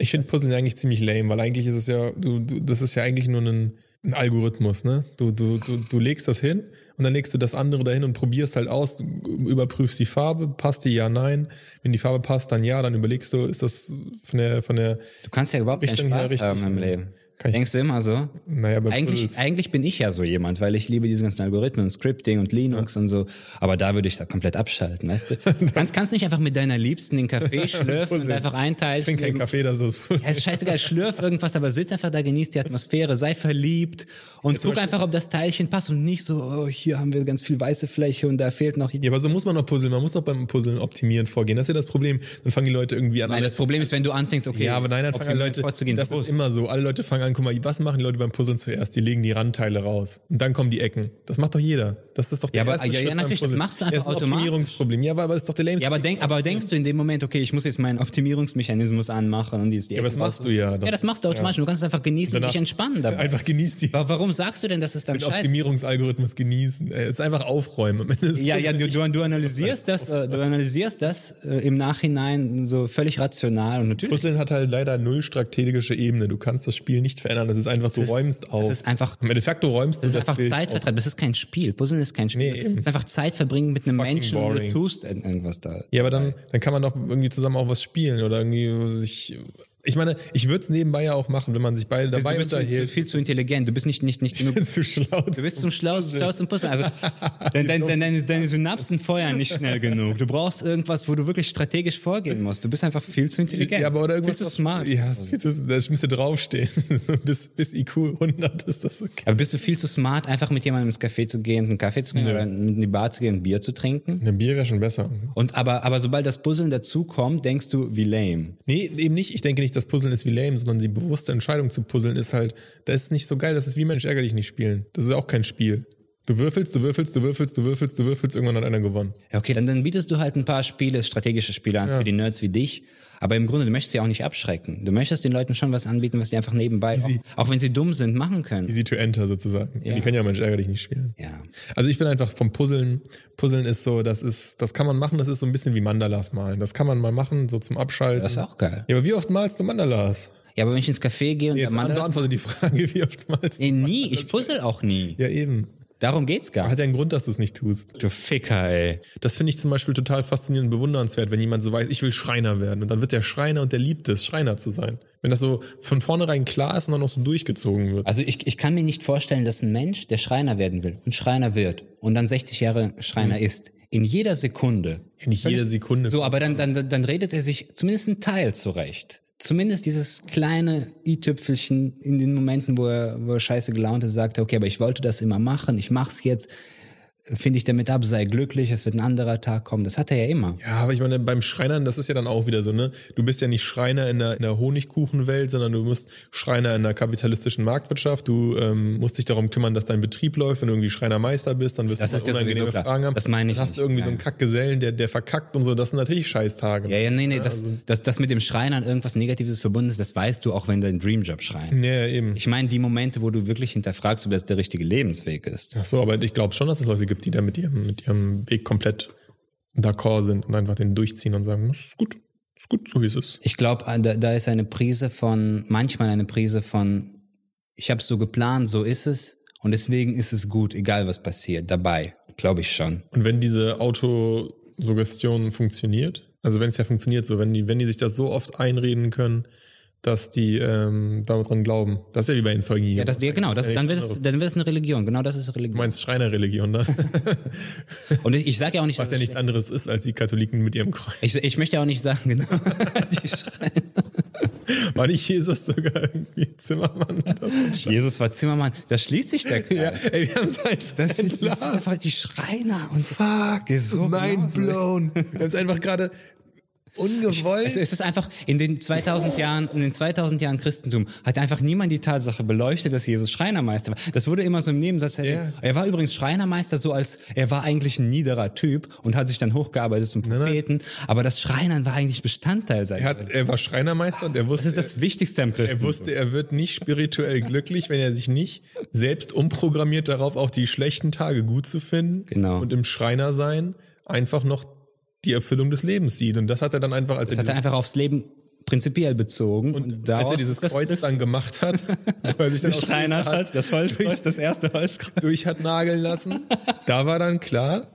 Ich finde Puzzle eigentlich ziemlich lame, weil eigentlich ist es ja, du, du, das ist ja eigentlich nur ein, ein Algorithmus, ne? Du, du, du, du legst das hin und dann legst du das andere dahin und probierst halt aus, überprüfst die Farbe, passt die ja, nein. Wenn die Farbe passt, dann ja, dann überlegst du, ist das von der, von der, Du kannst ja überhaupt keinen Richtung her Spaß haben im ne? Leben. Kann Denkst du immer so? naja, bei Eigentlich, Puzzles- eigentlich bin ich ja so jemand, weil ich liebe diese ganzen Algorithmen und Scripting und Linux und so. Aber da würde ich da komplett abschalten, weißt du? (laughs) kannst, kannst nicht einfach mit deiner Liebsten den Kaffee (laughs) schlürfen und einfach einteilen. ich trinke keinen Kaffee, das ist Ja, ist scheißegal, schlürf irgendwas, aber sitz einfach da, genieß die Atmosphäre, sei verliebt und guck einfach, ob das Teilchen passt und nicht so, oh, hier haben wir ganz viel weiße Fläche und da fehlt noch die. Ja, aber so muss man noch puzzeln. Man muss doch beim Puzzeln optimieren vorgehen. Das ist ja das Problem. Dann fangen die Leute irgendwie an. Nein, das Problem ist, wenn du anfängst, okay, ja, aber nein, dann fangen Leute, vorzugehen. das ist immer so. Alle Leute fangen an, guck mal, was machen die Leute beim Puzzeln zuerst? Die legen die Randteile raus. Und dann kommen die Ecken. Das macht doch jeder. Das ist doch der Ja, aber- erste ja, ja, Schritt beim natürlich, das machst du einfach ja, automatisch. Optimierungsproblem. Ja, aber, aber das ist doch der lämste. Ja, aber, denk, aber denkst du in dem Moment, okay, ich muss jetzt meinen Optimierungsmechanismus anmachen und die ist die aber das machst du ja. ja, das machst du automatisch. Du kannst es einfach genießen und Danach- dich entspannen dabei. Einfach genieß die Aber warum sagst du denn, dass es dann scheiße Optimierungsalgorithmus genießen. Äh, Es ist einfach aufräumen. Am Ende des Ja, ja, du, du, du analysierst das, äh, du analysierst das äh, im Nachhinein so völlig rational und natürlich. Puzzeln hat halt leider null strategische Ebene. Du kannst das Spiel nicht verändern. Das ist einfach, du ist- räumst auf. Das ist einfach, Endeffekt, du räumst das du ist einfach Bild. Zeitvertreib. Das ist kein Spiel. Puzzeln ist kein Spiel. Nee, eben. Das ist einfach Zeit verbringen mit einem Fucking Menschen und boring. du tust irgendwas da. Ja, aber dann, dann kann man doch irgendwie zusammen auch was spielen oder irgendwie sich. Ich meine, ich würde es nebenbei ja auch machen, wenn man sich beide dabei du bist zu, unterhält. viel zu intelligent. Du bist nicht, nicht, nicht genug. (laughs) zu schlau. Du bist zum Schlau, schlau zum Puzzeln. Also, (laughs) dein, dein, dein, deine, deine Synapsen feuern nicht schnell genug. Du brauchst irgendwas, wo du wirklich strategisch vorgehen musst. Du bist einfach viel zu intelligent. Ja, aber oder irgendwas. Viel zu smart. Ja, viel zu, da müsste draufstehen. (laughs) so bis, bis IQ 100 ist das okay. Aber bist du viel zu smart, einfach mit jemandem ins Café zu gehen, einen Kaffee zu trinken Nö. oder in die Bar zu gehen, ein Bier zu trinken? Ein Bier wäre schon besser. Und aber, aber sobald das Puzzeln dazukommt, denkst du, wie lame. Nee, eben nicht. Ich denke nicht, dass Puzzeln ist wie lame, sondern die bewusste Entscheidung zu puzzeln ist halt, das ist nicht so geil. Das ist wie Mensch ärger dich nicht spielen. Das ist auch kein Spiel. Du würfelst, du würfelst, du würfelst, du würfelst, du würfelst, irgendwann hat einer gewonnen. Ja, okay, dann, dann bietest du halt ein paar Spiele, strategische Spiele an für die Nerds wie dich. Aber im Grunde, du möchtest sie auch nicht abschrecken. Du möchtest den Leuten schon was anbieten, was die einfach nebenbei, auch, auch wenn sie dumm sind, machen können. Easy to enter sozusagen. Ja. Die können ja Mensch ärger dich nicht spielen. Ja. Also ich bin einfach vom Puzzeln. Puzzeln ist so, das ist, das kann man machen, das ist so ein bisschen wie Mandalas malen. Das kann man mal machen, so zum Abschalten. Das ist auch geil. Ja, aber wie oft malst du Mandalas? Ja, aber wenn ich ins Café gehe und Jetzt der Mann das, beantworte die Frage, wie oft malst du? nee, nie, ich puzzle auch nie. Ja, eben. Darum geht's gar Hat nicht. ja einen Grund, dass du es nicht tust. Du Ficker, ey. Das finde ich zum Beispiel total faszinierend und bewundernswert, wenn jemand so weiß, ich will Schreiner werden. Und dann wird der Schreiner und der liebt es, Schreiner zu sein. Wenn das so von vornherein klar ist und dann auch so durchgezogen wird. Also ich, ich kann mir nicht vorstellen, dass ein Mensch, der Schreiner werden will und Schreiner wird und dann 60 Jahre Schreiner ist, in jeder Sekunde. Nicht jede Sekunde. So, aber dann, dann, dann redet er sich zumindest einen Teil zurecht. Zumindest dieses kleine i-Tüpfelchen in den Momenten, wo er, wo er scheiße gelaunt ist, sagt, okay, aber ich wollte das immer machen, ich mach's jetzt. Finde ich damit ab, sei glücklich, es wird ein anderer Tag kommen. Das hat er ja immer. Ja, aber ich meine, beim Schreinern, das ist ja dann auch wieder so, ne? Du bist ja nicht Schreiner in der, in der Honigkuchenwelt, sondern du musst Schreiner in der kapitalistischen Marktwirtschaft. Du ähm, musst dich darum kümmern, dass dein Betrieb läuft. Wenn du irgendwie Schreinermeister bist, dann wirst Das du ist ja unangenehme klar. Fragen haben. Das meine ich Dann hast du irgendwie so Nein. einen Kackgesellen, der, der verkackt und so. Das sind natürlich Scheißtage. Ja, ja, nee, nee, das, das, das mit dem Schreinern irgendwas Negatives verbunden ist, das weißt du auch, wenn dein Dreamjob schreien. Ja, ja, eben. Ich meine, die Momente, wo du wirklich hinterfragst, ob das der richtige Lebensweg ist. Ach so, aber ich glaube schon, dass es Leute gibt, die da mit ihrem, mit ihrem Weg komplett d'accord sind und einfach den durchziehen und sagen, das ist gut, ist gut, so wie es ist. Ich glaube, da, da ist eine Prise von, manchmal eine Prise von, ich habe es so geplant, so ist es und deswegen ist es gut, egal was passiert, dabei, glaube ich schon. Und wenn diese Autosuggestion funktioniert, also wenn es ja funktioniert, so wenn die, wenn die sich das so oft einreden können, dass die ähm, daran glauben. Das ist ja wie bei den Zeugen Ja, das, ja genau, das, dann, wird es, dann wird es eine Religion, genau das ist Du Religion. meinst Schreinerreligion, ne? (laughs) Und ich, ich sage ja auch nicht, Was dass ja nichts anderes ist als die Katholiken mit ihrem Kreuz. Ich, ich möchte ja auch nicht sagen, genau. (laughs) Die. War nicht Jesus sogar irgendwie Zimmermann? Jesus war Zimmermann. Da schließt sich der ja, Kreis. ey, wir haben es einfach Das sind, das sind einfach die Schreiner und Fuck, ist so mind blown. Wir haben es einfach gerade ungewollt. Es, es ist einfach in den 2000 Jahren, in den 2000 Jahren Christentum hat einfach niemand die Tatsache beleuchtet, dass Jesus Schreinermeister war. Das wurde immer so im Nebensatz. Ja. Er war übrigens Schreinermeister, so als er war eigentlich ein niederer Typ und hat sich dann hochgearbeitet zum Propheten. Aber das Schreinern war eigentlich Bestandteil seiner. er, hat, er war Schreinermeister und er wusste, das ist das Wichtigste am er Christentum. wusste, er wird nicht spirituell glücklich, wenn er sich nicht selbst umprogrammiert darauf, auch die schlechten Tage gut zu finden Genau. und im Schreiner sein einfach noch die Erfüllung des Lebens sieht. Und das hat er dann einfach, als das hat er einfach aufs Leben prinzipiell bezogen. Und, als daraus er dieses das Kreuz dann gemacht hat, (laughs) er sich dann auch durch hat, das Holzkreuz, das erste Holzkreuz. durch hat nageln lassen. Da war dann klar,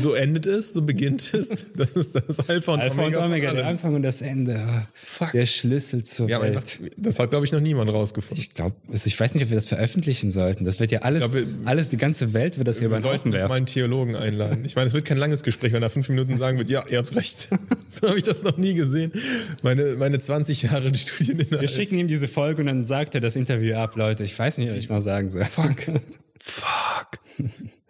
so endet es, so beginnt es. Das ist das Alpha und Alpha und Omega. von Omega, der. Anfang und das Ende. Fuck. Der Schlüssel zur Ja, Welt. einfach, das hat, glaube ich, noch niemand rausgefunden. Ich glaube, ich weiß nicht, ob wir das veröffentlichen sollten. Das wird ja alles, glaub, wir- alles, die ganze Welt wird das hier über Wir den Haufen sollten jetzt mal werfen. einen Theologen einladen. Ich meine, es wird kein langes Gespräch, wenn er fünf Minuten sagen wird, ja, ihr habt recht. (laughs) so habe ich das noch nie gesehen. Meine, meine 20 Jahre Wir Studieninhalt. schicken ihm diese Folge und dann sagt er das Interview ab, Leute. Ich weiß nicht, was ich mal sagen soll. Fuck. (laughs) Fuck.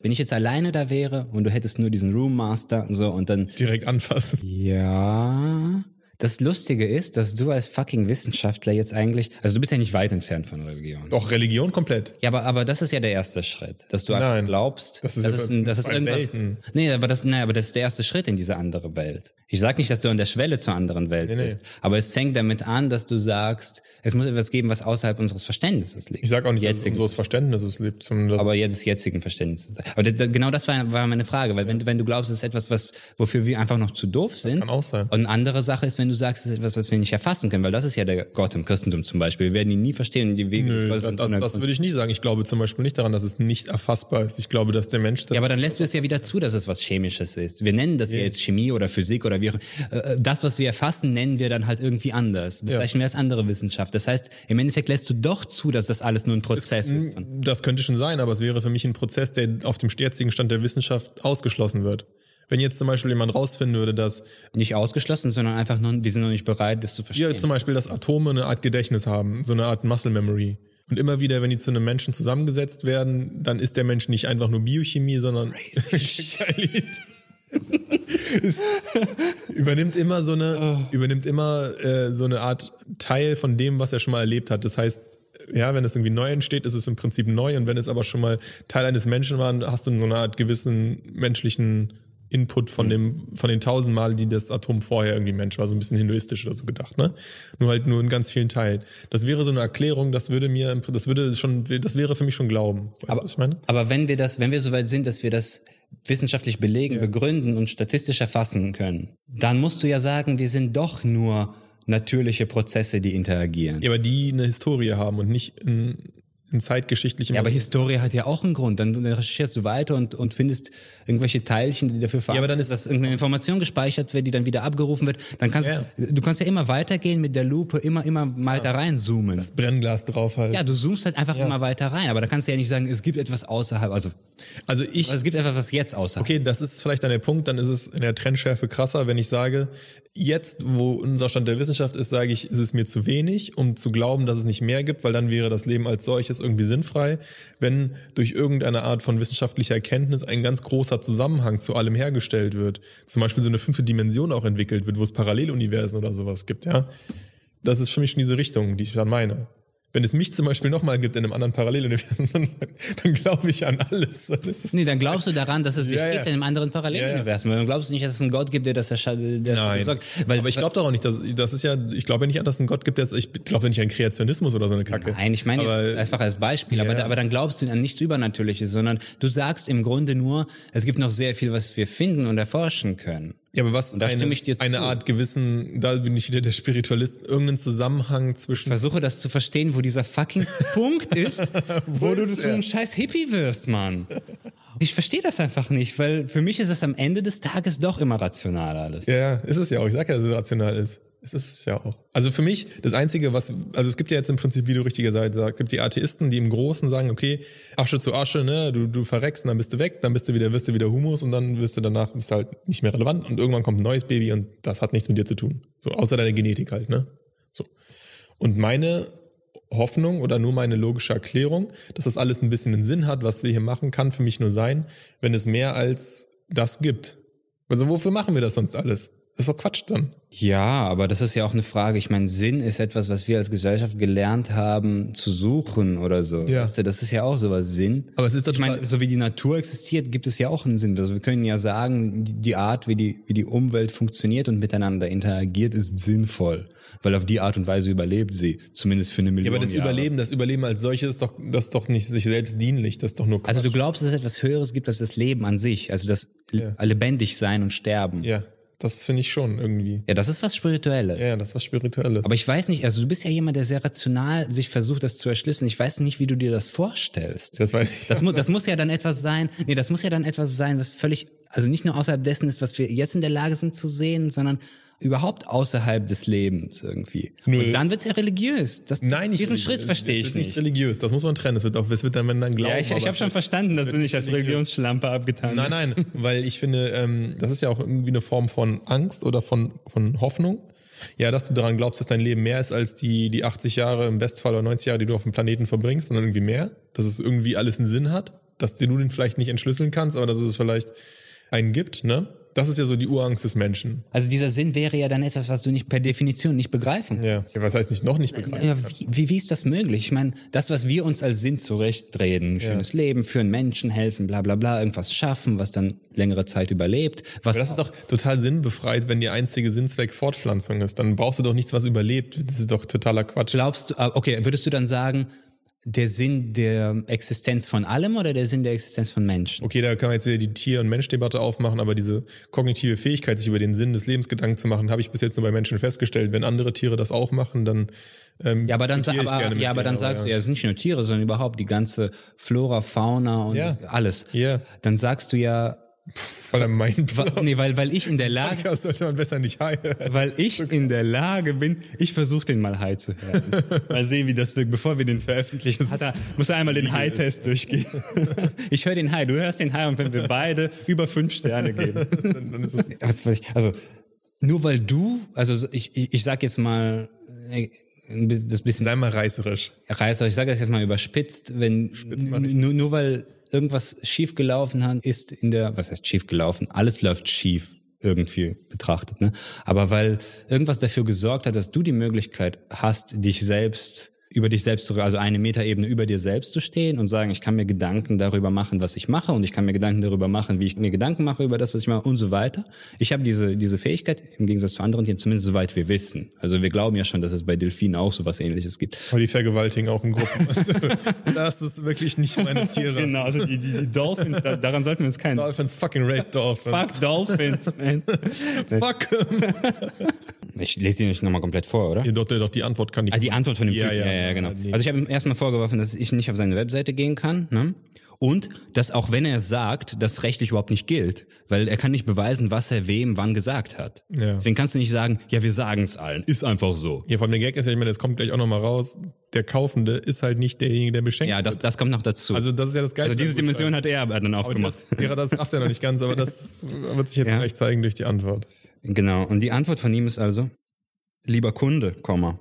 Wenn ich jetzt alleine da wäre und du hättest nur diesen Room Master und so und dann Direkt anfassen. Ja. Das Lustige ist, dass du als fucking Wissenschaftler jetzt eigentlich, also du bist ja nicht weit entfernt von Religion. Doch, Religion komplett. Ja, aber, aber das ist ja der erste Schritt, dass du einfach Nein. glaubst, Das ist dass ja es, ein, dass es irgendwas. Welten. Nee, aber das, nee, aber das ist der erste Schritt in diese andere Welt. Ich sag nicht, dass du an der Schwelle zur anderen Welt nee. bist, aber es fängt damit an, dass du sagst, es muss etwas geben, was außerhalb unseres Verständnisses liegt. Ich sage auch nicht, dass es Jetzigen unseres Verständnisses dass aber jetzt des jetzigen Verständnisses. Aber das, das, genau das war, war meine Frage, weil wenn, wenn du glaubst, es ist etwas, was, wofür wir einfach noch zu doof sind. kann auch sein. Und eine andere Sache ist, wenn du sagst, es ist etwas, was wir nicht erfassen können, weil das ist ja der Gott im Christentum zum Beispiel. Wir werden ihn nie verstehen die Wege des Nö, Gottes das, sind das, würde ich nicht sagen. Ich glaube zum Beispiel nicht daran, dass es nicht erfassbar ist. Ich glaube, dass der Mensch das Ja, aber dann lässt du es ja wieder zu, dass es was Chemisches ist. Wir nennen das ja, jetzt Chemie oder Physik oder wie auch äh, Das, was wir erfassen, nennen wir dann halt irgendwie anders. Bezeichnen wir als andere Wissenschaft. Das heißt, im Endeffekt lässt du doch zu, dass das alles nur ein Prozess ist. Das könnte schon sein, aber es wäre für mich ein Prozess, der auf dem jetzigen Stand der Wissenschaft ausgeschlossen wird. Wenn jetzt zum Beispiel jemand rausfinden würde, dass Nicht ausgeschlossen, sondern einfach nur, wir sind noch nicht bereit, das zu verstehen. ja, zum Beispiel, dass Atome eine Art Gedächtnis haben, so eine Art Muscle Memory. Und immer wieder, wenn die zu einem Menschen zusammengesetzt werden, dann ist der Mensch nicht einfach nur Biochemie, sondern (laughs) übernimmt immer so eine, übernimmt immer äh, so eine Art Teil von dem, was er schon mal erlebt hat. Das heißt, ja, wenn es irgendwie neu entsteht, ist es im Prinzip neu und wenn es aber schon mal Teil eines Menschen war, hast du so eine Art gewissen menschlichen Input von dem, von den tausend Mal, die das Atom vorher irgendwie Mensch war, so ein bisschen hinduistisch oder so gedacht, ne? Nur halt nur in ganz vielen Teilen. Das wäre so eine Erklärung, das würde mir, das würde schon, das wäre für mich schon Glauben. Weißt du, was ich meine? Aber wenn wir das, wenn wir soweit sind, dass wir das wissenschaftlich belegen, begründen und statistisch erfassen können, dann musst du ja sagen, wir sind doch nur natürliche Prozesse, die interagieren. Ja, aber die eine Historie haben und nicht in, in zeitgeschichtlichen. Ja, aber Historie hat ja auch einen Grund. Dann, dann recherchierst du weiter und, und findest irgendwelche Teilchen, die dafür verantwortlich aber dann ist- dass irgendeine Information gespeichert wird, die dann wieder abgerufen wird. Dann kannst Ja. du kannst ja immer weitergehen mit der Lupe, immer immer mal da reinzoomen. Brennglas drauf halt. Ja, du zoomst halt einfach immer weiter rein, aber da kannst du ja nicht sagen, es gibt etwas außerhalb, also Also ich, es gibt etwas, was jetzt außerhalb. Okay, das ist vielleicht dann der Punkt, dann ist es in der Trendschärfe krasser, wenn ich sage, jetzt, wo unser Stand der Wissenschaft ist, sage ich, ist es mir zu wenig, um zu glauben, dass es nicht mehr gibt, weil dann wäre das Leben als solches irgendwie sinnfrei, wenn durch irgendeine Art von wissenschaftlicher Erkenntnis ein ganz großer Zusammenhang zu allem hergestellt wird. Zum Beispiel so eine fünfte Dimension auch entwickelt wird, wo es Paralleluniversen oder sowas gibt, ja. Das ist für mich schon diese Richtung, die ich dann meine. Wenn es mich zum Beispiel nochmal gibt in einem anderen Paralleluniversum, dann, dann glaube ich an alles. Dann Nee, dann glaubst du daran, dass es dich Ja, ja. gibt in einem anderen Paralleluniversum. Dann glaubst du nicht, dass es einen Gott gibt, der das erscha- der Nein. sorgt. Weil, aber ich glaube doch auch nicht, dass das ist ja, ich glaube ja nicht an, dass es einen Gott gibt, der ist, ich glaube ja nicht an Kreationismus oder so eine Kacke. Nein, ich meine einfach als Beispiel, aber, Ja. aber dann glaubst du an nichts Übernatürliches, sondern du sagst im Grunde nur, es gibt noch sehr viel, was wir finden und erforschen können. Ja, aber was da eine, stimme ich dir zu. eine Art gewissen, da bin ich wieder der Spiritualist, irgendeinen Zusammenhang zwischen Versuche das zu verstehen, wo dieser fucking (laughs) Punkt ist, (laughs) wo, du ist zu er? einem scheiß Hippie wirst, Mann. Ich verstehe das einfach nicht, weil für mich ist es am Ende des Tages doch immer rational alles. Ja, ist es ja auch. Ich sag ja, dass es rational ist. Es ist ja auch. Also für mich, das Einzige, was, also es gibt ja jetzt im Prinzip, wie du richtigerseits sagst, es gibt die Atheisten, die im Großen sagen, okay, Asche zu Asche, ne, du, du verreckst und dann bist du weg, dann bist du wieder, wirst du wieder Humus und dann wirst du danach, bist halt nicht mehr relevant und irgendwann kommt ein neues Baby und das hat nichts mit dir zu tun. So, außer deine Genetik halt, ne? So. Und meine Hoffnung oder nur meine logische Erklärung, dass das alles ein bisschen einen Sinn hat, was wir hier machen, kann für mich nur sein, wenn es mehr als das gibt. Also wofür machen wir das sonst alles? Das ist doch Quatsch dann. Ja, aber das ist ja auch eine Frage. Ich meine, Sinn ist etwas, was wir als Gesellschaft gelernt haben zu suchen oder so. Ja. Weißt du, das ist ja auch sowas Sinn. Aber es ist doch ich meine, so wie die Natur existiert, gibt es ja auch einen Sinn. Also wir können ja sagen, die- Art, wie die, wie die Umwelt funktioniert und miteinander interagiert, ist sinnvoll. Weil auf die Art und Weise überlebt sie. Zumindest für eine Ja, Million aber das Jahre. Überleben, das Überleben als solches ist doch, das ist doch nicht sich selbst dienlich, das ist doch nur Quatsch. Also du glaubst, dass es etwas Höheres gibt als das Leben an sich. Also das lebendig sein und sterben. ja, das finde ich schon irgendwie. Ja, das ist was Spirituelles. Ja, das ist was Spirituelles. Aber ich weiß nicht, also du bist ja jemand, der sehr rational sich versucht, das zu erschließen. Ich weiß nicht, wie du dir das vorstellst. das weiß ich. Das, mu das muss ja dann etwas sein, nee, das muss ja dann etwas sein, was völlig, also nicht nur außerhalb dessen ist, was wir jetzt in der Lage sind zu sehen, sondern überhaupt außerhalb des Lebens irgendwie. Nö. Und dann wird's ja religiös. Das, Nein, nicht diesen religiös. Schritt verstehe ich ist nicht nicht. religiös, das muss man trennen. Es wird auch, es wird dann, wenn dann glauben. Ja, ich, ich habe schon verstanden, dass du nicht als. Religionsschlampe abgetan Nein, nein, weil ich finde, ähm, das ist ja auch irgendwie eine Form von Angst oder von, von Hoffnung. Ja, dass du daran glaubst, dass dein Leben mehr ist als die, die 80 Jahre im Bestfall oder 90 Jahre, die du auf dem Planeten verbringst, sondern irgendwie mehr. Dass es irgendwie alles einen Sinn hat, dass du den vielleicht nicht entschlüsseln kannst, aber dass es vielleicht einen gibt, ne? Das ist ja so die Urangst des Menschen. Also dieser Sinn wäre ja dann etwas, was du nicht per Definition nicht begreifen Ja. ja was heißt nicht noch nicht begreifen? Ja, wie, wie, wie ist das möglich? Ich meine, das, was wir uns als Sinn zurechtdrehen, ein schönes Leben, für einen Menschen helfen, bla bla bla, irgendwas schaffen, was dann längere Zeit überlebt. Was Aber das ist doch total sinnbefreit, wenn der einzige Sinnzweck Fortpflanzung ist. Dann brauchst du doch nichts, was überlebt. Das ist doch totaler Quatsch. glaubst du, ah, okay, würdest du dann sagen, der Sinn der Existenz von allem oder der Sinn der Existenz von Menschen? Okay, da kann man jetzt wieder die Tier- und Menschdebatte aufmachen, aber diese kognitive Fähigkeit, sich über den Sinn des Lebens Gedanken zu machen, habe ich bis jetzt nur bei Menschen festgestellt. Wenn andere Tiere das auch machen, dann ähm, Ja, aber dann, aber, ja, aber dann denen, sagst du, ja. ja, es sind nicht nur Tiere, sondern überhaupt die ganze Flora, Fauna und Ja. alles. Ja. Dann sagst du ja, Er meint, wa- nee, weil, weil ich in der Lage, Podcast sollte man besser nicht heilen. Weil ich in der Lage bin, ich versuche den mal high zu hören. (laughs) Mal sehen, wie das wirkt. Bevor wir den veröffentlichen, hat er, muss er einmal den High-Test durchgehen. (laughs) Ich höre den High, du hörst den High und wenn wir beide über fünf Sterne geben. (laughs) dann ist es Also, nur weil du, also ich, ich, ich sag jetzt mal, äh, das bisschen sei mal reißerisch. Reißer, ich sage das jetzt mal überspitzt, wenn nur, nur weil irgendwas schief gelaufen hat, ist in der, was heißt schief gelaufen? Alles läuft schief irgendwie betrachtet, ne? Aber weil irgendwas dafür gesorgt hat, dass du die Möglichkeit hast, dich selbst über dich selbst zu, also eine Metaebene über dir selbst zu stehen und sagen, ich kann mir Gedanken darüber machen, was ich mache und ich kann mir Gedanken darüber machen, wie ich mir Gedanken mache über das, was ich mache und so weiter. Ich habe diese, diese Fähigkeit im Gegensatz zu anderen Tieren, zumindest soweit wir wissen. Also wir glauben ja schon, dass es bei Delfinen auch sowas ähnliches gibt. Aber die vergewaltigen auch in Gruppen. (laughs) (laughs) das ist wirklich nicht meine (laughs) Tiere. Genau, also die, die, die Dolphins, da, daran sollten wir uns keinen. Dolphins, fucking Red Dolphins. Fuck Dolphins, man. Fuck. Ich lese die nicht nochmal komplett vor, oder? Ja, doch, doch, die Antwort kann ich. Ah, die Antwort von dem Ja, Typen. ja. Ja, ja, genau. Nee. Also ich habe ihm erstmal vorgeworfen, dass ich nicht auf seine Webseite gehen kann. Ne? Und dass auch wenn er es sagt, das rechtlich überhaupt nicht gilt. Weil er kann nicht beweisen, was er wem wann gesagt hat. Ja. Deswegen kannst du nicht sagen, ja, wir sagen es allen. Ist einfach so. Hier von der Gag ist ja, ich meine, das kommt gleich auch nochmal raus. Der Kaufende ist halt nicht derjenige, der beschenkt Ja, das, das kommt noch dazu. Also das ist ja das Geilste. Also diese Dimension hat er dann Aber aufgemacht. das, ja, das rafft er noch nicht ganz, aber das (laughs) wird sich jetzt Ja. gleich zeigen durch die Antwort. Genau. Und die Antwort von ihm ist also, lieber Kunde, Komma.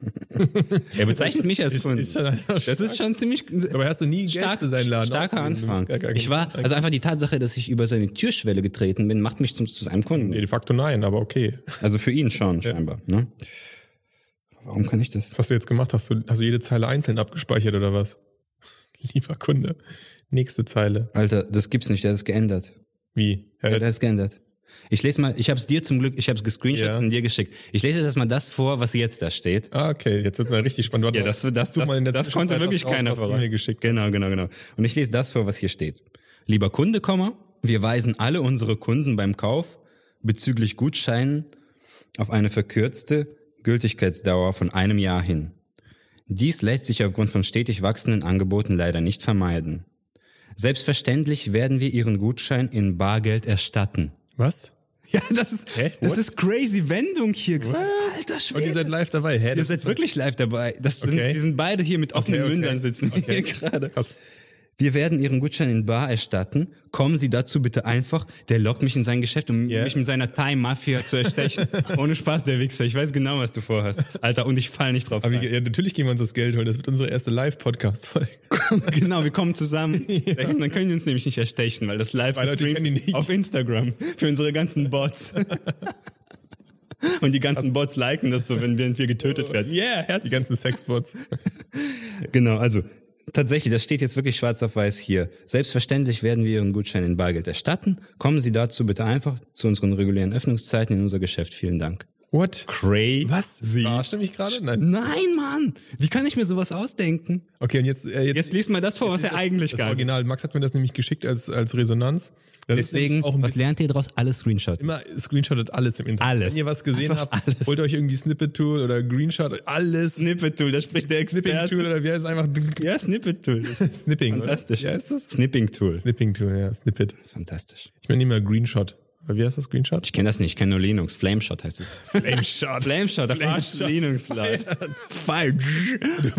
(laughs) Er bezeichnet mich als Kunden. ist das ist schon ziemlich Aber hast du nie Geld stark, für seinen Laden starker Anfang. Ich war, also einfach die Tatsache, dass ich über seine Türschwelle getreten bin, macht mich zum, zu seinem Kunden. Nee, de facto nein, aber okay. Also für ihn schon, scheinbar. Ne? Warum kann ich das? Was hast du jetzt gemacht? Hast du, hast du jede Zeile einzeln abgespeichert oder was? (laughs) Lieber Kunde. Nächste Zeile. Alter, das gibt's nicht, der hat es geändert. Wie? Hä? der hat es geändert. Ich lese mal, ich habe es dir zum Glück, ich habe es gescreenshot Ja. und dir geschickt. Ich lese jetzt erstmal das vor, was jetzt da steht. Ah, okay, jetzt wird's dann richtig spannend. Warte Ja, das, das, das, der das konnte wirklich raus, keiner voraus. mir geschickt Genau, genau, genau. Und ich lese das vor, was hier steht. Lieber Kunde, wir weisen alle unsere Kunden beim Kauf bezüglich Gutscheinen auf eine verkürzte Gültigkeitsdauer von einem Jahr hin. Dies lässt sich aufgrund von stetig wachsenden Angeboten leider nicht vermeiden. Selbstverständlich werden wir Ihren Gutschein in Bargeld erstatten. Was? (laughs) Ja, das ist, Hä? das What? ist crazy Wendung hier. Alter Und ihr Schwede. seid live dabei. Hä? Ihr seid wirklich live dabei. Das sind, Okay. die sind beide hier mit offenen Okay, okay. Mündern sitzen wir Okay. hier (laughs) gerade. Krass. Wir werden Ihren Gutschein in Bar erstatten. Kommen Sie dazu bitte einfach. Der lockt mich in sein Geschäft, um Yeah. mich mit seiner Thai-Mafia zu erstechen. (laughs) Ohne Spaß, der Wichser. Ich weiß genau, was du vorhast. Alter, und ich fall nicht drauf Aber wie, ja, natürlich gehen wir uns das Geld holen. Das wird unsere erste Live-Podcast-Folge. (laughs) genau, wir kommen zusammen. (laughs) Dann können die uns nämlich nicht erstechen, weil das live die nicht. auf Instagram für unsere ganzen Bots. Und die ganzen Bots liken das so, wenn wir getötet werden. Yeah, Die herzlich. ganzen Sexbots. Genau, also tatsächlich, das steht jetzt wirklich schwarz auf weiß hier. Selbstverständlich werden wir Ihren Gutschein in Bargeld erstatten. Kommen Sie dazu bitte einfach zu unseren regulären Öffnungszeiten in unser Geschäft. Vielen Dank. What? Crazy. Was? Verarscht ihr mich gerade? Nein. Nein, Mann! Wie kann ich mir sowas ausdenken? Okay, und jetzt, äh, jetzt, Jetzt liest mal das vor, was er eigentlich das gar nicht. Original. Max hat mir das nämlich geschickt als, als Resonanz. Das Deswegen, was lernt ihr daraus? Alles Screenshot. immer screenshottet alles im Internet. Alles. Wenn ihr was gesehen Einfach habt, alles. holt euch irgendwie Snippet-Tool oder Greenshot, alles. Snippet-Tool, da spricht der Experte. Snipping-Tool oder wie heißt es einfach? Ja, Snippet-Tool. (laughs) Snipping. oder? Fantastisch. Wie heißt das? Snipping-Tool. Snipping-Tool, ja, Snippet. Fantastisch. Ich meine immer Greenshot. Wie heißt das, Screenshot? Ich kenne das nicht, ich kenne nur Linux. Flameshot heißt es. Flameshot. (laughs) Flameshot, da verarscht. Linux, Leute. Fire.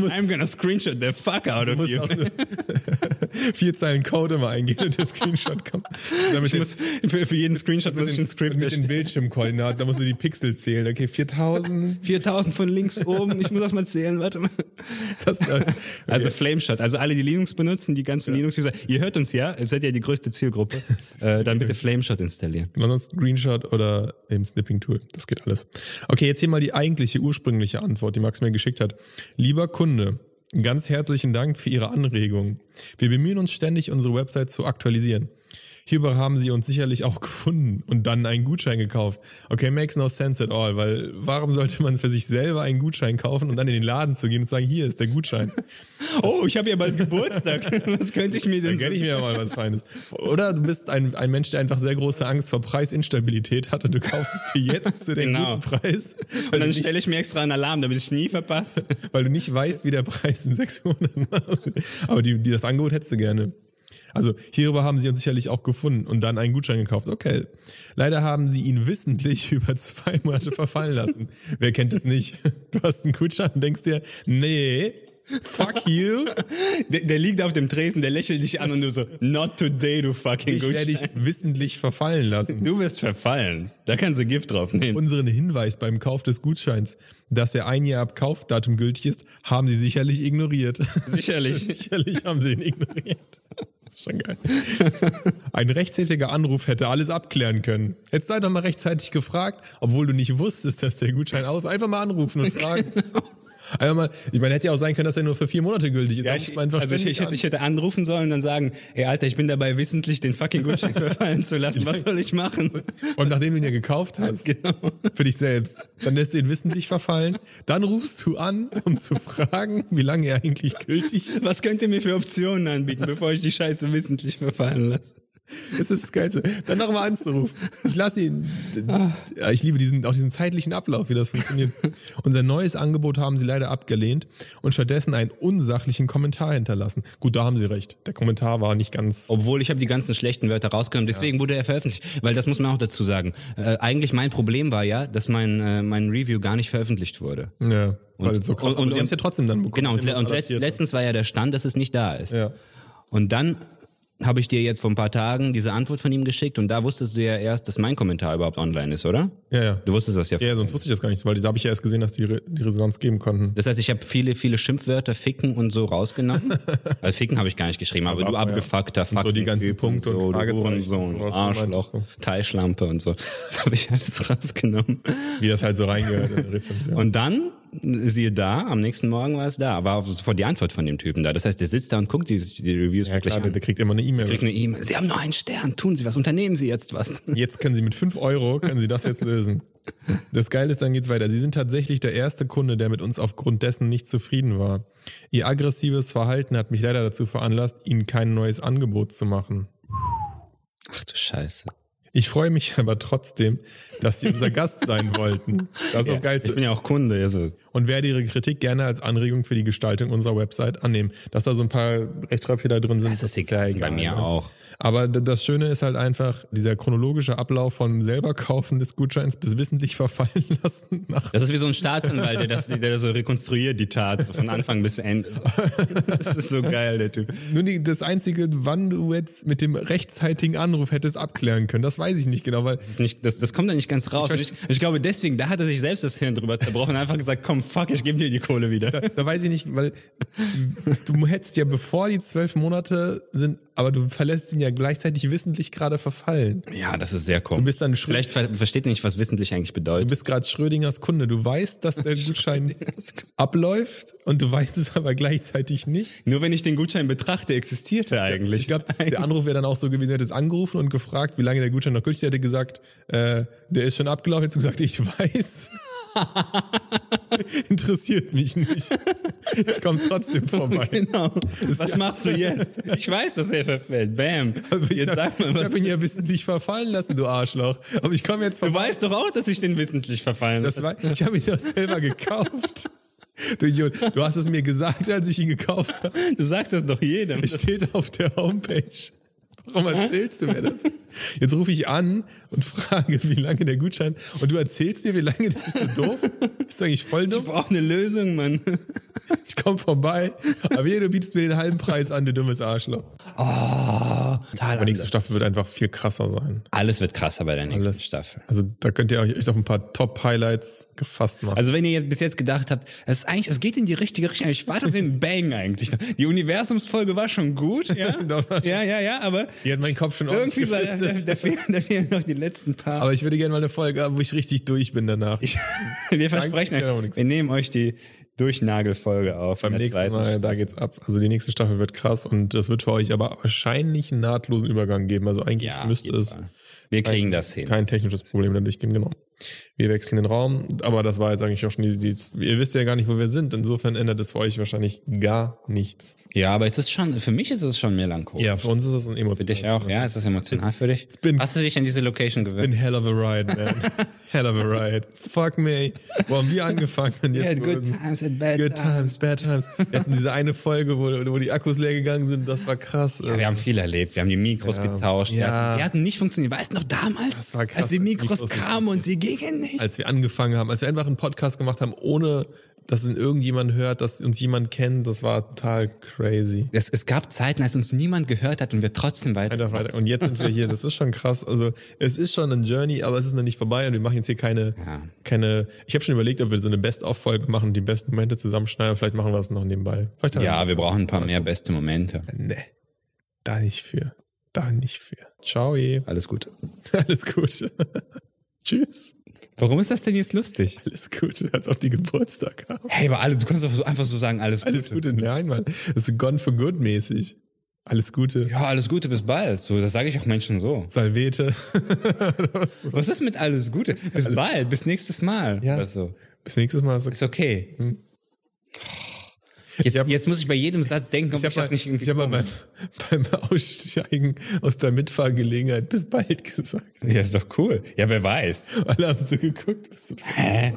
I'm gonna screenshot the fuck out Du of musst you. (laughs) vier Zeilen Code immer eingehen und der Screenshot kommt. Damit (laughs) Ich muss, für, für jeden Screenshot muss ich ein Skript mit den. Bildschirmkoordinaten, da musst du die Pixel zählen. Okay, 4000. 4000 von links oben, ich muss das mal zählen, warte mal. Das, äh, Also Flameshot, also alle, die Linux benutzen, die ganzen Linux-User, ihr hört uns ja, ihr seid ja die größte Zielgruppe, äh, dann bitte Flameshot installieren. Ansonsten Screenshot oder eben Snipping-Tool. Das geht alles. Okay, jetzt hier mal die eigentliche, ursprüngliche Antwort, die Max mir geschickt hat. Lieber Kunde, ganz herzlichen Dank für Ihre Anregung. Wir bemühen uns ständig, unsere Website zu aktualisieren. Hierbei haben Sie uns sicherlich auch (laughs) gefunden und dann einen Gutschein gekauft. Okay, makes no sense at all, weil warum sollte man für sich selber einen Gutschein kaufen und dann in den Laden zu gehen und sagen, hier ist der Gutschein? (laughs) Oh, ich habe ja bald Geburtstag. (laughs) Was könnte ich mir denn Dann so... ich mir mal was Feines. Oder du bist ein, ein Mensch, der einfach sehr große Angst vor Preisinstabilität hat und du kaufst es dir jetzt zu dem Genau. guten Preis, Und dann stelle ich mir extra einen Alarm, damit ich nie verpasse. weil du nicht weißt, wie der Preis in sechs Monaten aussieht. Aber die, die, das Angebot hättest du gerne. Also hierüber haben sie uns sicherlich auch gefunden und dann einen Gutschein gekauft. Okay. Leider haben sie ihn wissentlich (laughs) über zwei Monate verfallen lassen. Wer kennt es nicht? Du hast einen Gutschein und denkst dir, nee, fuck you. Der, der liegt auf dem Tresen, der lächelt dich an und du so, not today, du fucking Ich werde dich wissentlich verfallen lassen. Du wirst verfallen. Da kannst du Gift drauf nehmen. Unseren Hinweis beim Kauf des Gutscheins, dass er ein Jahr ab Kaufdatum gültig ist, haben sie sicherlich ignoriert. Sicherlich. (laughs) sicherlich haben sie ihn ignoriert. Das ist schon geil. (laughs) Ein rechtzeitiger Anruf hätte alles abklären können. Hättest du einfach mal rechtzeitig gefragt, obwohl du nicht wusstest, dass der Gutschein aus. Einfach mal anrufen und fragen. (laughs) Einfach mal, ich meine, hätte ja auch sein können, dass er nur für vier Monate gültig ist. Ja, ich, also ich, ich, hätte, ich hätte anrufen sollen und dann sagen, ey Alter, ich bin dabei wissentlich den fucking Gutschein (laughs) verfallen zu lassen. Was soll ich machen? Und nachdem du ihn ja gekauft hast, (laughs) Genau. für dich selbst, dann lässt du ihn wissentlich verfallen. Dann rufst du an, um zu fragen, wie lange er eigentlich gültig ist. Was könnt ihr mir für Optionen anbieten, bevor ich die Scheiße wissentlich verfallen lasse? Das ist das Geilste. Dann nochmal anzurufen. Ich lasse ihn. Ja, ich liebe diesen, auch diesen zeitlichen Ablauf, wie das funktioniert. Unser neues Angebot haben sie leider abgelehnt und stattdessen einen unsachlichen Kommentar hinterlassen. Gut, da haben sie recht. Der Kommentar war nicht ganz. Obwohl ich habe die ganzen schlechten Wörter rausgenommen, deswegen wurde er veröffentlicht. Weil das muss man auch dazu sagen. Äh, eigentlich mein Problem war ja, dass mein, äh, mein Review gar nicht veröffentlicht wurde. Ja, weil es so krass. und- und- sie haben es ja trotzdem dann bekommen. Genau, und, und letzt, letztens war ja der Stand, dass es nicht da ist. Ja. Und dann habe ich dir jetzt vor ein paar Tagen diese Antwort von ihm geschickt und da wusstest du ja erst, dass mein Kommentar überhaupt online ist, oder? Ja, ja. Du wusstest das ja. Ja, sonst wusste ich das gar nicht, weil da habe ich ja erst gesehen, dass die Re die Resonanz geben konnten. Das heißt, ich habe viele, viele Schimpfwörter, Ficken und so rausgenommen. (laughs) Weil Ficken habe ich gar nicht geschrieben, aber, Aber du ja. abgefuckter Und so die ganzen Fucking-Typ Punkte und so, du Fragezeichen, worauf du Arschloch, Teilschlampe und so. (laughs) Das habe ich alles rausgenommen. Wie das halt so reingehört in der Rezension. Und dann, siehe da, am nächsten Morgen war es da, war sofort die Antwort von dem Typen da. Das heißt, der sitzt da und guckt die, die Reviews ja, wirklich klar, der, an. der kriegt immer eine E-Mail. Kriegt eine E-Mail. Sie haben nur einen Stern. Tun Sie was. Unternehmen Sie jetzt was. (laughs) Jetzt können Sie mit 5 Euro, können Sie das jetzt lösen. Das Geile ist, dann geht's weiter. Sie sind tatsächlich der erste Kunde, der mit uns aufgrund dessen nicht zufrieden war. Ihr aggressives Verhalten hat mich leider dazu veranlasst, Ihnen kein neues Angebot zu machen. Ach du Scheiße. Ich freue mich aber trotzdem, dass Sie unser Gast sein wollten. Das ist das Ich Geilste. bin ja auch Kunde. Also. Und werde Ihre Kritik gerne als Anregung für die Gestaltung unserer Website annehmen. Dass da so ein paar Rechtschreibfehler drin sind, Das ist egal, bei mir ne? auch. Aber das Schöne ist halt einfach dieser chronologische Ablauf von selber kaufen des Gutscheins bis wissentlich verfallen (laughs) lassen. Nach Das ist wie so ein Staatsanwalt, der das, der das so rekonstruiert, die Tat, so von Anfang bis Ende. Das ist so geil, der Typ. Nur die, das Einzige, wann du jetzt mit dem rechtzeitigen Anruf hättest abklären können, das weiß ich nicht genau, weil Das, nicht, das, das kommt da nicht ganz raus. Ich Ich, ich, glaube, deswegen, da hat er sich selbst das Hirn drüber zerbrochen und einfach gesagt, komm, fuck, ich gebe dir die Kohle wieder. da weiß ich nicht, weil du hättest ja bevor die zwölf Monate sind, aber du verlässt ihn ja gleichzeitig wissentlich gerade verfallen. Ja, das ist sehr komisch. Du bist dann Schrö Vielleicht ver versteht ihr nicht, was wissentlich eigentlich Du bedeutet. bist gerade Schrödingers Kunde. Du weißt, dass der (laughs) Gutschein abläuft und du weißt es aber gleichzeitig nicht. Nur wenn ich den Gutschein betrachte, existiert er eigentlich. Ich glaube, der Anruf wäre dann auch so gewesen, er hätte es angerufen und gefragt, wie lange der Gutschein noch gültig ist. Er hätte gesagt, äh, der ist schon abgelaufen. Jetzt gesagt, ich weiß. (laughs) Interessiert mich nicht. Ich komme trotzdem vorbei. Genau. Was machst du jetzt? Ich weiß, dass er verfällt. Bam. Ich Jetzt sag mal, habe was. hab ihn ja wissentlich verfallen lassen, du Arschloch. Aber ich komme jetzt Du vorbei. weißt doch auch, dass ich den wissentlich verfallen lasse. ich habe ihn doch selber (laughs) gekauft. Du Idiot. Du hast es mir gesagt, als ich ihn gekauft habe. Du sagst das doch jedem. Es steht auf der Homepage. Warum erzählst du mir das? Jetzt rufe ich an und (laughs) frage, wie lange der Gutschein. Und du erzählst mir, wie lange der ist. Du doof? Bist du eigentlich voll Ich dumm? brauche eine Lösung, Mann. (laughs) Ich komme vorbei. Aber hier, du bietest mir den halben Preis an, du dummes Arschloch. Total Aber die nächste Staffel wird einfach viel krasser sein. Alles wird krasser bei der nächsten Alles. Staffel. Also da könnt ihr euch echt auf ein paar Top-Highlights gefasst machen. Also wenn ihr jetzt bis jetzt gedacht habt, es ist eigentlich, es geht in die richtige Richtung. Ich warte auf den Bang eigentlich. Die Universumsfolge war schon gut, ja, (laughs) ja, ja, ja, aber die hat meinen Kopf schon irgendwie so, da, da, fehlen, da fehlen noch die letzten paar. Aber ich würde gerne mal eine Folge haben, wo ich richtig durch bin danach. (laughs) wir versprechen euch, wir nehmen euch die Durchnagelfolge auf. Beim nächsten Mal, Staffel. da geht's ab. Also die nächste Staffel wird krass und es wird für euch aber wahrscheinlich einen nahtlosen Übergang geben. Also eigentlich Ja, müsste es Fall. Wir kriegen das hin. kein technisches Problem dadurch geben, genau. Wir wechseln den Raum, aber das war jetzt eigentlich auch schon die, die ihr wisst ja gar nicht, wo wir sind. Insofern ändert es für euch wahrscheinlich gar nichts. Ja, aber es ist schon, für mich ist es schon melancholisch. Ja, für uns ist es ein Für emotionales. dich auch, ja? Ist das emotional für dich? been- Hast du dich an diese Location Been gewöhnt? hell of a ride, man. (laughs) hell of a ride. Fuck me. Wo haben wir angefangen? Und jetzt wurden- times and bad Good times, bad times. Wir hatten diese eine Folge, wo, wo die Akkus leer gegangen sind. Das war krass. Ja, wir haben viel erlebt. Wir haben die Mikros getauscht. Die, Ja. hatten, die hatten nicht funktioniert. Weißt du noch damals, Das war krass, als die Mikros Mikros kamen und sie gingen nicht? Als wir angefangen haben, als wir einfach einen Podcast gemacht haben, ohne dass ihn irgendjemand hört, dass uns jemand kennt, das war total crazy. Es, es gab Zeiten, als uns niemand gehört hat und wir trotzdem weiter. Einfach weiter. Und jetzt sind wir hier. Das ist schon krass. Also es ist schon ein Journey, aber es ist noch nicht vorbei und wir machen jetzt hier keine, Ja. keine. Ich habe schon überlegt, ob wir so eine Best-of-Folge machen, die besten Momente zusammenschneiden. Vielleicht machen wir das noch nebenbei. Ja, wir brauchen ein paar mehr beste Momente. nee, da nicht für, da nicht für. Ciao, eh. Alles Gute. (laughs) alles Gute. (laughs) Tschüss. Warum ist das denn jetzt lustig? Alles Gute, als ob die Geburtstag haben. Hey, aber alle, du kannst doch so einfach so sagen, alles, Alles Gute, nein, Mann. Das ist Gone for Good mäßig. Alles Gute. Ja, alles Gute, bis bald. So, das sage ich auch Menschen so. Salvete. (laughs) Was ist mit alles Gute? Bis bald, bis nächstes Mal. Ja. Oder so. Bis nächstes Mal. Ist okay. Jetzt, hab- jetzt muss ich bei jedem Satz denken, ob Ich ich, habe das mal, nicht irgendwie. ich hab mal beim, (laughs) beim Aussteigen aus der Mitfahrgelegenheit bis bald gesagt. ja, ist doch cool. Ja, wer weiß. Alle haben so geguckt. Was Hä?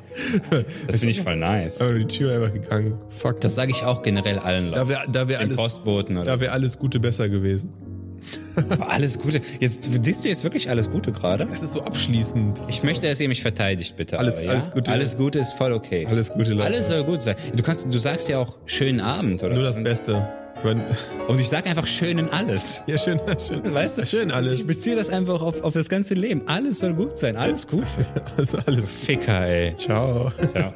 Das finde ich voll nice. aber die Tür einfach gegangen. Fuck. Das sage ich auch generell allen Leuten. da wäre da wär alles, Postboten oder. da wär alles Gute besser gewesen. Alles Gute. Jetzt disst du jetzt wirklich alles Gute gerade? Das ist so abschließend. Das Ich möchte, dass ihr mich verteidigt, bitte. Alles- aber, alles Gute. Alles Gute ist voll okay. Alles Gute, Leute. Alles soll gut sein. Du kannst, du sagst ja auch schönen Abend, oder? Nur das Beste. Und ich sag einfach schön in alles. (laughs) ja, schön, schön. Weißt du? Schön alles. Ich beziehe das einfach auf, auf das ganze Leben. Alles soll gut sein. Alles gut. (laughs) Also alles. Ficker, ey. Ciao. Ja.